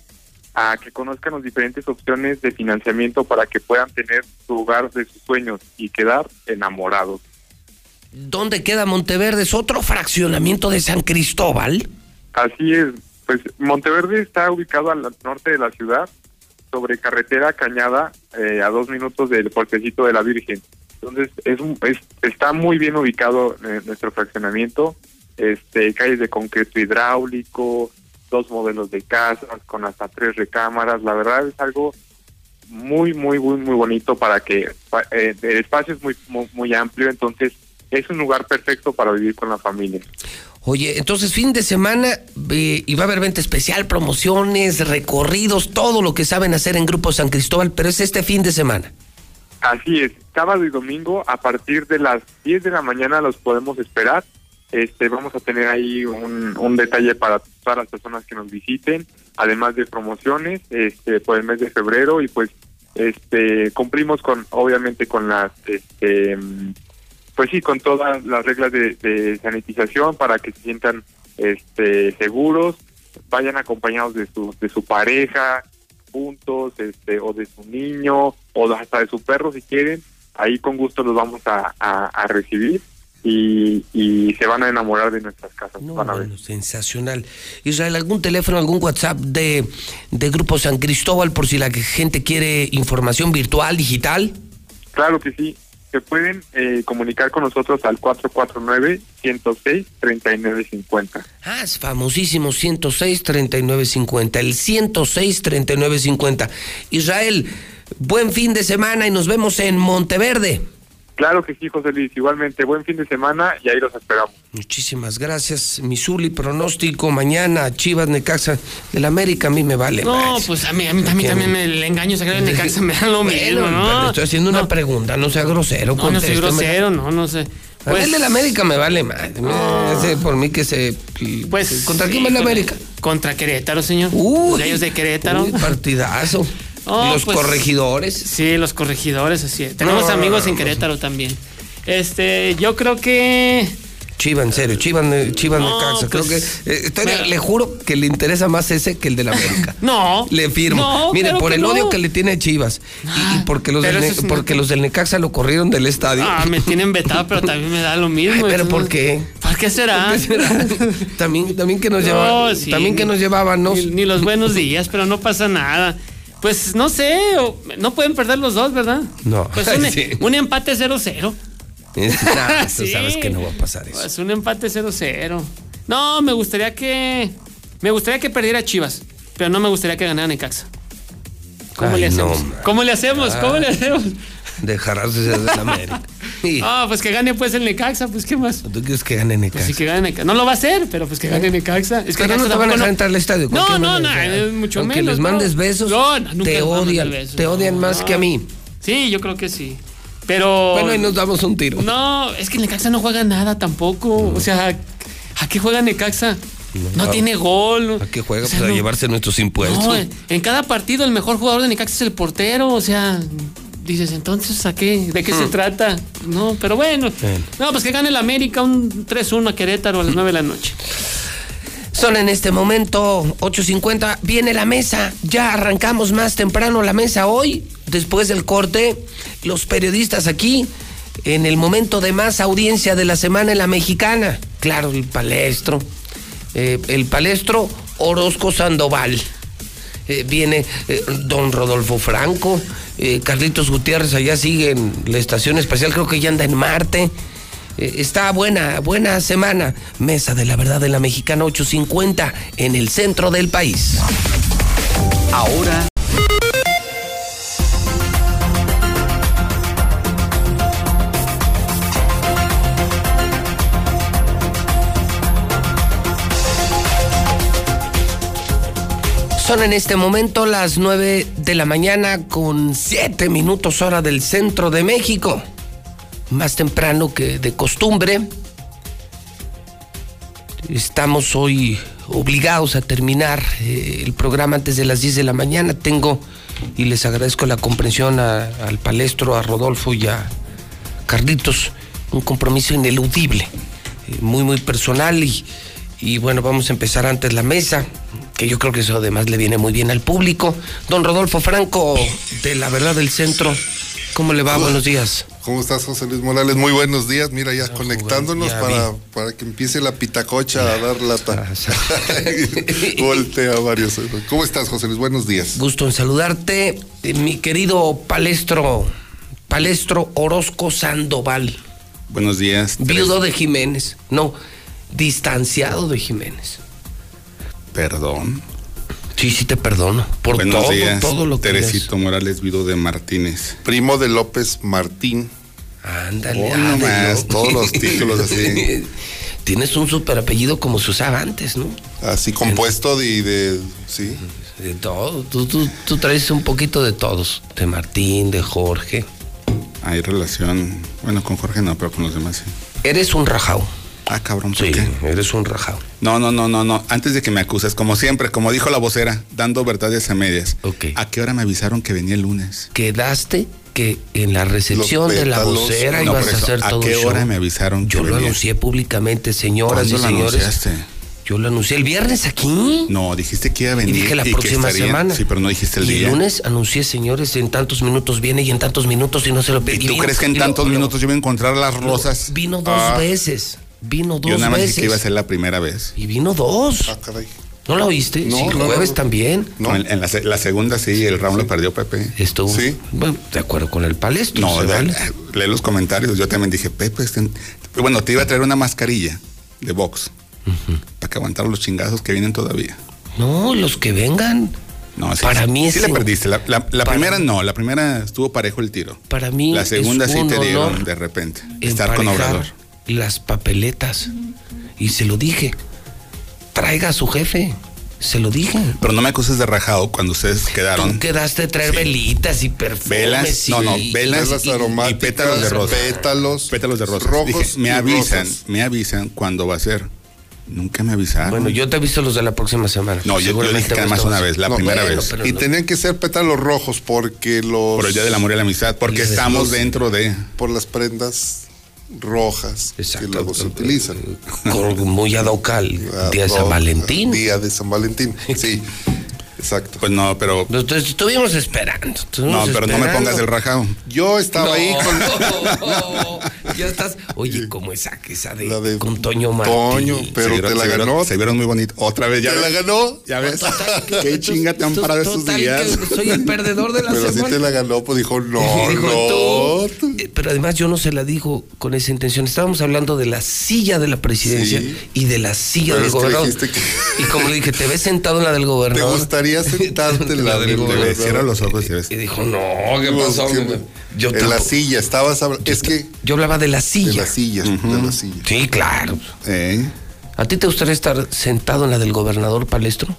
a que conozcan las diferentes opciones de financiamiento para que puedan tener su hogar de sus sueños y quedar enamorados. ¿Dónde queda Monteverde? ¿Es otro fraccionamiento de San Cristóbal? Así es, pues Monteverde está ubicado al norte de la ciudad, sobre carretera Cañada, eh, a dos minutos del puertecito de la Virgen. Entonces es, es- está muy bien ubicado eh, nuestro fraccionamiento, este calles de concreto hidráulico, dos modelos de casas con hasta tres recámaras. La verdad es algo muy muy muy muy bonito para que eh, el espacio es muy, muy muy amplio, entonces es un lugar perfecto para vivir con la familia. Oye, entonces fin de semana eh, y va a haber venta especial, promociones, recorridos, todo lo que saben hacer en Grupo San Cristóbal, pero es este fin de semana. Así es, sábado y domingo a partir de las 10 de la mañana los podemos esperar. Este, vamos a tener ahí un, un detalle para todas las personas que nos visiten, además de promociones este, por el mes de febrero y pues este cumplimos con obviamente con las este, pues sí con todas las reglas de, de sanitización para que se sientan este seguros, vayan acompañados de su de su pareja, juntos, este o de su niño o hasta de su perro si quieren, ahí con gusto los vamos a, a, a recibir y, y se van a enamorar de nuestras casas. van a ver. Bueno, sensacional. Israel, ¿algún teléfono, algún WhatsApp de, de Grupo San Cristóbal por si la gente quiere información virtual, digital? Claro que sí. Pueden eh, comunicar con nosotros al 449-106-3950. Ah, es famosísimo 106 3950, el 106 3950. Israel, buen fin de semana y nos vemos en Monteverde. Claro que sí, José Luis. Igualmente, buen fin de semana y ahí los esperamos. Muchísimas gracias. Misuli, pronóstico mañana, Chivas, Necaxa, del América, a mí me vale. No, pues a mí, a mí, a mí también el engaño sagrado de Necaxa me da lo Bueno, mismo, pero ¿no? le estoy haciendo una pregunta, no sea grosero. No, no soy contésteme. grosero, no, no sé. A mí el del América me vale madre. Ese por mí que se. Pues, ¿Contra quién va el América? Contra Querétaro, señor. Uy, Ellos de Querétaro. uy, partidazo. Oh, Los pues, corregidores. Sí, los corregidores, así es. Tenemos No, amigos no, en no, Querétaro también. Este, yo creo que. Chivas, en serio, Chivas, Chivas No, Necaxa. Creo que. pues, eh, estoy- mira. le juro que le interesa más ese que el del América. [LAUGHS] No. Le firmo. No, Mire, por que el no. odio que le tiene a Chivas y, y porque, los del, es una- porque los del Necaxa lo corrieron del estadio. Ah, me tienen vetado, pero [LAUGHS] también me da lo mismo. Pero ¿por no- qué? ¿Por qué será? ¿Por qué será? [LAUGHS] también, también que nos No, llevaban. sí, también que nos llevábamos. Ni, ni los buenos días, pero no pasa nada. Pues no sé, o- no pueden perder los dos, ¿verdad? No. Pues [LAUGHS] un, Sí. un empate 0-0. [LAUGHS] Nah, tú Sí. sabes que no va a pasar eso. Pues un empate 0-0. No, me gustaría que. Me gustaría que perdiera Chivas, pero no me gustaría que ganara Necaxa. ¿Cómo Ay, le no, hacemos? man. ¿Cómo le hacemos? ¿Cómo Ah. le hacemos? Dejarás de ser de la América. [LAUGHS] Sí. Ah, pues que gane pues el Necaxa, pues qué más. ¿Tú quieres que gane Necaxa? Pues sí que gane Necaxa. No lo va a hacer, pero pues que gane Necaxa. Es que Pero no te van a dejar entrar al estadio. No, no, no, es mucho Aunque menos. les no. mandes besos, No, no, nunca te odian. besos. Te odian más No. que a mí. Sí, yo creo que sí. Pero. Bueno, y nos damos un tiro. No, es que Necaxa no juega nada tampoco. O sea, ¿a qué juega Necaxa? No, tiene gol. ¿A qué juega? O sea, pues a no- llevarse nuestros impuestos. No, en cada partido el mejor jugador de Necaxa es el portero. O sea, dices, entonces, ¿a qué? ¿De qué se trata? No, pero bueno. Bueno. No, pues que gane el América un 3-1 a Querétaro a las 9 de la noche. Son en este momento 8.50. Viene la mesa. Ya arrancamos más temprano la mesa hoy. Después del corte, los periodistas aquí, en el momento de más audiencia de la semana en la mexicana. Claro, el palestro. Eh, el palestro Orozco Sandoval. Eh, viene eh, don Rodolfo Franco. Eh, Carlitos Gutiérrez allá sigue en la estación espacial. Creo que ya anda en Marte. Eh, está buena, buena semana. Mesa de la Verdad de la Mexicana 850 en el centro del país. Ahora, Son en este momento las 9 de la mañana con 7 minutos hora del centro de México. Más temprano que de costumbre. Estamos hoy obligados a terminar eh, el programa antes de las 10 de la mañana. Tengo, y les agradezco la comprensión al palestro, a Rodolfo y a Carlitos, un compromiso ineludible, eh, muy, muy personal. Y, y bueno, vamos a empezar antes la mesa, que yo creo que eso además le viene muy bien al público. Don Rodolfo Franco, de La Verdad del Centro, ¿cómo le va? Buenos días. ¿Cómo estás, José Luis Morales? Muy buenos días. Mira, ya conectándonos ya para, para que empiece la pitacocha a dar lata. [LAUGHS] Voltea varios. ¿Cómo estás, José Luis? Buenos días. Gusto en saludarte, eh, mi querido palestro, palestro Orozco Sandoval, Buenos días. viudo de Jiménez, no, distanciado de Jiménez. Perdón. Sí, sí te perdono. Por Buenos todo, días. todo lo que Teresito Morales, viudo de Martínez. Primo de López Martín. Ándale, Oh, no más, todos los [LAUGHS] títulos así. [LAUGHS] Tienes un super apellido como se usaba antes, ¿no? Así compuesto de, de sí. De todo. Tú, tú, tú traes un poquito de todos. De Martín, de Jorge. Hay relación, bueno, con Jorge no, pero con los demás sí. Eres un rajao. Ah, cabrón, ¿por Sí, qué? eres un rajao. No, no, no, no, no. Antes de que me acuses, como siempre, como dijo la vocera, dando verdades a medias. Ok. ¿A qué hora me avisaron que venía el lunes? Quedaste que en la recepción de la vocera No, ibas a hacer ¿a todo qué show. hora me avisaron Yo que lo venía? anuncié públicamente, señoras y ¿Cuándo lo señores. anunciaste? Yo lo anuncié el viernes aquí. No, dijiste que iba a venir. Y dije la que próxima estaría- semana. Sí, pero no dijiste el y día. el lunes anuncié, señores, en tantos minutos viene y en tantos minutos y no se lo ¿Y pedí. tú crees que en tantos minutos yo voy a encontrar las rosas? Vino dos Ah, veces. Vino dos Yo nada más dije veces. que iba a ser la primera vez. Y vino dos. Ah, caray. ¿No la oíste? No, sí, el no, jueves no. también. No, en, en la, se- la segunda sí, el round lo perdió Pepe. Estuvo. Sí. Bueno, de acuerdo con el palestro. No, de- vale. lee los comentarios. Yo también dije, Pepe, este- bueno, te iba a traer una mascarilla de box para que aguantar los chingazos que vienen todavía. No, los que vengan. No, sí, Para sí, mí sí es en- perdiste. La, la- la para- primera no, la primera estuvo parejo el tiro. Para mí La segunda es sí te dieron de repente. Estar con Obrador. Las papeletas. Y se lo dije. Traiga a su jefe. Se lo dije. Pero no me acuses de rajado cuando ustedes quedaron. Tú quedaste de traer Sí. velitas y perfumes. Velas, y- no, no, velas Velas y, pétalos de rosa. pétalos, pétalos de rosa. rojos Dije, me y avisan, rosas. me avisan cuándo va a ser. Nunca me avisaron. Bueno, yo te aviso los de la próxima semana. No, yo- yo dije que además a- una vez, la No, primera bueno, vez. Y no. tenían que ser pétalos rojos porque los. Por el Día del Amor y la Amistad, porque estamos dentro de... Por las prendas rojas Exacto. que luego se utilizan. Muy ad hoc al [LAUGHS] Ah, día de San Valentín. Día de San Valentín, sí. Exacto. Pues no, pero. Entonces estuvimos esperando. No, pero no me pongas el rajado. Yo estaba No. ahí con. [LAUGHS] ya estás. Oye, como esa que esa de, con Toño Martí. Toño, pero vieron- te la se vieron- ganó. Se vieron muy bonito. Otra vez, ya ¿Te la ganó? Ya ves. [LAUGHS] Qué chinga te han parado estos Total, días. soy el perdedor de la Pero sí semana. te la ganó, pues dijo, no, [LAUGHS] Dijo, no. Eh, Pero además yo no se la dijo con esa intención. Estábamos hablando de la silla de la presidencia Sí. y de la silla Pero del gobernador. que- Y como le dije, te ves sentado en la del ¿Te gobernador. Gustaría sentarte en [LAUGHS] la del Te gobernador? cierra los ojos y ves. Y dijo, no, ¿qué pasó? que- Yo en la silla, estabas hablando. Es que. Yo hablaba de la silla. De la silla, de la silla. Sí, claro. ¿Eh? ¿A ti te gustaría estar sentado en la del gobernador palestro?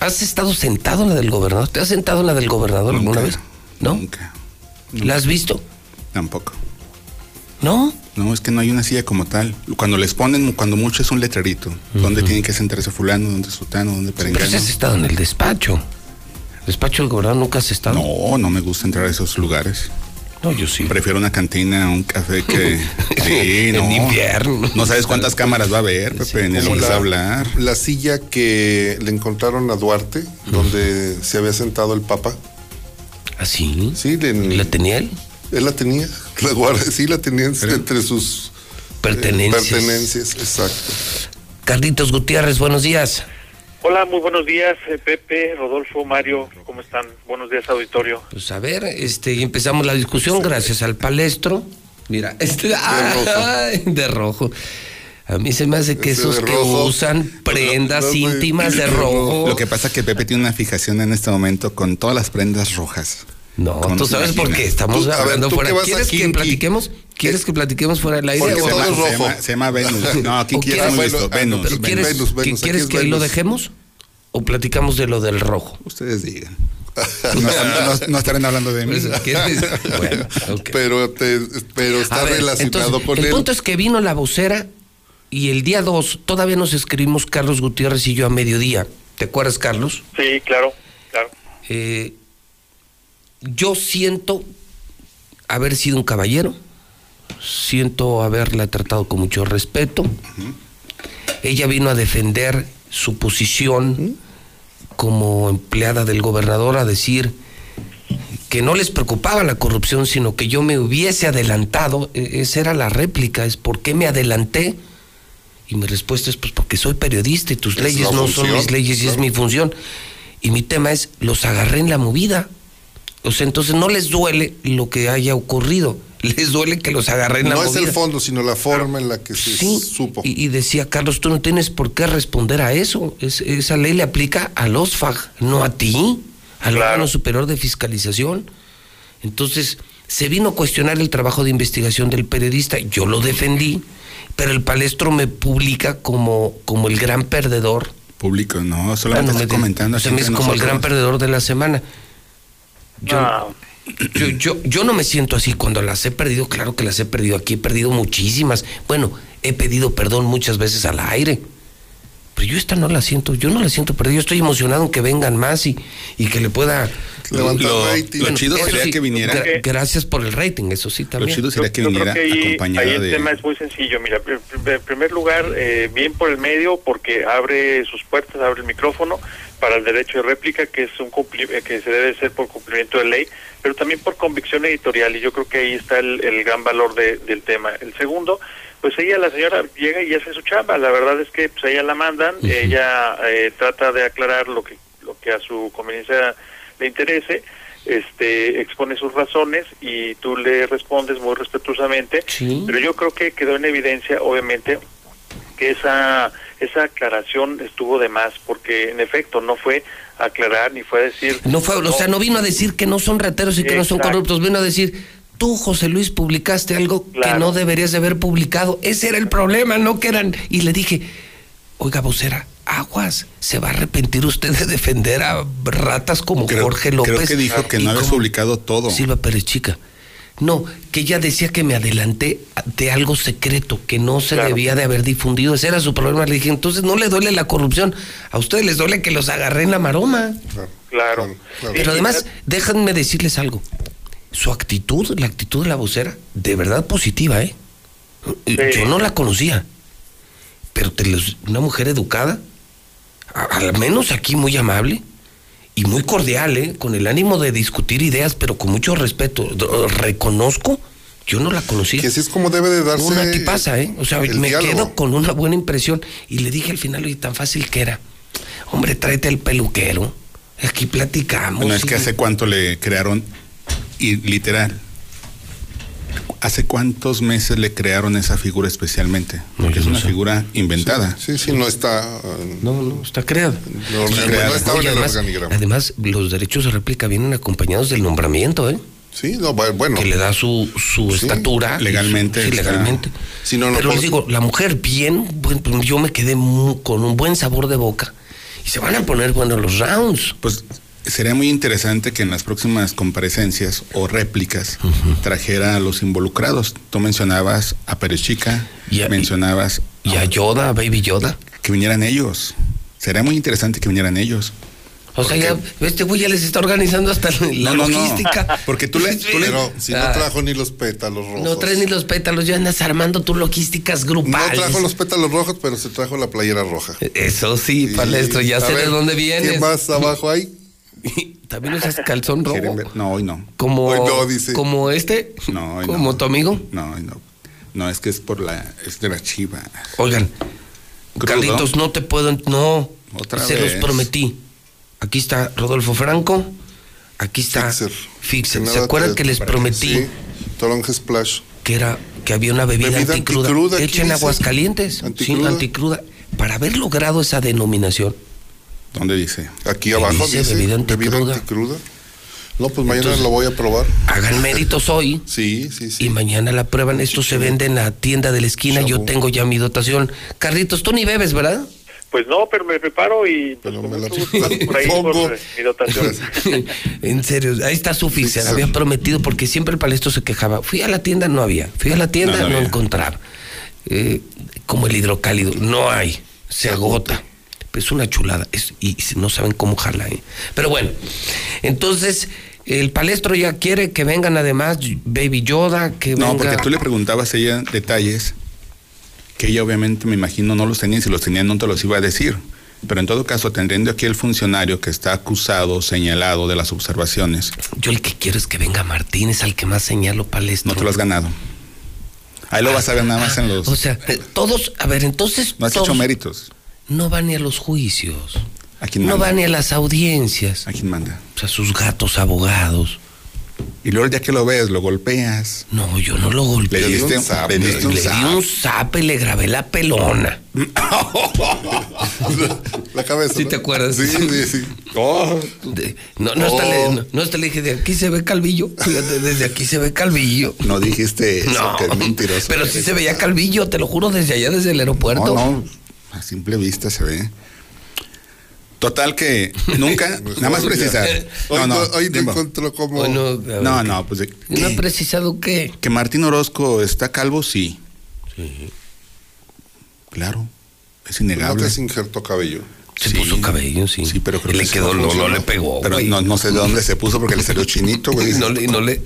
¿Has estado sentado en la del gobernador? ¿Te has sentado en la del gobernador alguna vez? ¿No? Nunca. ¿La has visto? Tampoco. ¿No? No, es que no hay una silla como tal. Cuando les ponen, cuando mucho es un letrerito. ¿Dónde tienen que sentarse fulano? ¿Dónde sutano? ¿Dónde Pero perengano? si has estado en el despacho. El despacho del gobernador nunca has estado. No, no me gusta entrar a esos lugares. No, yo sí. Prefiero una cantina, un café que... [LAUGHS] Sí, no. En invierno. No sabes cuántas cámaras va a haber, Pepe, en el Como que la, hablar. la silla que le encontraron a Duarte, donde se había sentado el Papa. ¿Ah, sí? Sí, le- ¿La tenía él? Él la tenía, la guarda, sí la tenía entre sus eh, Pertenencias. pertenencias, exacto. Carlitos Gutiérrez, buenos días. Hola, muy buenos días, eh, Pepe, Rodolfo, Mario, ¿cómo están? Buenos días, auditorio. Pues a ver, este, empezamos la discusión gracias al palestro. Mira, [LAUGHS] este, ay, de rojo. A mí se me hace que Ese esos de que rojo. usan prendas íntimas de rojo. Lo que pasa es que Pepe tiene una fijación en este momento con todas las prendas rojas. No, tú sabes por qué estamos Tú- ver, hablando ¿tú fuera. ¿Quieres que Kinky? platiquemos? ¿Quieres que platiquemos fuera del aire? Porque se, llama, se, llama, se llama Venus. [LAUGHS] No, aquí ¿O quieres Venus. pero ¿Quieres, Venus, que, Venus, ¿quieres que ahí lo Venus. dejemos? ¿O platicamos de lo del rojo? Ustedes digan. [LAUGHS] No, no- no estarán hablando de mí. Pues. [LAUGHS] Bueno. Pero, te, pero está ver, relacionado entonces, con el él. punto es que vino la vocera y el día 2 todavía nos escribimos Carlos Gutiérrez y yo a mediodía. ¿Te acuerdas, Carlos? Sí, claro, claro. Eh, yo siento haber sido un caballero, siento haberla tratado con mucho respeto. Ella vino a defender su posición como empleada del gobernador, a decir que no les preocupaba la corrupción, sino que yo me hubiese adelantado. E- Esa era la réplica, es por qué me adelanté. Y mi respuesta es pues porque soy periodista y tus Es leyes no función, son mis leyes y es mi función. Y mi tema es, los agarré en la movida. O sea, entonces no les duele lo que haya ocurrido, [LAUGHS] les duele que los agarré en la No es el fondo, sino la forma en la que se Sí, supo. Y, y decía Carlos, tú no tienes por qué responder a eso. Es- esa ley le aplica al OSFAG, no a ti, al órgano superior de fiscalización. Entonces, se vino a cuestionar el trabajo de investigación del periodista. Yo lo defendí, pero el palestro me publica como, como el gran perdedor. Público, no, solamente Bueno, estoy me- comentando. se me es como el gran perdedor de la semana. Yo, yo, yo, yo no me siento así cuando las he perdido, claro que las he perdido aquí, he perdido muchísimas. Bueno, he pedido perdón muchas veces al aire. Pero yo esta no la siento, yo no la siento perdida, yo estoy emocionado en que vengan más y, y que le pueda Levantar lo- rating. Lo chido eso sería sí, que viniera. gra- gracias por el rating, eso sí también. chido sería que Yo viniera creo que ahí, acompañado ahí el de. tema es muy sencillo. Mira, en primer lugar, eh, bien por el medio, porque abre sus puertas, abre el micrófono para el derecho de réplica, que es un cumpli- eh, que se debe hacer por cumplimiento de ley, pero también por convicción editorial, y yo creo que ahí está el, el gran valor de- del tema. El segundo, pues ella, la señora, llega y hace su chamba. La verdad es que pues a ella la mandan, ella eh, trata de aclarar lo que lo que a su conveniencia le interese, este expone sus razones y tú le respondes muy respetuosamente. Pero yo creo que quedó en evidencia, obviamente, que esa esa aclaración estuvo de más, porque en efecto no fue aclarar ni fue decir No fue, o sea, no vino a decir que no son rateros y que no son corruptos, vino a decir, tú, José Luis, publicaste algo que no deberías de haber publicado. Ese era el problema, no que eran. Y le dije, oiga, vocera, aguas, se va a arrepentir usted de defender a ratas como Jorge López. Creo que dijo que no había como publicado todo. Silva Pérez Chica. No, que ella decía que me adelanté de algo secreto que no se debía de haber difundido. Ese era su problema. Le dije, entonces no le duele la corrupción. A ustedes les duele que los agarré en la maroma. Claro. Pero además, déjenme decirles algo. Su actitud, la actitud de la vocera, de verdad positiva, ¿eh? Yo no la conocía. Pero te los- una mujer educada, a- al menos aquí muy amable, y muy cordial, ¿eh? con el ánimo de discutir ideas, pero con mucho respeto. Reconozco, yo no la conocía. Que así es como debe de darse Una tipaza, ¿eh? O sea, me diálogo. quedo con una buena impresión. Y le dije al final, oye, tan fácil que era. Hombre, tráete el peluquero. Aquí platicamos. Bueno, es que hace cuánto le crearon, y literal, ¿hace cuántos meses le crearon esa figura especialmente? Porque es una figura inventada. Sí, sí, no está. No, no, está creada. No, no, no estaba en Oye, el además, organigrama. además, los derechos de réplica vienen acompañados del nombramiento, ¿eh? Sí, no, bu- bueno. Que le da su, su Sí, estatura. legalmente Sí, está- legalmente. Sí, no, no, Pero les digo, la mujer bien, buen- pues, yo me quedé mu- con un buen sabor de boca. Y se van a poner buenos los rounds. Pues sería muy interesante que en las próximas comparecencias o réplicas trajera a los involucrados. Tú mencionabas a Pérez Chica, mencionabas y a Yoda, a Baby Yoda. Que vinieran ellos. Sería muy interesante que vinieran ellos. O sea, ya, este güey ya les está organizando hasta la No, no, no. logística. [LAUGHS] Porque tú le, [LAUGHS] tú le- Pero si no Ah. trajo ni los pétalos rojos. No traes ni los pétalos, ya andas armando tus logísticas No grupales. trajo los pétalos rojos, pero se trajo la playera roja. Eso sí, palestro, ya sé de dónde vienes. ¿Quién más abajo hay? [LAUGHS] También usas calzón rojo. No, hoy no. Como, Hoy no, dice. como este, No, hoy como no. tu amigo. No, hoy no. No, es que es por la. Es de la chiva. Oigan, Crudo. Carlitos, no te puedo. No, Otra se vez. los prometí. Aquí está Rodolfo Franco. Aquí está Fixer. ¿Se acuerdan que les prometí Sí, Toronja Splash. que era que había una bebida, Bebida anticruda, anticruda, hecha en. Aguascalientes? Anticruda. Sí, anticruda. Para haber logrado esa denominación. ¿Dónde dice? Aquí abajo dice dice bebida anticruda. anticruda. No, pues mañana Entonces- lo voy a probar. Hagan méritos hoy. [LAUGHS] Sí, sí, sí. Y mañana la prueban. Esto se vende en la tienda de la esquina. Yo tengo ya mi dotación. Carlitos, tú ni bebes, ¿verdad? Pues no, pero me preparo y pues, paso por ahí por eh, mi dotación. [LAUGHS] [LAUGHS] en serio, ahí está su. Había prometido porque siempre el palestro se quejaba. Fui a la tienda, no había. Fui a la tienda, No, no. Eh, como el hidrocálido, no hay. Se agota. Es una chulada. Es- y no saben cómo jala. ¿eh? Pero bueno, entonces el palestro ya quiere que vengan además Baby Yoda, que No, venga. porque tú le preguntabas a ella detalles que ella obviamente me imagino no los tenía y si los tenía no te los iba a decir. Pero en todo caso, teniendo aquí el funcionario que está acusado, señalado de las observaciones. Yo el que quiero es que venga Martínez, al que más señalo palestro. No te lo has ganado. Ahí lo vas a ver nada más en los. O sea, todos, a ver, entonces. no has todos hecho méritos. No van ni a los juicios. ¿A quién No manda? van ni a las audiencias. ¿A quién manda? O sea, sus gatos abogados. Y luego ya que lo ves, lo golpeas. No, yo no lo golpeé. Le diste, un zap, le Le, diste un le di un zape y le grabé la pelona. [LAUGHS] La cabeza. ¿Sí ¿no? te acuerdas? Sí, sí, sí. Oh, De- no, no, hasta le, no, no hasta le dije, de aquí se ve calvillo. Fíjate, desde aquí se ve calvillo. No dijiste eso, No, que es mentiroso. pero sí se veía calvillo, te lo juro, desde allá, desde el aeropuerto. No, no, a simple vista se ve. Total que [LAUGHS] nunca, nada más precisar. [LAUGHS] Hoy, No, no, no- hoy te Dimbo. encontró como. Ver, no, ¿qué? no, pues de- ¿No ha que, precisado qué? que Martín Orozco está calvo, sí. Claro, es No innegable. te se injertó cabello. Se Sí. puso cabello, sí. Sí, pero creo le que sí quedó, no, le pegó. Pero güey. no, no sé de dónde se puso porque le salió chinito, güey. Y [LAUGHS] no le, y no le,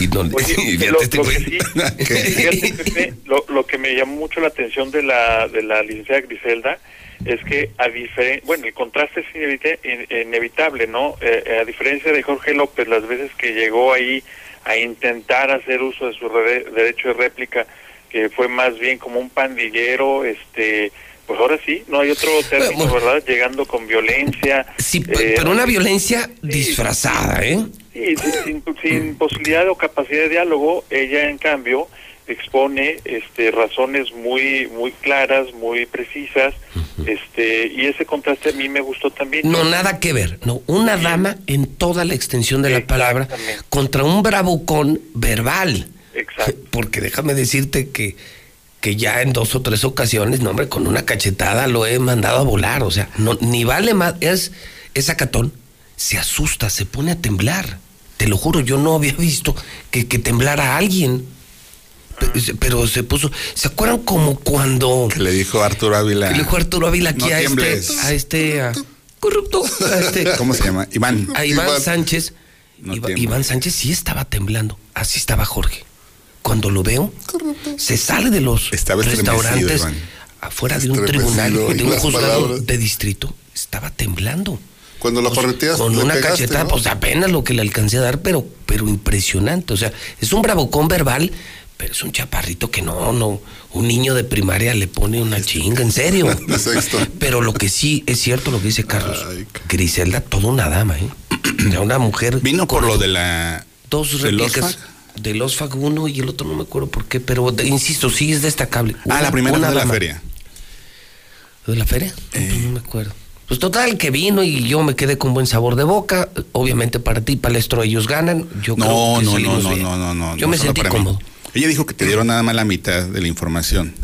y no le, Oye, [LAUGHS] y lo, este lo que sí, [LAUGHS] ¿Qué? fíjate, Pepe, lo, lo que me llamó mucho la atención de la, de la licenciada Griselda es que a diferencia, bueno, el contraste es inevita- in- inevitable, ¿no? Eh, eh, a diferencia de Jorge López, las veces que llegó ahí a intentar hacer uso de su re- derecho de réplica, que fue más bien como un pandillero, este, pues ahora sí, no hay otro término, Bueno. ¿verdad? Llegando con violencia. Sí, eh, pero una violencia disfrazada, ¿eh? Sí, sin, sin- sin posibilidad o capacidad de diálogo, ella en cambio expone este razones muy muy claras, muy precisas, este y ese contraste a mí me gustó también. No, nada que ver. No, una dama en toda la extensión de la palabra contra un bravucón verbal. Exacto. [LAUGHS] Porque déjame decirte que, que ya en dos o tres ocasiones, no, hombre, con una cachetada lo he mandado a volar. O sea, no, ni vale más. Es, es acatón. Se asusta, se pone a temblar. Te lo juro, yo no había visto que, que temblara a alguien. Pero se puso. ¿Se acuerdan como cuando Que le dijo Arturo Ávila. que le dijo Arturo Ávila aquí No a, este, a este. a- corrupto. A este. [LAUGHS] ¿Cómo se llama? Iván. A Iván, Iván. Sánchez. No. Iván Sánchez sí estaba temblando. Así estaba Jorge. Cuando lo veo, se sale de los Estaba restaurantes Iván. afuera de un tribunal, de un juzgado palabras. de distrito. Estaba temblando. Cuando lo correteas, Con una pegaste, cachetada, ¿no? pues apenas lo que le alcancé a dar, pero, pero impresionante. O sea, es un bravocón verbal, pero es un chaparrito que no, no. Un niño de primaria le pone una chinga, en serio. [LAUGHS] Pero lo que sí es cierto lo que dice Carlos. Griselda, toda una dama, ¿eh? [CLEARS THROAT] Una mujer. Vino por lo de la. Dos réplicas. De los FAC uno y el otro no me acuerdo por qué, pero de- insisto, sí es destacable. Ah, la primera una fue de la dama. feria. ¿De la feria? No, no me acuerdo. Pues total, que vino y yo me quedé con buen sabor de boca. Obviamente para ti, Palestro, ellos ganan. Yo creo No, que no, no, salimos no, bien. no, no, no. Yo no me sentí cómodo. Ella dijo que te dieron nada más la mitad de la información.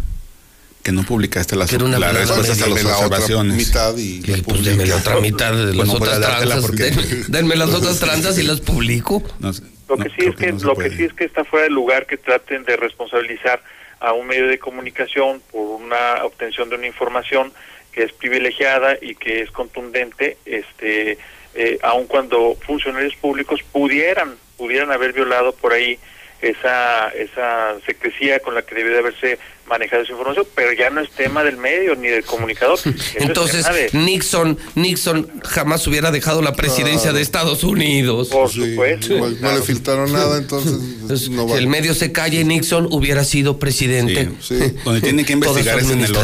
Que no publicaste las, las respuestas a las observaciones. mitad y Sí, pues denme la otra mitad de [LAUGHS] las Pues no otras tranzas. porque- [LAUGHS] Den- denme las otras [LAUGHS] tranzas y las publico. No sé. Lo que sí es que, lo que sí es que está fuera de lugar que traten de responsabilizar a un medio de comunicación por una obtención de una información que es privilegiada y que es contundente, este, eh, aun cuando funcionarios públicos pudieran pudieran haber violado por ahí esa esa secrecía con la que debe de haberse manejado esa información, pero ya no es tema del medio ni del comunicador. [LAUGHS] Entonces, de- Nixon, Nixon jamás hubiera dejado la presidencia Claro. de Estados Unidos. por Sí, supuesto. no, no le filtraron nada, entonces Entonces, no si va. el medio se calla y Nixon hubiera sido presidente. Sí. [LAUGHS] Donde tienen que investigar es en el.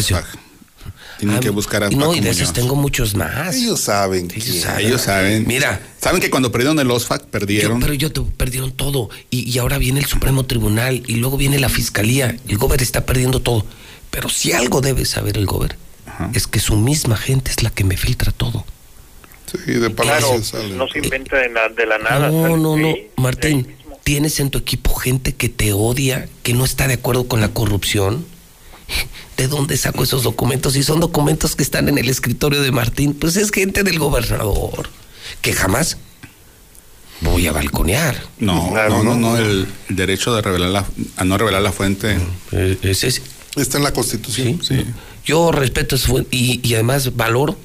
Tienen Ah, que buscar a No, y de esos tengo muchos más. Ellos saben. Ellos saben. Ellos saben. Mira, Saben que cuando perdieron el OSFAC, Yo- perdieron. pero yo te perdieron todo. Y, y ahora viene el Supremo Tribunal y luego viene la Fiscalía. El Gober está perdiendo todo. Pero si algo debe saber el Gober, es que su misma gente es la que me filtra todo. Sí, de Claro, palacio sale. no se inventa de, na- de la nada. No, sale no, no. Martín, tienes en tu equipo gente que te odia, que no está de acuerdo con la corrupción. ¿De dónde saco esos documentos? Y son documentos que están en el escritorio de Martín. Pues es gente del gobernador, que jamás voy a balconear. No, no, no, no, el, el derecho de revelar la, a no revelar la fuente. Eh, ese es- Está en la Constitución. Sí, Yo respeto eso fue- y, y además valoro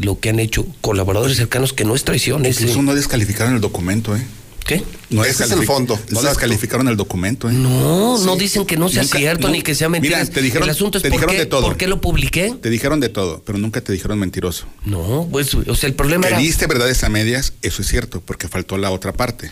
lo que han hecho colaboradores cercanos, que no es traición. es- Incluso no descalificaron el documento, ¿eh? ¿Qué? No Ese es el fondo, No descalificaron el documento, ¿eh? No, no dicen que no sea Nunca- cierto no. ni que sea mentira. Mira, te dijeron, El asunto es te por, dijeron qué, de todo. por qué lo publiqué. Te dijeron de todo, pero nunca te dijeron mentiroso. No, pues, o sea, el problema Que era... diste verdades a medias, eso es cierto, porque faltó la otra parte.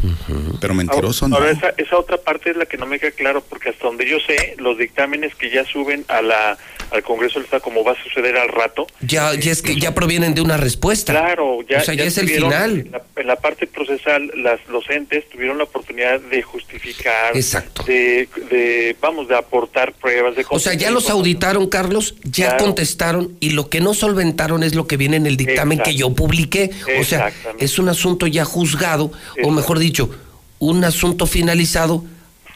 Pero mentiroso no. Ahora, esa, esa otra parte es la que no me queda claro, porque hasta donde yo sé, los dictámenes que ya suben a la al Congreso del Estado, como va a suceder al rato, Ya, ya es que ya provienen de una respuesta. claro, ya, O sea, ya es el final. En la, en la parte procesal, las, los entes tuvieron la oportunidad de justificar, Exacto. de, de, vamos, de aportar pruebas, de O sea, ya los auditaron, Carlos, ya Claro. contestaron y lo que no solventaron es lo que viene en el dictamen que yo publiqué. O sea, es un asunto ya juzgado, o mejor dicho, un asunto finalizado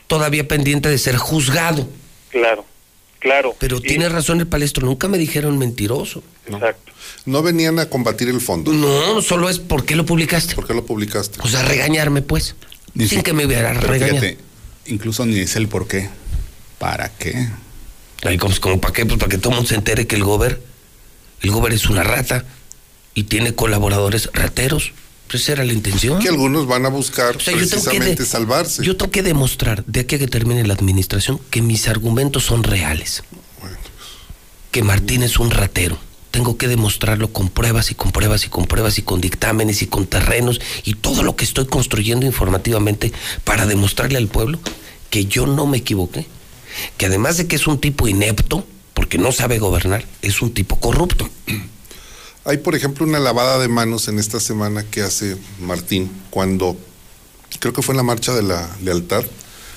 todavía pendiente de ser juzgado. Claro, claro. Pero tiene razón el palestro, nunca me dijeron mentiroso. Exacto. No venían a combatir el fondo. No, solo es ¿por qué lo publicaste? ¿Por qué lo publicaste? O sea, regañarme, pues. Ni sin si- que me hubiera pero regañado. fíjate, incluso ni es el por qué. ¿Para qué? Ay, como, como para qué? Pues para que todo el mundo se entere que el gober, el gober es una rata y tiene colaboradores rateros. Pues esa era la intención. Que algunos van a buscar O sea, yo tengo que precisamente de- salvarse. Yo tengo que demostrar, de aquí a que termine la administración, que mis argumentos son reales. Que Martín es un ratero. Tengo que demostrarlo con pruebas y con pruebas y con pruebas y con dictámenes y con terrenos y todo lo que estoy construyendo informativamente para demostrarle al pueblo que yo no me equivoqué. Que además de que es un tipo inepto, porque no sabe gobernar, es un tipo corrupto. Hay, por ejemplo, una lavada de manos en esta semana que hace Martín cuando, creo que fue en la marcha de la lealtad,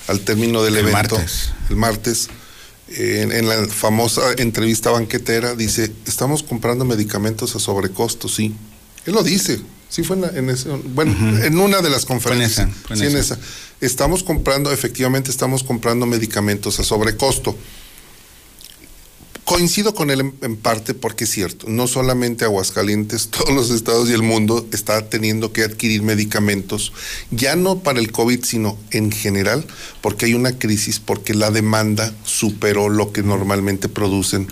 al término del El evento, martes. el martes, en, en la famosa entrevista banquetera, dice, estamos comprando medicamentos a sobrecosto, sí. Él lo dice, sí fue en, la- en ese- bueno, en una de las conferencias. esa, fue en sí, en esa. esa. Estamos comprando, efectivamente estamos comprando medicamentos a sobrecosto. Coincido con él en, parte porque es cierto, no solamente Aguascalientes, [LAUGHS] todos los estados y el mundo está teniendo que adquirir medicamentos, ya no para el COVID, sino en general, porque hay una crisis, porque la demanda superó lo que normalmente producen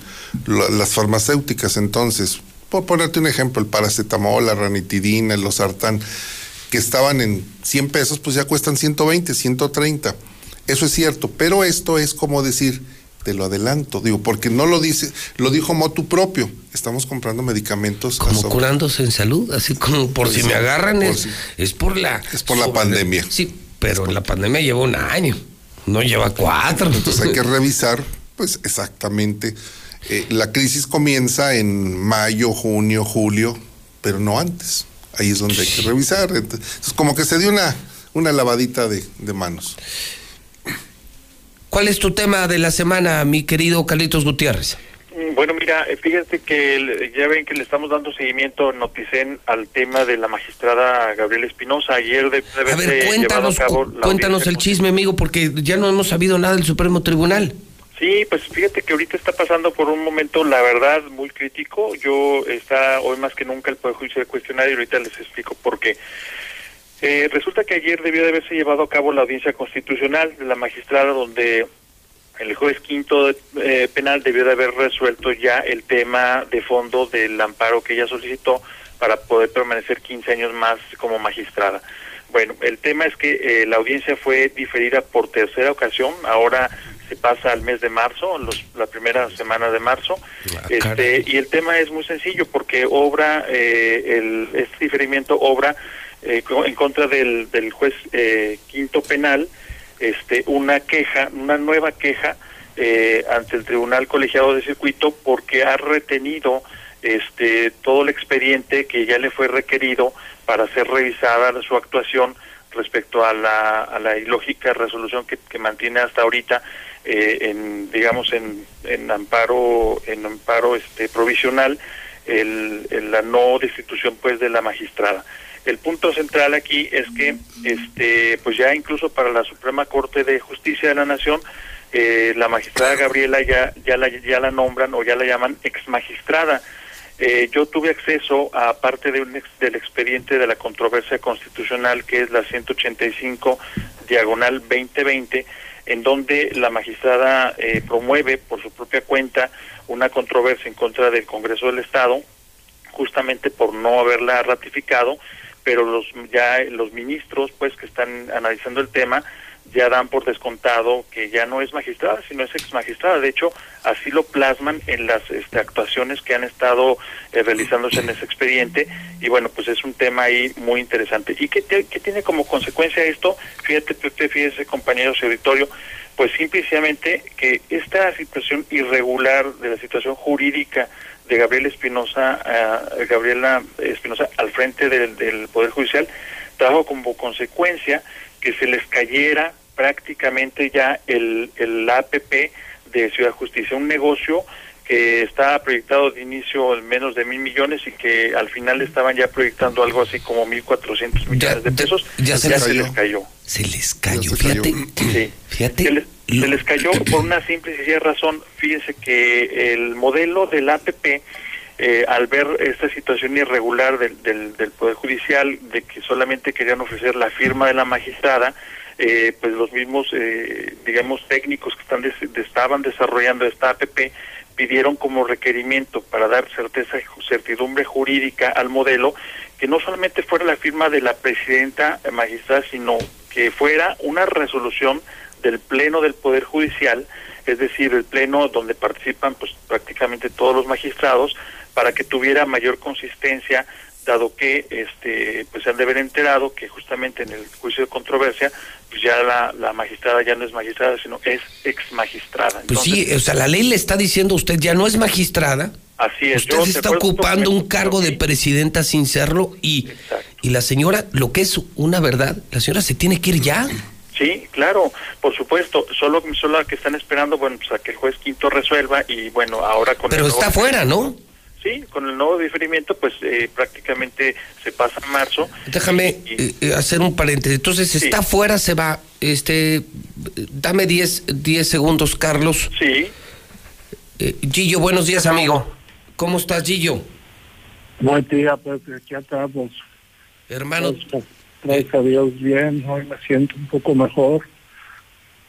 las farmacéuticas. Entonces, por ponerte un ejemplo, el paracetamol, la ranitidina, el losartán, que estaban en 100 pesos, pues ya cuestan 120, 130. Eso es cierto, pero esto es como decir, te lo adelanto, digo, porque no lo dice, lo dijo motu propio, estamos comprando medicamentos. Como curándose en salud, así como por Pues si sí, me agarran por es, es por la... Es por la pandemia. Sí, pero la pandemia lleva un año, no lleva cuatro. Entonces hay que [LAUGHS] revisar, pues exactamente. eh, la crisis comienza en mayo, junio, julio, pero no antes. Ahí es donde hay que revisar. Entonces, como que se dio una, una lavadita de, de manos. ¿Cuál es tu tema de la semana, mi querido Carlitos Gutiérrez? Mm, Bueno, mira, eh, fíjate que ya ven que le estamos dando seguimiento en Noticen al tema de la magistrada Gabriela Espinosa. Ayer de, A ver, cuéntanos, a cabo la cuéntanos el chisme, amigo, porque ya no hemos sabido nada del Supremo Tribunal. Sí, pues fíjate que ahorita está pasando por un momento, la verdad, muy crítico. Yo está hoy más que nunca el Poder Judicial cuestionario y ahorita les explico por qué. Eh, resulta que ayer debió de haberse llevado a cabo la audiencia constitucional de la magistrada donde el juez quinto eh, penal debió de haber resuelto ya el tema de fondo del amparo que ella solicitó para poder permanecer 15 años más como magistrada. Bueno, el tema es que eh, la audiencia fue diferida por tercera ocasión, ahora se pasa al mes de marzo, los, la primera semana de marzo, este, y el tema es muy sencillo porque obra, eh, el, este diferimiento obra eh, en contra del, del juez eh, quinto penal, este, una queja, una nueva queja eh, ante el Tribunal Colegiado de Circuito porque ha retenido este todo el expediente que ya le fue requerido para ser revisada su actuación respecto a la, a la ilógica resolución que, mantiene hasta ahorita eh, en digamos en, en amparo en amparo este provisional el- la no destitución pues de la magistrada el punto central aquí es que este pues ya incluso para la Suprema Corte de Justicia de la Nación eh, la magistrada Gabriela ya ya la nombran o ya la llaman ex magistrada. Eh, yo tuve acceso a parte de un ex- del expediente de la controversia constitucional que es la 185 diagonal 2020 en donde la magistrada eh, promueve por su propia cuenta una controversia en contra del Congreso del Estado justamente por no haberla ratificado, pero los ya los ministros pues que están analizando el tema ya dan por descontado que ya no es magistrada, sino es ex magistrada. De hecho, así lo plasman en las este, actuaciones que han estado eh, realizándose en ese expediente. Y bueno, pues es un tema ahí muy interesante. ¿Y qué, te- qué tiene como consecuencia esto? Fíjate, fíjese, compañeros auditorio, pues simplemente que esta situación irregular de la situación jurídica de Gabriela Espinosa, eh, Gabriela Espinosa al frente del, del Poder Judicial, trajo como consecuencia que se les cayera prácticamente ya el, el APP de Ciudad Justicia, un negocio que estaba proyectado de inicio en menos de mil millones y que al final estaban ya proyectando algo así como mil cuatrocientos millones de pesos, ya se les cayó. les cayó. Se les cayó, fíjate. Sí. Fíjate. Se les, cayó por una simple y sencilla razón. Fíjense que el modelo del APP, eh, al ver esta situación irregular del, del, del Poder Judicial, de que solamente querían ofrecer la firma de la magistrada, eh, pues los mismos, eh, digamos, técnicos que están estaban desarrollando esta APP pidieron como requerimiento para dar certeza certidumbre jurídica al modelo que no solamente fuera la firma de la presidenta eh, magistrada, sino que fuera una resolución del Pleno del Poder Judicial, es decir, el Pleno donde participan pues prácticamente todos los magistrados, para que tuviera mayor consistencia, dado que este pues se han de haber enterado que justamente en el juicio de controversia, pues ya la, la magistrada ya no es magistrada, sino es ex magistrada. Pues sí, o sea, la ley le está diciendo a usted ya no es magistrada. Así es. Usted yo, está ocupando un cargo de presidenta sin serlo y, y la señora, lo que es una verdad, la señora se tiene que ir ya. Sí, claro, por supuesto. Solo, solo que están esperando, bueno, pues a que el juez quinto resuelva y bueno, ahora con Pero el está nuevo- fuera, ¿no? Sí, con el nuevo diferimiento, pues eh, prácticamente se pasa a marzo. Déjame eh, eh, hacer un paréntesis. Entonces, está fuera, se va. Este, dame 10 10 segundos, Carlos. Sí. Eh, Gillo, buenos días, amigo. ¿Cómo estás, Gillo? Buen día, Pepe, aquí estamos. Hermano. Gracias, gracias a Dios, bien, hoy me siento un poco mejor.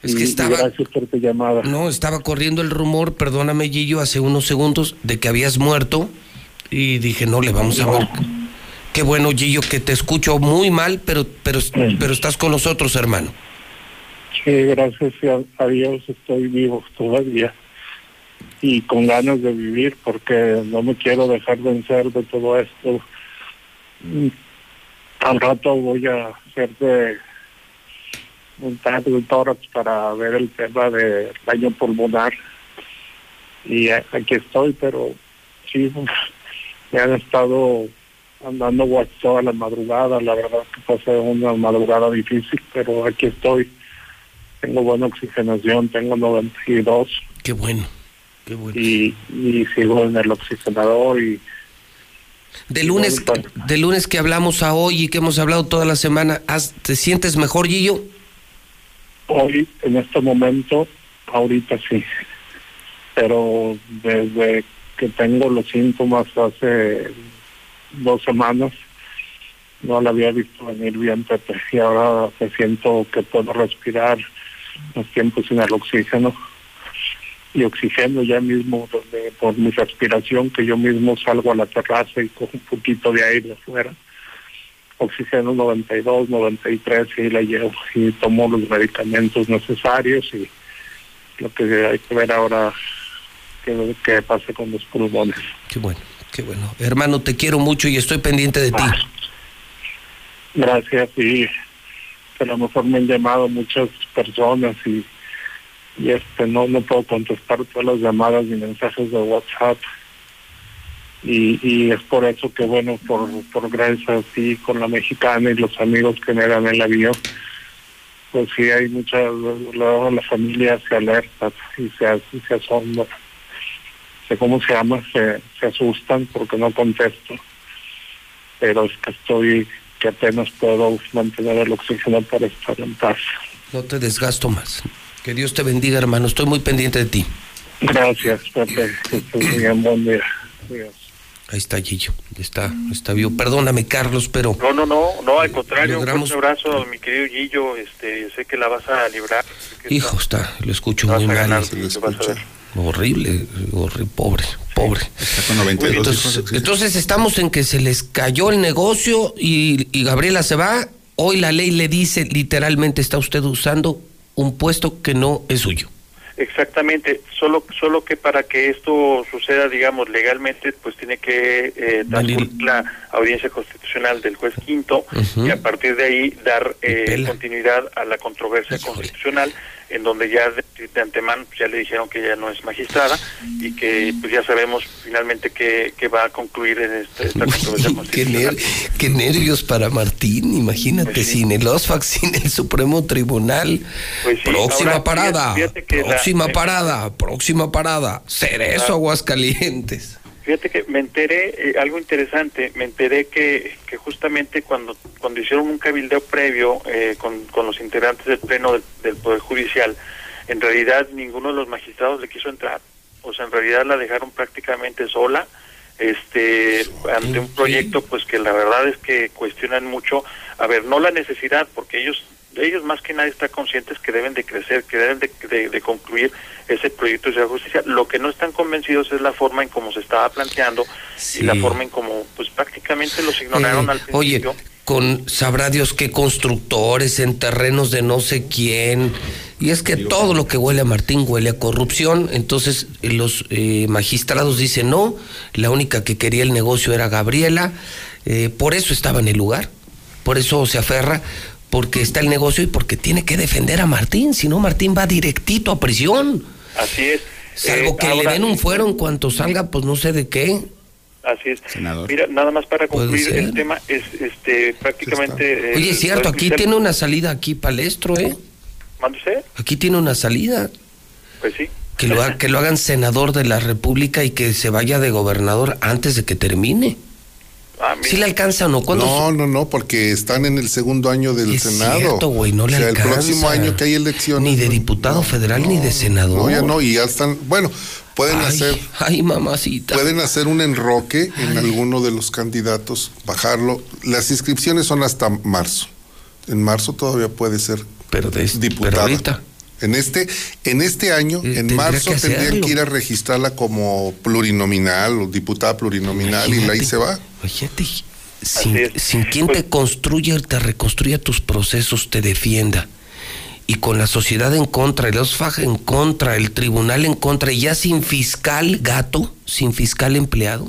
Es que estaba- Gracias por tu llamada. No, estaba corriendo el rumor, perdóname, Gillo, hace unos segundos, de que habías muerto. Y dije, no, le vamos a ver. Qué bueno, Gillo, que te escucho muy mal, pero, pero, pero estás con nosotros, hermano. Sí, gracias a, a Dios estoy vivo todavía. y con ganas de vivir porque no me quiero dejar vencer de todo esto. Al rato voy a hacerte un test de tórax para ver el tema del daño pulmonar y a- aquí estoy, pero sí, [LAUGHS] me han estado andando guach toda la madrugada, la verdad que pasé una madrugada difícil, pero aquí estoy. Tengo buena oxigenación, tengo 92 Qué bueno, qué bueno. y, y sigo en el oxigenador y De lunes, de lunes que hablamos a hoy y que hemos hablado toda la semana, ¿has- ¿te sientes mejor, Gillo? hoy, en este momento, ahorita sí, pero desde que tengo los síntomas hace dos semanas, no la había visto venir bien, Pepe, y ahora me siento que puedo respirar los tiempos sin el oxígeno y oxígeno ya mismo donde, por mi respiración, que yo mismo salgo a la terraza y cojo un poquito de aire afuera. Oxígeno 92, 93 y la llevo y tomo los medicamentos necesarios y lo que hay que ver ahora qué, qué pasa con los pulmones. Qué bueno, qué bueno. Hermano, te quiero mucho y estoy pendiente de ti. Gracias y a lo mejor me han llamado muchas personas y, y este no no puedo contestar todas las llamadas ni mensajes de WhatsApp y, y es por eso que bueno por por gracias así con la mexicana y los amigos que me dan el avión pues sí hay muchas luego la familia se alerta y se y se asombra sé cómo se llama se, se asustan porque no contesto pero es que estoy que apenas puedo mantener el oxígeno para estar en paz. No te desgasto más. Que Dios te bendiga, hermano. Estoy muy pendiente de ti. Gracias, Pepe. Que estés muy bien. Buen día. Adiós. Ahí está Gillo. Está, está vivo. Perdóname, Carlos, pero No, no, no, no, al contrario, Logramos- un abrazo, mi querido Guillo, este, sé que la vas a librar. hijo, está, lo escucho muy a mal. ganar, lo a. Horrible, horrible, pobre, pobre. Está con 92 entonces, hijos, entonces estamos en que se les cayó el negocio y, y Gabriela se va. Hoy la ley le dice literalmente está usted usando un puesto que no es suyo. Exactamente, solo solo que para que esto suceda, digamos, legalmente, pues tiene que eh, la audiencia constitucional del juez quinto y a partir de ahí dar eh, continuidad a la controversia constitucional, en donde ya de, de antemano pues, ya le dijeron que ella no es magistrada y que pues ya sabemos finalmente que, que va a concluir en este- esta controversia Qué, constitucional. ner- qué nervios para Martín, imagínate, sin el OSFAC, [LAUGHS] sin el Supremo Tribunal. Pues sí, próxima ahora, parada, fíjate- fíjate que la- próxima eh, parada, próxima parada. Cerezo, Ah. Aguascalientes. Fíjate que me enteré, eh, algo interesante, me enteré que, que justamente cuando, cuando hicieron un cabildeo previo eh, con, con los integrantes del Pleno del, del Poder Judicial, en realidad ninguno de los magistrados le quiso entrar. O sea, en realidad la dejaron prácticamente sola este ante un proyecto pues que la verdad es que cuestionan mucho a ver no la necesidad porque ellos ellos más que nadie están conscientes que deben de crecer que deben de, de- de concluir ese proyecto de justicia lo que no están convencidos es la forma en cómo se estaba planteando y la forma en cómo pues prácticamente los ignoraron Eh, al oye, principio con sabrá Dios qué constructores en terrenos de no sé quién. Y es que todo lo que huele a Martín huele a corrupción. Entonces los eh, magistrados dicen no, la única que quería el negocio era Gabriela. eh, por eso estaba en el lugar. Por eso se aferra, porque está el negocio y porque tiene que defender a Martín. Si no, Martín va directito a prisión. así es Salvo Eh, que le ahora- den un fuero en cuanto salga, pues no sé de qué. Así es. Mira, nada más para concluir el tema, es este prácticamente... eh, Oye, es cierto, aquí tiene una salida aquí palestro, ¿eh? ¿Mande usted? Aquí tiene una salida. Pues sí. Que lo, ha- que lo hagan senador de la República y que se vaya de gobernador antes de que termine. ¿Sí le alcanza o no? ¿Cuándo No, no, no, porque están en el segundo año del Es Senado. cierto, güey, no le o sea, el próximo año que hay elecciones. Ni de diputado federal ni de senador. No, ya no, y ya están, bueno, pueden Ay, hacer Ay, mamacita. pueden hacer un enroque en alguno de los candidatos, bajarlo. Las inscripciones son hasta marzo. En marzo todavía puede ser diputada. En este, en este año, en Eh, tendría marzo que tendrían que ir a registrarla como plurinominal o diputada plurinominal y ahí se va. Fíjate, sin, sin quien te construya, te reconstruya tus procesos, te defienda. y con la sociedad en contra, el OSFAG en contra, el tribunal en contra, y ya sin fiscal gato, sin fiscal empleado.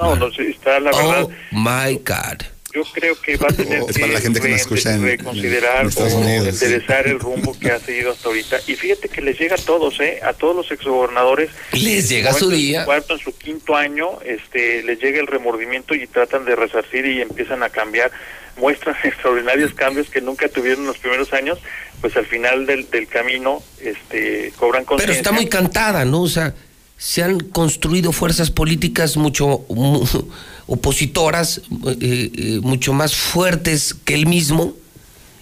No, no, sí, está la verdad. Oh my God. Yo creo que va a tener Es para la gente que nos escucha en- reconsiderar en o enderezar el rumbo que ha seguido hasta ahorita. Y fíjate que les llega a todos, ¿eh? A todos los exgobernadores. Les llega su día. En cuarto, en su quinto año, este, les llega el remordimiento y tratan de resarcir y empiezan a cambiar. Muestran [LAUGHS] extraordinarios cambios que nunca tuvieron en los primeros años. Pues al final del, del camino, este, cobran Pero conciencia. está muy cantada, ¿no? O sea, se han construido fuerzas políticas mucho mu- [LAUGHS] opositoras, eh, eh, mucho más fuertes que él mismo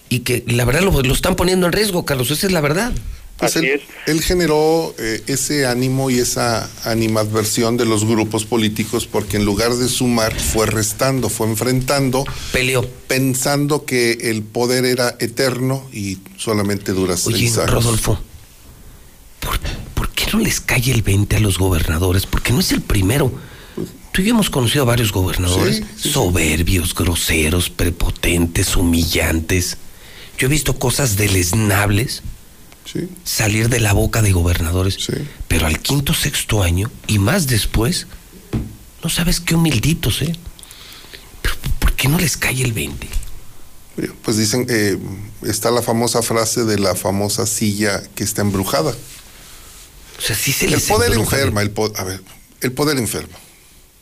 y que la verdad lo, lo están poniendo en riesgo, Carlos, esa es la verdad. Pues él, él generó eh, ese ánimo y esa animadversión de los grupos políticos porque en lugar de sumar fue restando, fue enfrentando. Peleó. Pensando que el poder era eterno y solamente dura Oye, seis años. Rodolfo, ¿por, por qué no les cae el 20 a los gobernadores? Porque no es el primero. Tú y yo hemos conocido a varios gobernadores Sí, sí, sí. soberbios, groseros, prepotentes, humillantes. Yo he visto cosas deleznables salir de la boca de gobernadores. Pero al quinto, sexto año y más después, no sabes qué humilditos, ¿eh? Pero ¿por qué no les cae el 20? Pues dicen, eh, está la famosa frase de la famosa silla que está embrujada. O sea, sí se El les poder embruja. enferma, el po- a ver, el poder enferma.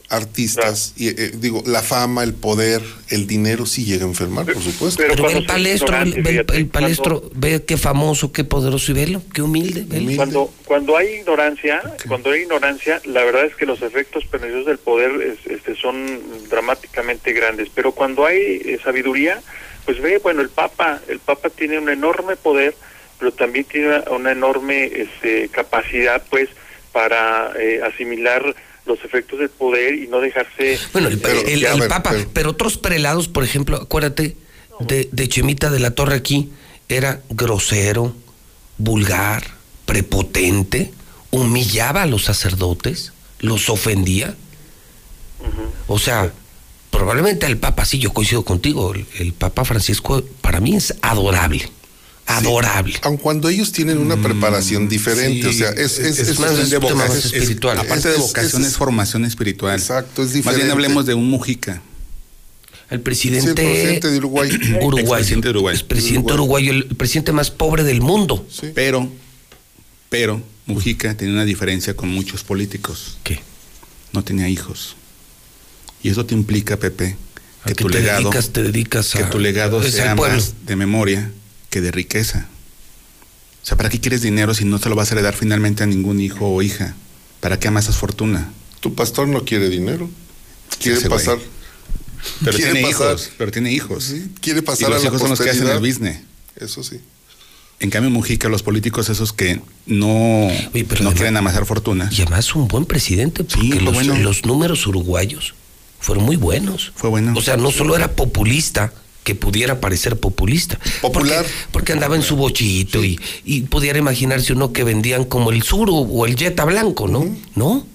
Artistas, y, eh, digo, la fama, el poder, el dinero sí llega a enfermar, por supuesto. Pero ve el palestro, ve, el, palestro, ve qué famoso, qué poderoso y velo, qué humilde. Cuando, cuando hay ignorancia, cuando hay ignorancia, la verdad es que los efectos perniciosos del poder es- este, son dramáticamente grandes. Pero cuando hay eh, sabiduría, pues ve, bueno, el Papa, el Papa tiene un enorme poder, pero también tiene una, una enorme este, capacidad, pues, para eh, asimilar los efectos del poder y no dejarse. Bueno, el, eh, el- el ver, Papa, pero- pero otros prelados, por ejemplo, acuérdate de, de Chemita de la Torre aquí, era grosero, vulgar, prepotente, humillaba a los sacerdotes, los ofendía. O sea, probablemente el Papa, sí, yo coincido contigo, el, el Papa Francisco para mí es adorable, adorable. Aun cuando ellos tienen una preparación diferente, Sí, o sea, es, es, es es- más es de vocación es- espiritual. aparte de Es- vocación, es, formación espiritual. Exacto, es Más bien diferente. hablemos de un Mujica. El presidente, Sí, el presidente de Uruguay. [CLEARS THROAT] Uruguay. Expresidente de Uruguay. El presidente uruguayo, el presidente más pobre del mundo. Pero, pero Mujica tenía una diferencia con muchos políticos. ¿Qué? No tenía hijos. Y eso te implica, Pepe, que qué tu te legado, dedicas? Te dedicas que a- tu legado sea más de memoria que de riqueza. O sea, ¿para qué quieres dinero si no se lo vas a heredar finalmente a ningún hijo o hija? ¿Para qué amasas fortuna? Tu pastor no quiere dinero. Quiere Ese pasar. Pero quiere tiene pasar- hijos, pero tiene hijos. Quiere pasar y los a la hijos son los que hacen el business. Eso sí. En cambio, Mujica, los políticos esos que no, no quieren amasar fortuna. Y además un buen presidente, porque fue los, bueno. los números uruguayos fueron muy buenos. Fue bueno. O sea, no solo era populista, que pudiera parecer populista. Popular. Porque, porque andaba en su bochito y, y pudiera imaginarse uno que vendían como el Suro o el Jetta Blanco, ¿no? ¿No?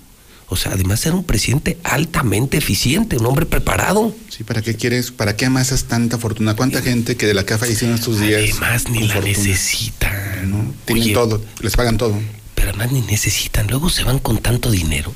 O sea, además era un presidente altamente eficiente, un hombre preparado. Sí, ¿para qué quieres, para qué amasas tanta fortuna? ¿Cuánta gente que de la que ha fallecido en estos días? Además, ni la fortuna? necesitan. ¿no? Tienen Oye, todo, les pagan todo. Pero además ni necesitan. Luego se van con tanto dinero.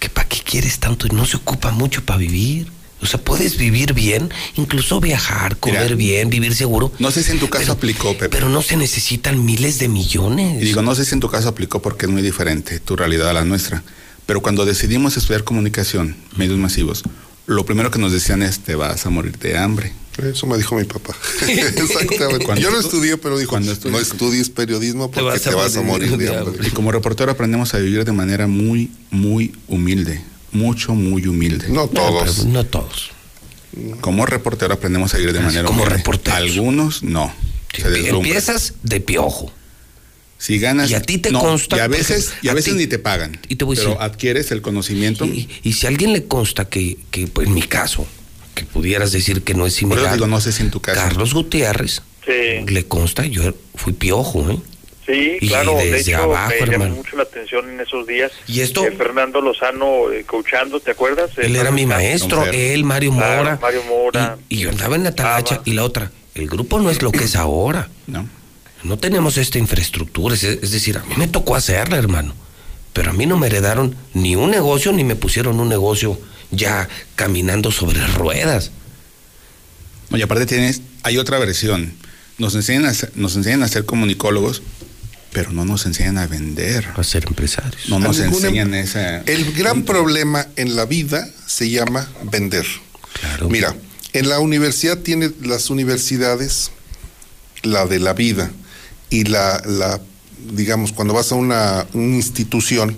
¿Que para qué quieres tanto? No se ocupa mucho para vivir. O sea, puedes vivir bien, incluso viajar, comer Mira, bien, vivir seguro. No sé si en tu caso aplicó, Pepe. Pero no se necesitan miles de millones. Y digo, no sé si en tu caso aplicó porque es muy diferente tu realidad a la nuestra. Pero cuando decidimos estudiar comunicación, medios masivos, lo primero que nos decían es, te vas a morir de hambre. Eso me dijo mi papá. [LAUGHS] Exactamente. Cuando Yo no estu- estudié, pero dijo, no estudies periodismo porque te vas, a morir de hambre. Y como reportero aprendemos a vivir de manera muy, muy humilde. Mucho, muy humilde. No todos. pero no todos. Como reportero aprendemos a vivir de manera como humilde. reporteros. Algunos no. Se. Empiezas de piojo. Si ganas. Y a ti te no, consta, Y a veces, ejemplo, y a a veces ti- ni te pagan. y te voy a pero decir- adquieres el conocimiento. Y, y si a alguien le consta que, que pues, en mi caso, que pudieras decir que no es similar. eso digo, no sé si en tu caso. Carlos Gutiérrez, Sí. le consta, yo fui piojo, ¿eh? Sí, Y claro, de desde hecho abajo, me llamó mucho la atención en esos días. ¿Y esto? Eh, Fernando Lozano eh, coachando, ¿te acuerdas? Él era mi maestro, él, Mario Claro, Mora. Mario Mora. Y, y yo andaba en la talacha y la otra. el grupo no es lo que es ahora. No. No tenemos esta infraestructura, es, es decir, a mí me tocó hacerla, hermano. Pero a mí no me heredaron ni un negocio ni me pusieron un negocio ya caminando sobre ruedas. Oye, aparte tienes, hay otra versión. Nos enseñan a ser, nos enseñan a ser comunicólogos, pero no nos enseñan a vender. A ser empresarios. No nos ningún em- enseñan esa. El gran problema en la vida se llama vender. Mira, en la universidad tiene las universidades, la de la vida y la, la digamos, cuando vas a una, una institución,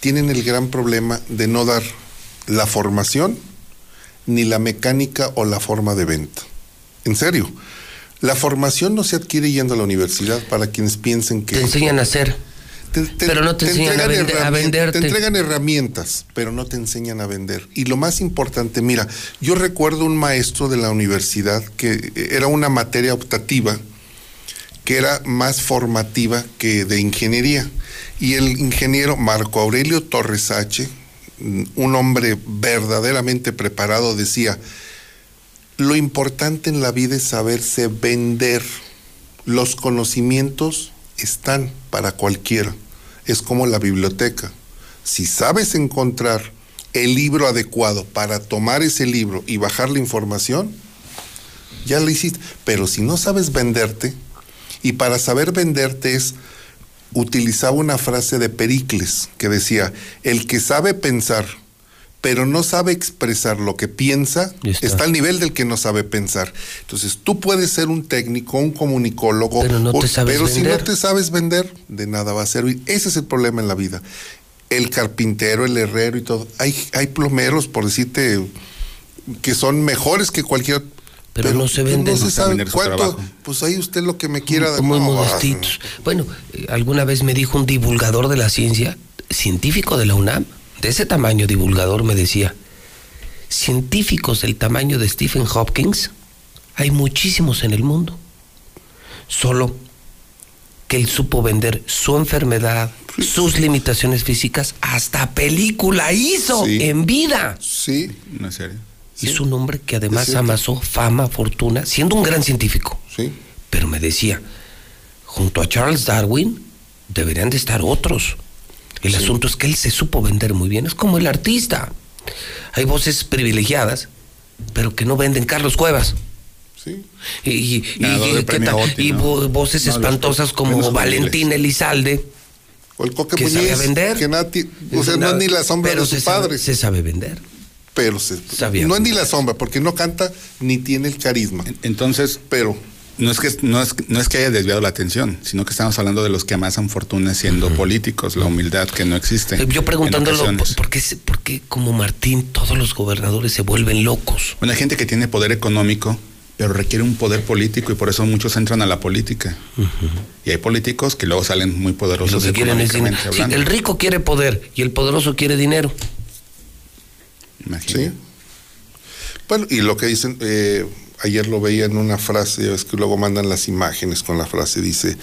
tienen el gran problema de no dar la formación ni la mecánica o la forma de venta. En serio, la formación no se adquiere yendo a la universidad para quienes piensen que... Te enseñan a hacer. pero no te, enseñan a, vende- a venderte. Te entregan herramientas, pero no te enseñan a vender. Y lo más importante, mira, yo recuerdo un maestro de la universidad que era una materia optativa que era más formativa que de ingeniería. Y el ingeniero Marco Aurelio Torres H., un hombre verdaderamente preparado, decía, lo importante en la vida es saberse vender. Los conocimientos están para cualquiera. Es como la biblioteca. Si sabes encontrar el libro adecuado para tomar ese libro y bajar la información, ya lo hiciste. Pero si no sabes venderte, y para saber venderte es, utilizaba una frase de Pericles que decía, el que sabe pensar, pero no sabe expresar lo que piensa, está. está. al nivel del que no sabe pensar. Entonces, tú puedes ser un técnico, un comunicólogo, Pero no o- te sabes pero si no te sabes vender, de nada va a servir. Ese es el problema en la vida. El carpintero, el herrero y todo. Hay, hay plomeros, por decirte, que son mejores que cualquier Pero no se venden. No se No sabe sabe vender su cuánto. trabajo. Pues ahí usted lo que me quiera dar. Muy No, modestitos. Bueno, eh, alguna vez me dijo un divulgador de la ciencia, científico de la UNAM, de ese tamaño divulgador, me decía, científicos del tamaño de Stephen Hopkins, hay muchísimos en el mundo. Solo que él supo vender su enfermedad, sus limitaciones físicas, hasta película hizo Sí. en vida. Sí. No es serio. Y es un hombre que además amasó fama, fortuna, siendo un gran científico. Sí. Pero me decía, junto a Charles Darwin deberían de estar otros. El asunto es que él se supo vender muy bien. Es como el artista. Hay voces privilegiadas, pero que no venden Carlos Cuevas. Sí. Y, y- Ganador y- del ¿qué premio tal? Gotti, Y ¿no? vo- voces No, espantosas como Valentín Elizalde. O el Coque que sabe Muñiz, vender. que nati- o sea, no es ni la sombra pero de su se sabe- padre. se sabe vender. Pero se, Sabía. no es ni la sombra, porque no canta ni tiene el carisma. Entonces, pero no es que no es, no es que haya desviado la atención, sino que estamos hablando de los que amasan fortuna siendo políticos, la humildad que no existe. Yo en preguntándolo. ¿por, qué, se- por qué como Martín todos los gobernadores se vuelven locos? Bueno, hay gente que tiene poder económico, pero requiere un poder político y por eso muchos entran a la política. Y hay políticos que luego salen muy Lo poderosos que quieren es Sí, el rico quiere poder y el poderoso quiere dinero. Sí. Bueno, y lo que dicen, eh, ayer lo veía en una frase, ves que luego mandan las imágenes con la frase, dice,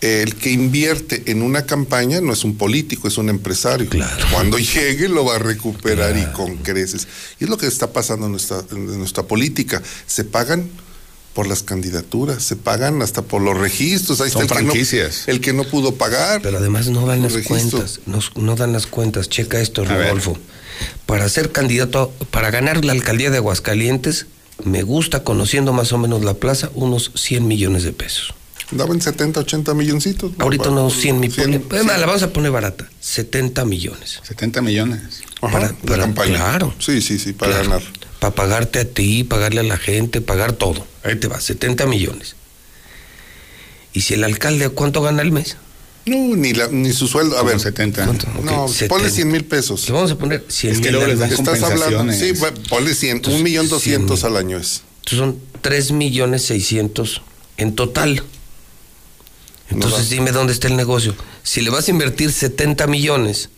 el que invierte en una campaña no es un político, es un empresario. Cuando llegue lo va a recuperar y con creces. Y es lo que está pasando en nuestra, en nuestra política. Se pagan por las candidaturas, se pagan hasta por los registros. Ahí Son está el que no- franquicias. el que no pudo pagar. Pero además no dan las registros. cuentas. No, no dan las cuentas. Checa esto. Rodolfo. Para ser candidato, para ganar la alcaldía de Aguascalientes, me gusta, conociendo más o menos la plaza, unos 100 millones de pesos. Daban 70, 80 milloncitos. Ahorita unos 100 mil. 100, Es más, la vamos a poner barata. 70 millones. 70 millones. Ajá, para- la para- campaña. claro. Sí, sí, sí, para Claro. ganar. Para pagarte a ti, pagarle a la gente, pagar todo. Ahí te va, 70 millones. ¿Y si el alcalde cuánto gana al mes? No, ni, la, ni su sueldo. A ver, 70. ¿Cuánto? no, Ok, 70. ponle 100 mil pesos. Le vamos a poner 100 Es que mil les dan. Estás hablando, sí, ponle 100, Entonces, un millón 100 doscientos mil. al año es. Entonces son 3 millones 600 en total. Entonces da. dime dónde está el negocio. Si le vas a invertir 70 millones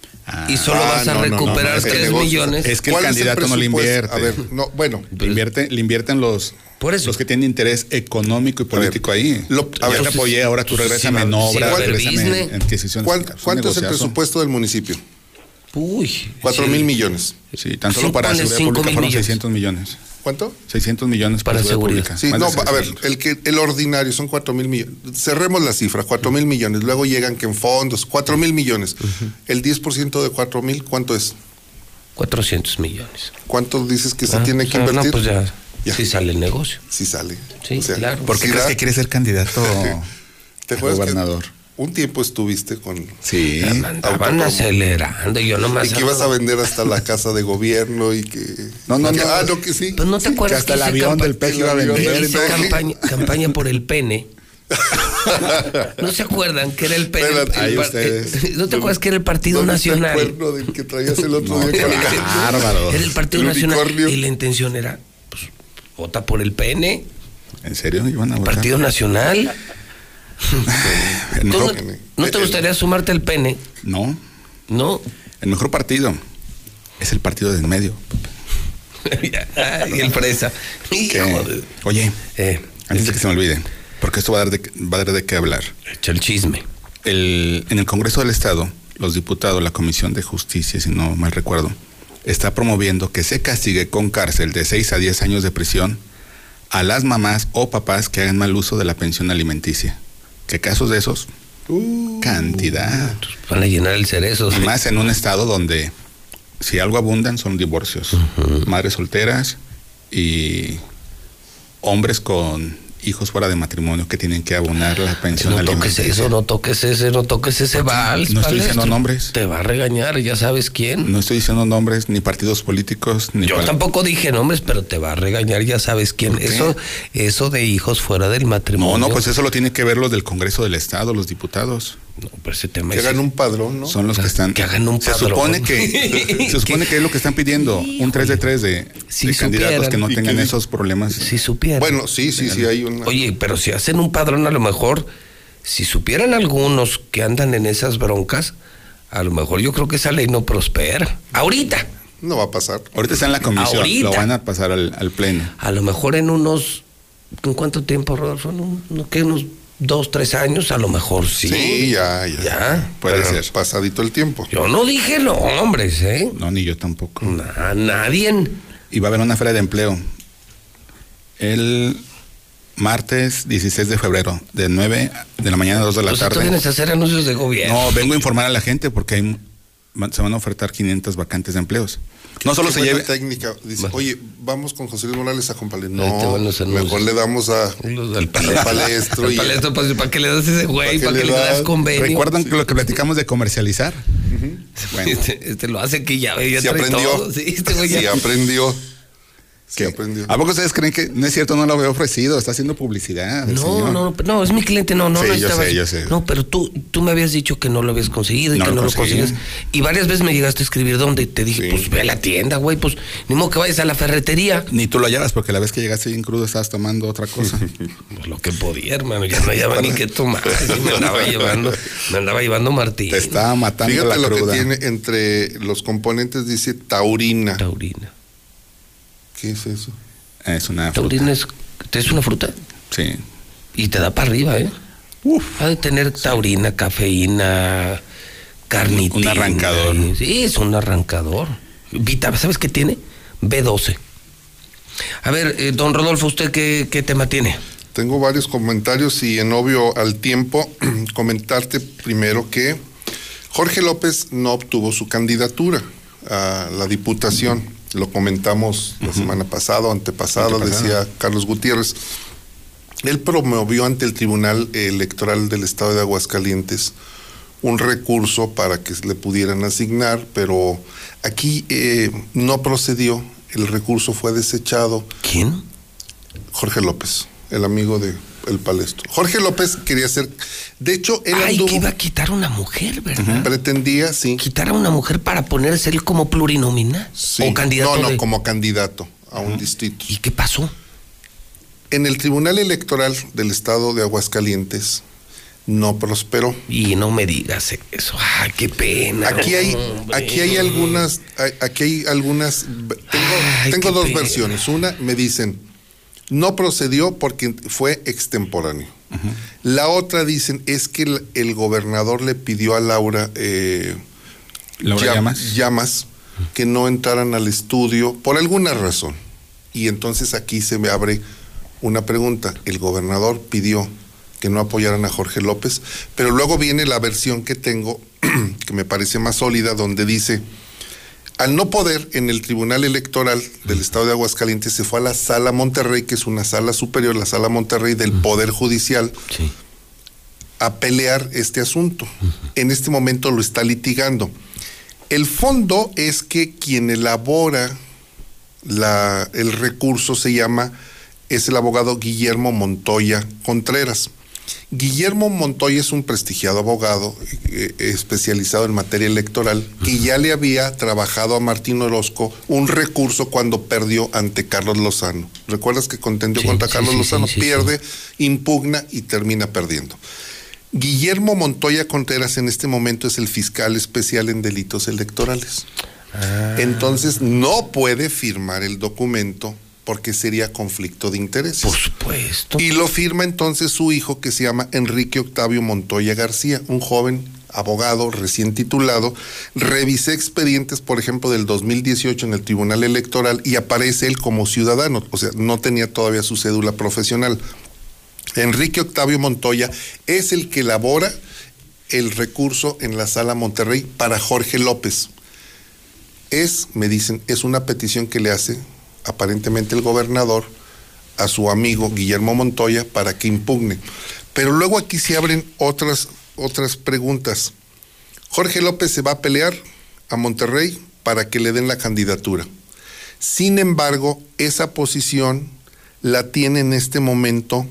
y solo Ah, vas a no, no, no, recuperar no, el 3 negocio- millones, Es que el ¿Cuál es el candidato no le invierte. A ver, no, bueno, Le, invierte, le invierten los, Por eso. los que tienen interés económico y político ahí. lo- a ver, te apoyé, ahora tú entonces, regrésame sí en a regrésame business. en adquisiciones. ¿cuál- Es un ¿cuánto es el presupuesto del municipio? Uy. 4 sí. mil millones. Sí, tan solo para seguridad cinco pública mil fueron millones. 600 millones. ¿Cuánto? 600 millones para, Para seguridad, seguridad. pública. Sí, no, a ver, 600. el que el ordinario son 4 mil millones. Cerremos la cifra, 4 mil millones. Luego llegan que en fondos, 4 mil millones. El 10% de 4 mil, ¿cuánto es? 400 millones. ¿Cuánto dices que se Ah, tiene que ah, invertir? No, pues ya, sí sale el negocio. Sí sale. Sí, O sea, claro. ¿Por qué sí crees da- que quiere ser candidato [LAUGHS] ¿Te a acuerdas que gobernador? Un tiempo estuviste con... Sí. Andaban acelerando y yo nomás. Y que ibas a vender hasta la casa de gobierno y que... No, no, que- no. Ah, no, que sí. Pues no te Que acuerdas hasta el hice avión del el iba a vender. hice campaña, [LAUGHS] campaña por el pene. [LAUGHS] ¿No se acuerdan que era el pene? Espérate, el ahí par- ustedes. [LAUGHS] ¿No te acuerdas que era el Partido ¿Dónde está Nacional? el del que traías el otro No, día? bárbaro. Era el Partido El Nacional. unicornio. Y la intención era, pues, vota por el pene. ¿En serio? ¿Iban a votar? Partido Nacional. El ¿Tú mejor, no, no te gustaría sumarte al pene? no, No. el mejor partido es el partido del medio. [LAUGHS] Ay, el. Que- [LAUGHS] de- oye, Eh, antes de que se me olvide, porque esto va a dar de, va a dar de qué hablar. echa el chisme. El, en el Congreso del Estado, los diputados, la Comisión de Justicia, si no mal recuerdo, está promoviendo que se castigue con cárcel de 6 a 10 años de prisión a las mamás o papás que hagan mal uso de la pensión alimenticia. ¿Qué casos de esos? Cantidad. Van a llenar el cerezo. sí. Más en un estado donde si algo abundan son divorcios. Madres solteras y hombres con hijos fuera de matrimonio que tienen que abonar la pensión No toques eso, no toques ese, no toques ese vals. No estoy diciendo nombres. Te va a regañar, ya sabes quién. No estoy diciendo nombres, ni partidos políticos, ni Yo tampoco dije nombres, pero te va a regañar, ya sabes quién. Eso, eso de hijos fuera del matrimonio. No, no, pues eso lo tiene que ver los del Congreso del Estado, los diputados. No, pero ese tema Que es- hagan un padrón, ¿no? Son los que están. Que hagan un se padrón. supone que [LAUGHS] se supone que es lo que están pidiendo, un 3 de 3 de, Si de candidatos que no ¿Y tengan esos problemas. Si supieran. Bueno, sí, sí, sí, hay una... Oye, pero si hacen un padrón, a lo mejor, si supieran algunos que andan en esas broncas, a lo mejor yo creo que esa ley no prospera. Ahorita. No va a pasar. Ahorita está en la comisión, Ahorita. lo van a pasar al, al pleno. A lo mejor en unos. ¿En cuánto tiempo, Rodolfo? ¿En un- no, qué, unos dos, tres años? A lo mejor sí. Sí, ya, ya. Ya, puede ser. Pasadito el tiempo. Yo no dije nombres, ¿eh? No, ni yo tampoco. Na- nadie. Y va a haber una feria de empleo el martes 16 de febrero, de 9 de la mañana a 2 de la O sea, tú tarde. vienes a hacer anuncios de gobierno. No, vengo a informar a la gente porque hay, se van a ofertar 500 vacantes de empleos. No solo se lleve. técnica. Dice, oye, vamos con José Luis Morales a te No, mejor le damos a al palestro. palestro. Y- palestro, pues, ¿para qué le das ese güey? ¿Para ¿Para qué le das das? convenio? ¿Recuerdan lo que platicamos de comercializar? Bueno, [LAUGHS] Este, este lo hace que ya, ya Sí aprendió. todo. Sí, este güey ya- Sí aprendió. Sí ¿qué? aprendió. ¿A poco ustedes creen que no es cierto? No lo había ofrecido, está haciendo publicidad. No, señor. no, no, es mi cliente, no, no Sí, no yo estaba- sé, yo sé. No, pero tú, tú me habías dicho que no lo habías conseguido y No que lo no lo consigues. Y varias veces me llegaste a escribir dónde. Te dije, Sí. pues ve a la tienda, güey, pues ni modo que vayas a la ferretería. Ni tú lo hallabas porque la vez que llegaste bien crudo estabas tomando otra cosa. [LAUGHS] Pues lo que podía, hermano, ya no hallaba ni qué tomar. me [LAUGHS] andaba llevando, me andaba llevando Martín. Te estaba matando Fíjate la lo cruda. que tiene entre los componentes, dice taurina. Taurina. ¿Qué es eso? Es una fruta. Taurina es, es una fruta Sí. y te da para arriba, ¿eh? Uf. Ha de tener taurina, cafeína, carnitina. Un arrancador. y- Sí, es un arrancador. Vita, ¿sabes qué tiene? B12. A ver, eh, don Rodolfo, ¿usted qué, qué tema tiene? Tengo varios comentarios y en obvio al tiempo [CLEARS THROAT] comentarte primero que Jorge López no obtuvo su candidatura a la diputación. Lo comentamos la semana pasada, antepasada, Antepasada. decía Carlos Gutiérrez. Él promovió ante el Tribunal Electoral del Estado de Aguascalientes un recurso para que le pudieran asignar, pero aquí eh, no procedió. El recurso fue desechado. ¿Quién? Jorge López, el amigo de El Palestro. Jorge López quería ser, de hecho, él Ay, anduvo, que iba a quitar a una mujer, ¿verdad? pretendía, sí, Quitar a una mujer para ponerse él como plurinominal. sí. O candidato no, no, de- como candidato a un distrito. ¿Y qué pasó? En el Tribunal Electoral del Estado de Aguascalientes no prosperó. Y no me digas eso. Ay, qué pena. Aquí hay, hombre. aquí hay algunas, aquí hay algunas, tengo, Ay, tengo qué dos pena. versiones. Una me dicen, no procedió porque fue extemporáneo. La otra dicen es que el, el gobernador le pidió a Laura eh, Laura llam- Llamas. llamas que no entraran al estudio por alguna razón. Y entonces aquí se me abre una pregunta. El gobernador pidió que no apoyaran a Jorge López, pero luego viene la versión que tengo, [CLEARS THROAT] que me parece más sólida, donde dice, al no poder en el Tribunal Electoral del Estado de Aguascalientes, se fue a la Sala Monterrey, que es una sala superior, la Sala Monterrey del Poder Judicial, a pelear este asunto. En este momento lo está litigando. El fondo es que quien elabora la- el recurso se llama, es el abogado Guillermo Montoya Contreras. Guillermo Montoya es un prestigiado abogado eh, especializado en materia electoral que ya le había trabajado a Martín Orozco un recurso cuando perdió ante Carlos Lozano. ¿Recuerdas que contendió contra sí, Carlos sí, Lozano? Pierde, impugna y termina perdiendo. Guillermo Montoya Contreras en este momento es el fiscal especial en delitos electorales. Entonces no puede firmar el documento porque sería conflicto de intereses. Por supuesto. Y lo firma entonces su hijo que se llama Enrique Octavio Montoya García, un joven abogado recién titulado. Revisé expedientes, por ejemplo, del 2018 en el Tribunal Electoral y aparece él como ciudadano, o sea, no tenía todavía su cédula profesional. Enrique Octavio Montoya es el que elabora el recurso en la sala Monterrey para Jorge López. Es, me dicen, es una petición que le hace aparentemente el gobernador a su amigo Guillermo Montoya para que impugne. Pero luego aquí se abren otras, otras preguntas. Jorge López se va a pelear a Monterrey para que le den la candidatura. Sin embargo, esa posición la tiene en este momento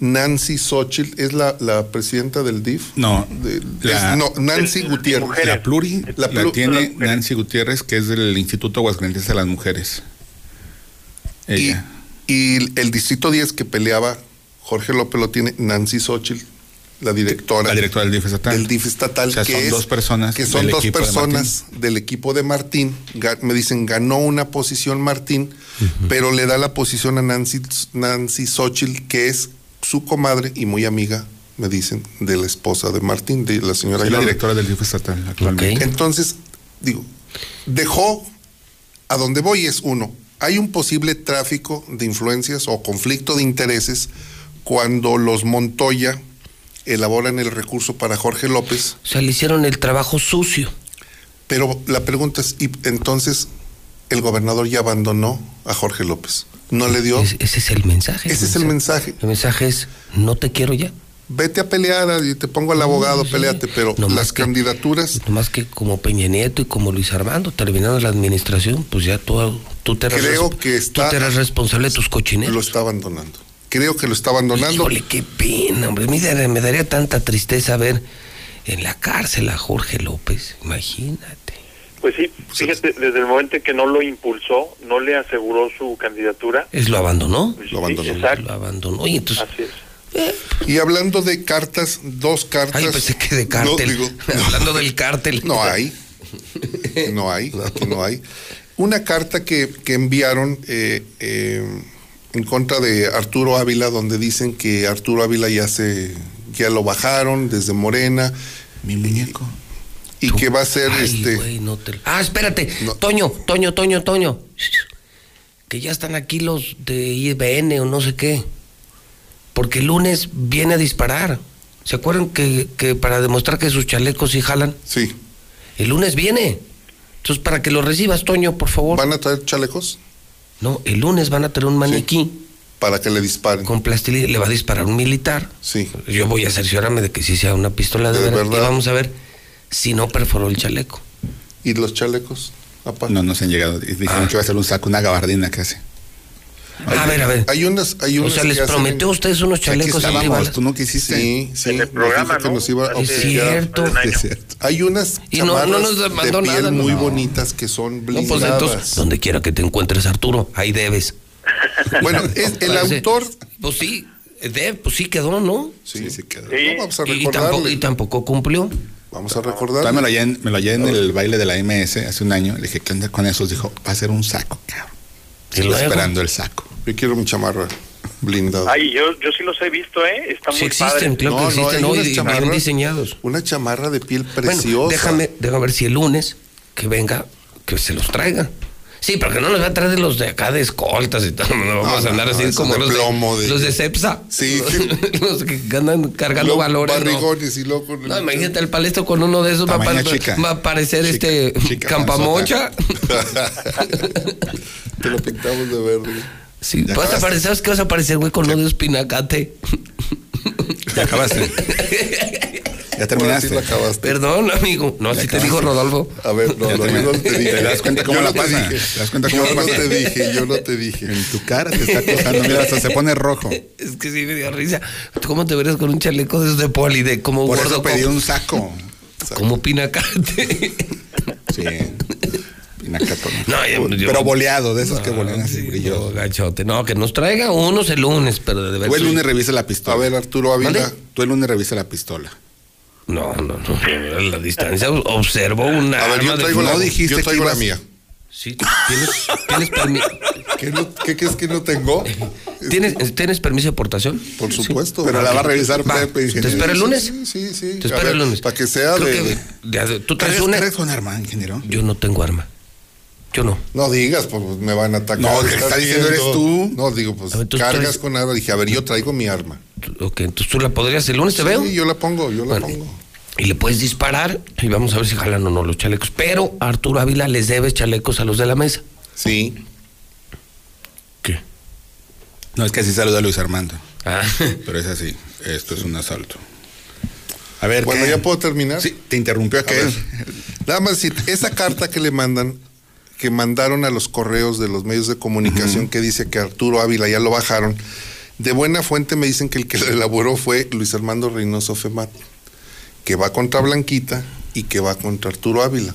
Nancy Xochitl, es la, la presidenta del DIF. No, De- la- es- no, Nancy Gutiérrez. La pluri La la, tiene Nancy Gutiérrez, que es del Instituto Aguascalientes de las Mujeres. Y, y el distrito 10 que peleaba Jorge López lo tiene Nancy Xochitl, la directora. La directora del DIF estatal. Del DIF estatal, O sea, que son es- dos personas Que son del dos de personas del equipo de Martín. Me dicen, ganó una posición Martín, pero le da la posición a Nancy, Nancy Xochitl, que es su comadre y muy amiga, me dicen, de la esposa de Martín, de la señora Sí, la directora del DIF estatal actualmente. Entonces, digo, dejó, a donde voy es uno, hay un posible tráfico de influencias o conflicto de intereses cuando los Montoya elaboran el recurso para Jorge López. O sea, le hicieron el trabajo sucio. Pero la pregunta es, ¿y entonces el gobernador ya abandonó a Jorge López? ¿No le dio? ese es el mensaje. Ese es el mensaje. El mensaje es, no te quiero ya. Vete a pelear y te pongo al abogado, peleate, pero las candidaturas... Nomás que como Peña Nieto y como Luis Armando, terminando la administración, pues ya tú, tú te eras, Creo res- que está- tú te eras responsable de tus cochineros. Lo está abandonando. Creo que lo está abandonando. Híjole, qué pena, hombre. Me daría, me daría tanta tristeza ver en la cárcel a Jorge López. Imagínate. Pues sí, fíjate, desde el momento en que no lo impulsó, no le aseguró su candidatura. ¿Es lo abandonó? Lo abandonó. exacto. Lo abandonó. Y entonces, Así es. Y hablando de cartas, dos cartas. Ay, pensé que de cártel. [LAUGHS] Hablando del cártel. No hay. No hay. [LAUGHS] no hay. Una carta que, que enviaron eh, eh, en contra de Arturo Ávila, donde dicen que Arturo Ávila ya se ya lo bajaron desde Morena. Mi muñeco. Y que va a ser Ay, este. no te- Ah, espérate. Toño, Toño, Toño, Toño. Que ya están aquí los de IBN o no sé qué. Porque el lunes viene a disparar. ¿Se acuerdan que, que para demostrar que sus chalecos sí jalan? Sí. El lunes viene. Entonces, para que lo recibas, Toño, por favor. ¿Van a traer chalecos? No, el lunes van a tener un maniquí. Para que le disparen. Con plastilina. Le va a disparar un militar. Sí. Yo voy a cerciorarme de que sí sea una pistola de, De verdad. Y vamos a ver si no perforó el chaleco. ¿Y los chalecos? No, no se han llegado. Y Dijeron que va a ser un saco, una gabardina casi. A ver, a ver. Hay unas, hay O uas sea, les prometió a ustedes unos chalecos antibalas. tú no quisiste. Sí, sí. En el programa, que ¿no? nos iba a Es cierto. Es cierto. Hay unas Y no- no nos mandó de piel nada, muy no. bonitas que son No, blindadas. pues entonces, donde quiera que te encuentres, Arturo, ahí debes. [LAUGHS] Bueno, es- el autor... Pues sí, de, pues sí quedó, ¿no? Sí, sí quedó. Sí. No, vamos a Y, tampoco, y tampoco cumplió. Vamos a recordar. Me lo hallé en, me lo hallé en el baile de la MS hace un año. Le dije, ¿qué onda con esos? Dijo, va a ser un saco, cabrón. ¿Y Estoy esperando el saco. Yo quiero mi chamarra. blindado. Ay, yo, yo sí los he visto, ¿eh? Están Sí muy existen, padres. claro que existen, hay ¿no? Y bien diseñados. Una chamarra de piel Bueno, preciosa. déjame, déjame ver si el lunes que venga, que se los traiga. Sí, porque no nos va a traer de los de acá de escoltas y todo. No vamos No, a andar no, así como de los, plomo, de, de- los de Cepsa. Sí. [LAUGHS] los que andan cargando valores. ¿no? barrigones y luego con el- No, imagínate el palestro con uno de esos va a, Tamaño pare- chica. va a parecer Chica, este chica campamocha. [LAUGHS] [LAUGHS] Te lo pintamos de verde. Sí, vas a parecer, ¿sabes qué vas a parecer, güey? Con uno de espinacate. Ya acabaste. Ya terminaste. Ahora sí lo acabaste. Perdón, amigo. No, así te dijo Rodolfo. A ver, no, Ya no, terminé. yo no te dije. ¿Te das cuenta cómo Yo la no te pasa? dije. ¿Te das cuenta cómo yo la no te dije, yo no te dije. En tu cara te está acosando. Mira, hasta se pone rojo. Es que sí me dio risa. ¿Cómo te verías con un chaleco de esos de poli, de como Por gordo? eso pedí como, un saco. como pinacate. Sí. No, yo- Pero boleado, de esos que bolean así, Sí, no, brillosos. gachote. No, que nos traiga unos el lunes, pero de Tú el lunes revisa la pistola. A ver, Arturo Ávila. ¿Mande? Tú el lunes revisa la pistola. No, no, no. A la distancia observo una. A ver, yo de traigo la. No dijiste yo que traigo la ibas- mía. Sí, tienes, tienes, permi- [LAUGHS] ¿Qué, no, ¿Qué crees que no tengo? ¿tienes, ¿tienes permiso de portación? Por supuesto. Pero la va a revisar Va, Pepe. ¿Te espera el lunes? Sí, sí, sí. Te A espero ver, el lunes. Para que sea de, que de- de- ¿Tú traes ¿Traes, una? traes un arma, ingeniero? Yo no tengo arma. Yo no. No digas, pues me van a atacar. No, que Estás está diciendo eres tú. No, digo, pues A ver, cargas traes- con arma. Dije, a ver, yo traigo mi arma. Ok, entonces tú la podrías el lunes, ¿te veo? Sí, yo la pongo, yo la Bueno. pongo. Y le puedes disparar y vamos a ver si jalan o no los chalecos. Pero a Arturo Ávila les debes chalecos a los de la mesa. Sí. ¿Qué? No, es que así saluda Luis Armando. Ah, [LAUGHS] Pero es así. Esto es un asalto. A ver, Bueno, ¿qué? ya puedo terminar. Sí, te interrumpió A aquel. nada más decir, esa carta que le mandan, que mandaron a los correos de los medios de comunicación que dice que Arturo Ávila ya lo bajaron, de buena fuente me dicen que el que lo elaboró fue Luis Armando Reynoso Femat, que va contra Blanquita y que va contra Arturo Ávila,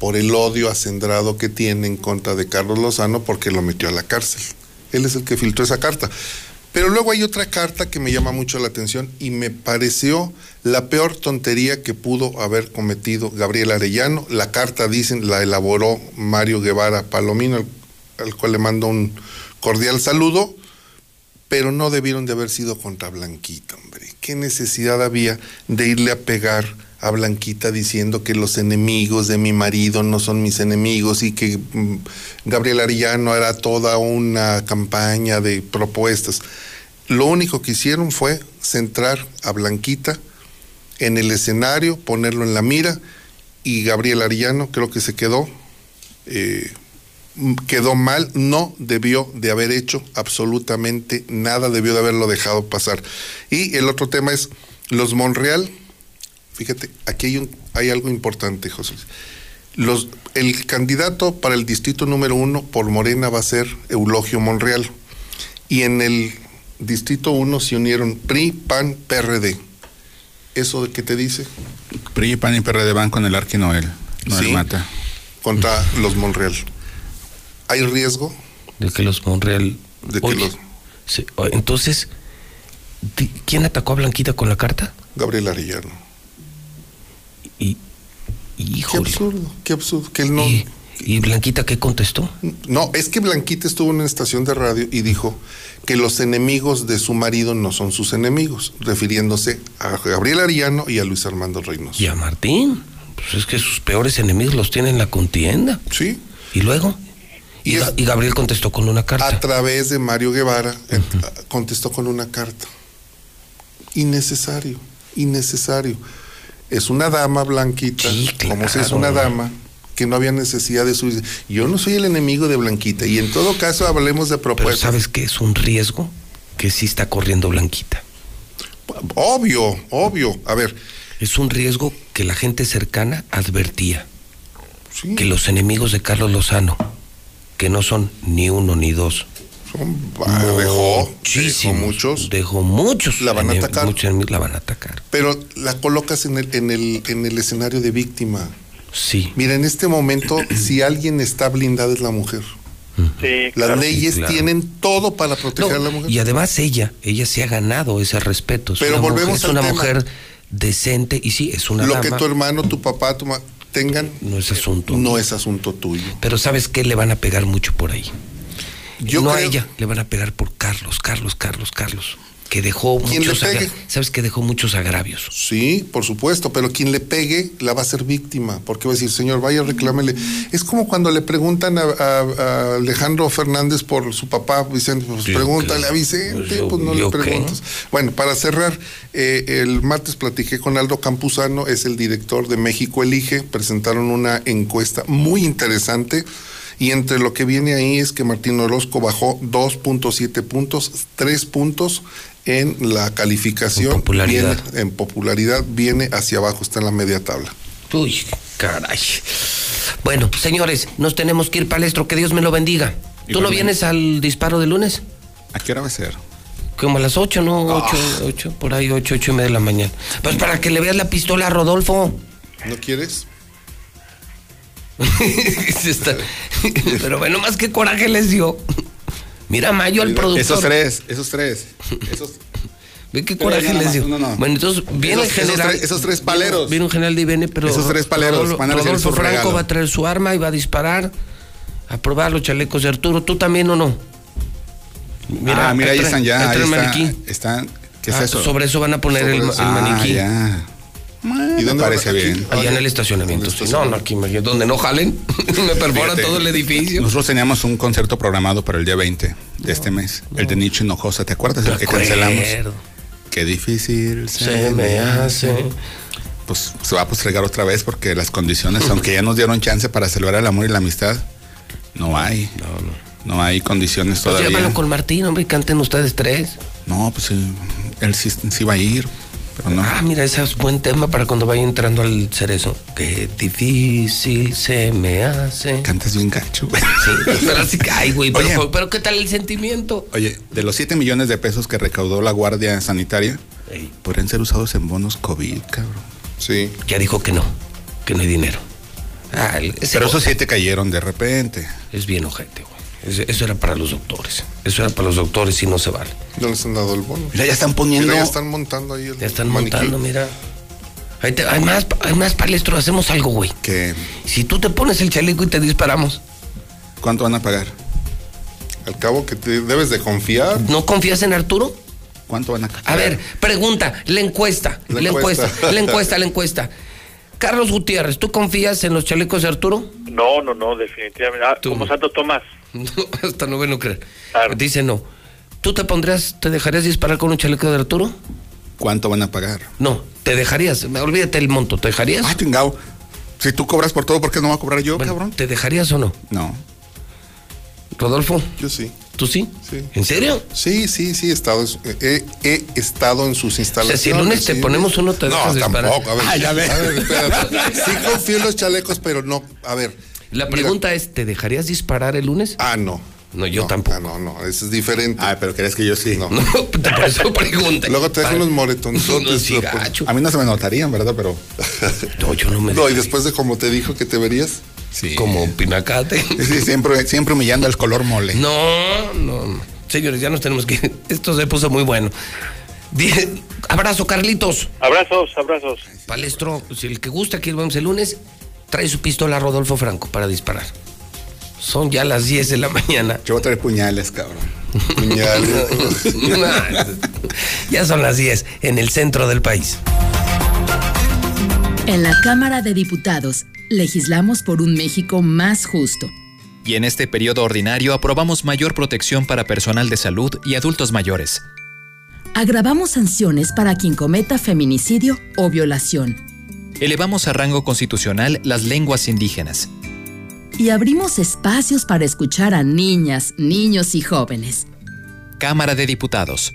por el odio acendrado que tiene en contra de Carlos Lozano porque lo metió a la cárcel. Él es el que filtró esa carta. Pero luego hay otra carta que me llama mucho la atención y me pareció la peor tontería que pudo haber cometido Gabriel Arellano. La carta, dicen, la elaboró Mario Guevara Palomino, al, al cual le mando un cordial saludo, pero no debieron de haber sido contra Blanquita, hombre. ¿Qué necesidad había de irle a pegar a Blanquita diciendo que los enemigos de mi marido no son mis enemigos y que mm, Gabriel Arellano era toda una campaña de propuestas? Lo único que hicieron fue centrar a Blanquita en el escenario, ponerlo en la mira y Gabriel Arellano creo que se quedó eh, quedó mal, no debió de haber hecho absolutamente nada, debió de haberlo dejado pasar. Y el otro tema es los Monreal, fíjate, aquí hay, un, hay algo importante, José. El candidato para el distrito número uno por Morena va a ser Eulogio Monreal. Y en el distrito uno se unieron PRI, PAN, PRD. ¿Eso de qué te dice? PRI, PAN y PRD van con el Arqui Noel. Noel Sí. Mata. Contra los Monreal. ¿Hay riesgo? de que los Monreal. De que Oye, los- sí, o- entonces, ¿quién atacó a Blanquita con la carta? Gabriel Arellano. Y, Qué híjole. absurdo, qué absurdo. Que él no, ¿Y, y Blanquita qué contestó? no, es que Blanquita estuvo en una estación de radio y dijo que los enemigos de su marido no son sus enemigos, refiriéndose a Gabriel Arellano y a Luis Armando Reynoso. Y a Martín. Pues es que sus peores enemigos los tienen en la contienda. Sí. ¿Y luego? Y, Y es- Ga- y Gabriel contestó con una carta. A través de Mario Guevara eh, contestó con una carta. Innecesario, innecesario. Es una dama blanquita, Sí, como si es claro. una dama que no había necesidad de su... Yo no soy el enemigo de Blanquita y en todo caso hablemos de Pero propuestas. ¿sabes qué? Es un riesgo que sí está corriendo Blanquita. Obvio, obvio. A ver, Es un riesgo que la gente cercana advertía. sí, Que los enemigos de Carlos Lozano, que no son ni uno ni dos, son- dejó, dejó muchos, dejó muchos, La van a atacar. muchos enemigos la van a atacar. pero la colocas en el, en el, en el escenario de víctima. Sí. Mira, en este momento, [CLEARS THROAT] si alguien está blindada es la mujer. Sí, Las claro. leyes claro. tienen todo para proteger No, a la mujer. y además ella, ella se ha ganado ese respeto. Es Pero una volvemos mujer, es una tema. mujer decente y sí, es una Lo dama. que tu hermano, tu papá, tu ma tengan No es asunto. no es asunto tuyo. Pero ¿sabes qué? Le van a pegar mucho por ahí. Yo no a ella, le van a pegar por Carlos, Carlos, Carlos, Carlos que dejó muchos sabes que dejó muchos agravios. Sí, por supuesto, pero quien le pegue la va a ser víctima, porque va a decir, señor, vaya, reclámele. Es como cuando le preguntan a, Alejandro Fernández por su papá, Vicente, pues pregúntale a Vicente, pues no le preguntas. Bueno, para cerrar, eh, el martes platiqué con Aldo Campuzano, es el director de México Elige, presentaron una encuesta muy interesante. Y entre lo que viene ahí es que Martín Orozco bajó 2.7 puntos, 3 puntos en la calificación. En popularidad. Viene, en popularidad viene hacia abajo, está en la media tabla. Uy, caray. Bueno, señores, nos tenemos que ir palestro, que Dios me lo bendiga. ¿Tú no vienes al disparo de lunes? ¿A qué hora va a ser? Como a las 8, ¿no? 8, ah. 8, por ahí 8, 8 y media de la mañana. Pues para que le veas la pistola a Rodolfo. ¿No quieres? [LAUGHS] [LAUGHS] Pero bueno, más que coraje les dio. Mira, Mayo, al productor. Esos tres, esos tres. Esos... [LAUGHS] Ve qué coraje les dio. No, no. Bueno, entonces viene el general. Esos tres, paleros. Viene un general de IBN, pero. Esos tres paleros van a Rodolfo Franco va a traer su arma y va a disparar. A probar los chalecos de Arturo. ¿Tú también o no? Mira, ah, mira, ahí están ya. Ahí está, están. ¿Qué es ah, eso? Sobre eso van a poner el, el, maniquí. Ah, ya. ¿Y dónde parece bien? Allá en el estacionamiento. No, no, aquí, donde no jalen, [LAUGHS] me perforan todo el edificio. Nosotros teníamos un concierto programado para el día 20 de este mes, el de Nicho Hinojosa, ¿te acuerdas? El que cancelamos. Qué difícil se, me hace. Pues se va a postregar otra vez porque las condiciones, aunque ya nos dieron chance para celebrar el amor y la amistad, no hay. No, no. No hay condiciones pues todavía. Llámalo con Martín, hombre, canten ustedes tres. No, pues él sí, sí va a ir. Ah, mira, ese es buen tema para cuando vaya entrando al cerezo. Qué difícil se me hace. Cantas bien gacho, güey. Sí, pero así que, güey. Pero, pero, ¿qué tal el sentimiento? Oye, de los 7 millones de pesos que recaudó la Guardia Sanitaria, podrían ser usados en bonos COVID, cabrón. Sí. Ya dijo que no, que no hay dinero. Ah, pero esos siete cayeron de repente. Es bien ojete, güey. Eso era para los doctores. Eso era para los doctores y no se vale. No les han dado el bono. Mira, ya están poniendo. ya están montando ahí el. Ya están montando, mira. hay, más, hay más palestro, hacemos algo, güey. Que. Si tú te pones el chaleco y te disparamos. ¿Cuánto van a pagar? Al cabo que te debes de confiar. ¿No confías en Arturo? ¿Cuánto van a pagar? A ver, pregunta, la encuesta, la, encuesta, la [LAUGHS] encuesta, la encuesta. Carlos Gutiérrez, ¿tú confías en los chalecos de Arturo? No, no, no, definitivamente. Ah, como Santo Tomás. [LAUGHS] hasta no no creer. Dice no. ¿Tú te pondrías, te dejarías disparar con un chaleco de Arturo? ¿Cuánto van a pagar? No, te dejarías. Olvídate el monto, ¿te dejarías? Ah, chingado. Si tú cobras por todo, ¿por qué no va a cobrar yo, cabrón? ¿Te dejarías o no? No. Rodolfo. Yo sí. ¿Tú sí? Sí. ¿En serio? Sí, sí, sí, he estado, he, he estado en sus instalaciones. O sea, si el lunes te ponemos uno, te dejas No, tampoco. A ver, Ay, a ver. A ver [LAUGHS] sí confío en los chalecos, pero no. A ver. La pregunta es, ¿te dejarías disparar el lunes? Ah, no. No, yo tampoco. Ah, no, no, eso es diferente. Ah, pero crees que yo sí. No, [LAUGHS] no por eso [LAUGHS] pregunta. Luego te dejo unos gacho. A mí no se me notarían, ¿verdad? Pero. [LAUGHS] no, yo no me. No, y después de cómo te dijo que te verías. Sí. Como pinacate. Sí, siempre, siempre humillando el color mole. No, no, Señores, ya nos tenemos que Esto se puso muy bueno. Abrazo, Carlitos. Abrazos, abrazos. Palestro, si el que gusta, aquí vamos el lunes, trae su pistola a Rodolfo Franco para disparar. Son ya las 10 de la mañana. Yo voy a traer puñales, cabrón. Puñales. [LAUGHS] ya son las 10 en el centro del país. En la Cámara de Diputados, legislamos por un México más justo. Y en este periodo ordinario aprobamos mayor protección para personal de salud y adultos mayores. Agravamos sanciones para quien cometa feminicidio o violación. Elevamos a rango constitucional las lenguas indígenas y abrimos espacios para escuchar a niñas, niños y jóvenes. Cámara de Diputados.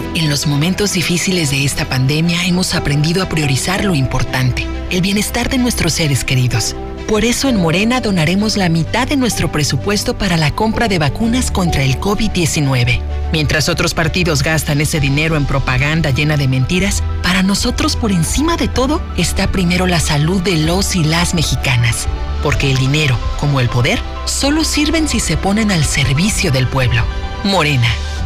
En los momentos difíciles de esta pandemia hemos aprendido a priorizar lo importante, el bienestar de nuestros seres queridos. Por eso en Morena donaremos la mitad de nuestro presupuesto para la compra de vacunas contra el COVID-19. Mientras otros partidos gastan ese dinero en propaganda llena de mentiras, para nosotros por encima de todo está primero la salud de los y las mexicanas. Porque el dinero, como el poder, solo sirven si se ponen al servicio del pueblo. Morena,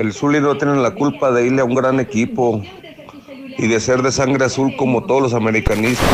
El Zuli no tiene la culpa de irle a un gran equipo y de ser de sangre azul como todos los americanistas.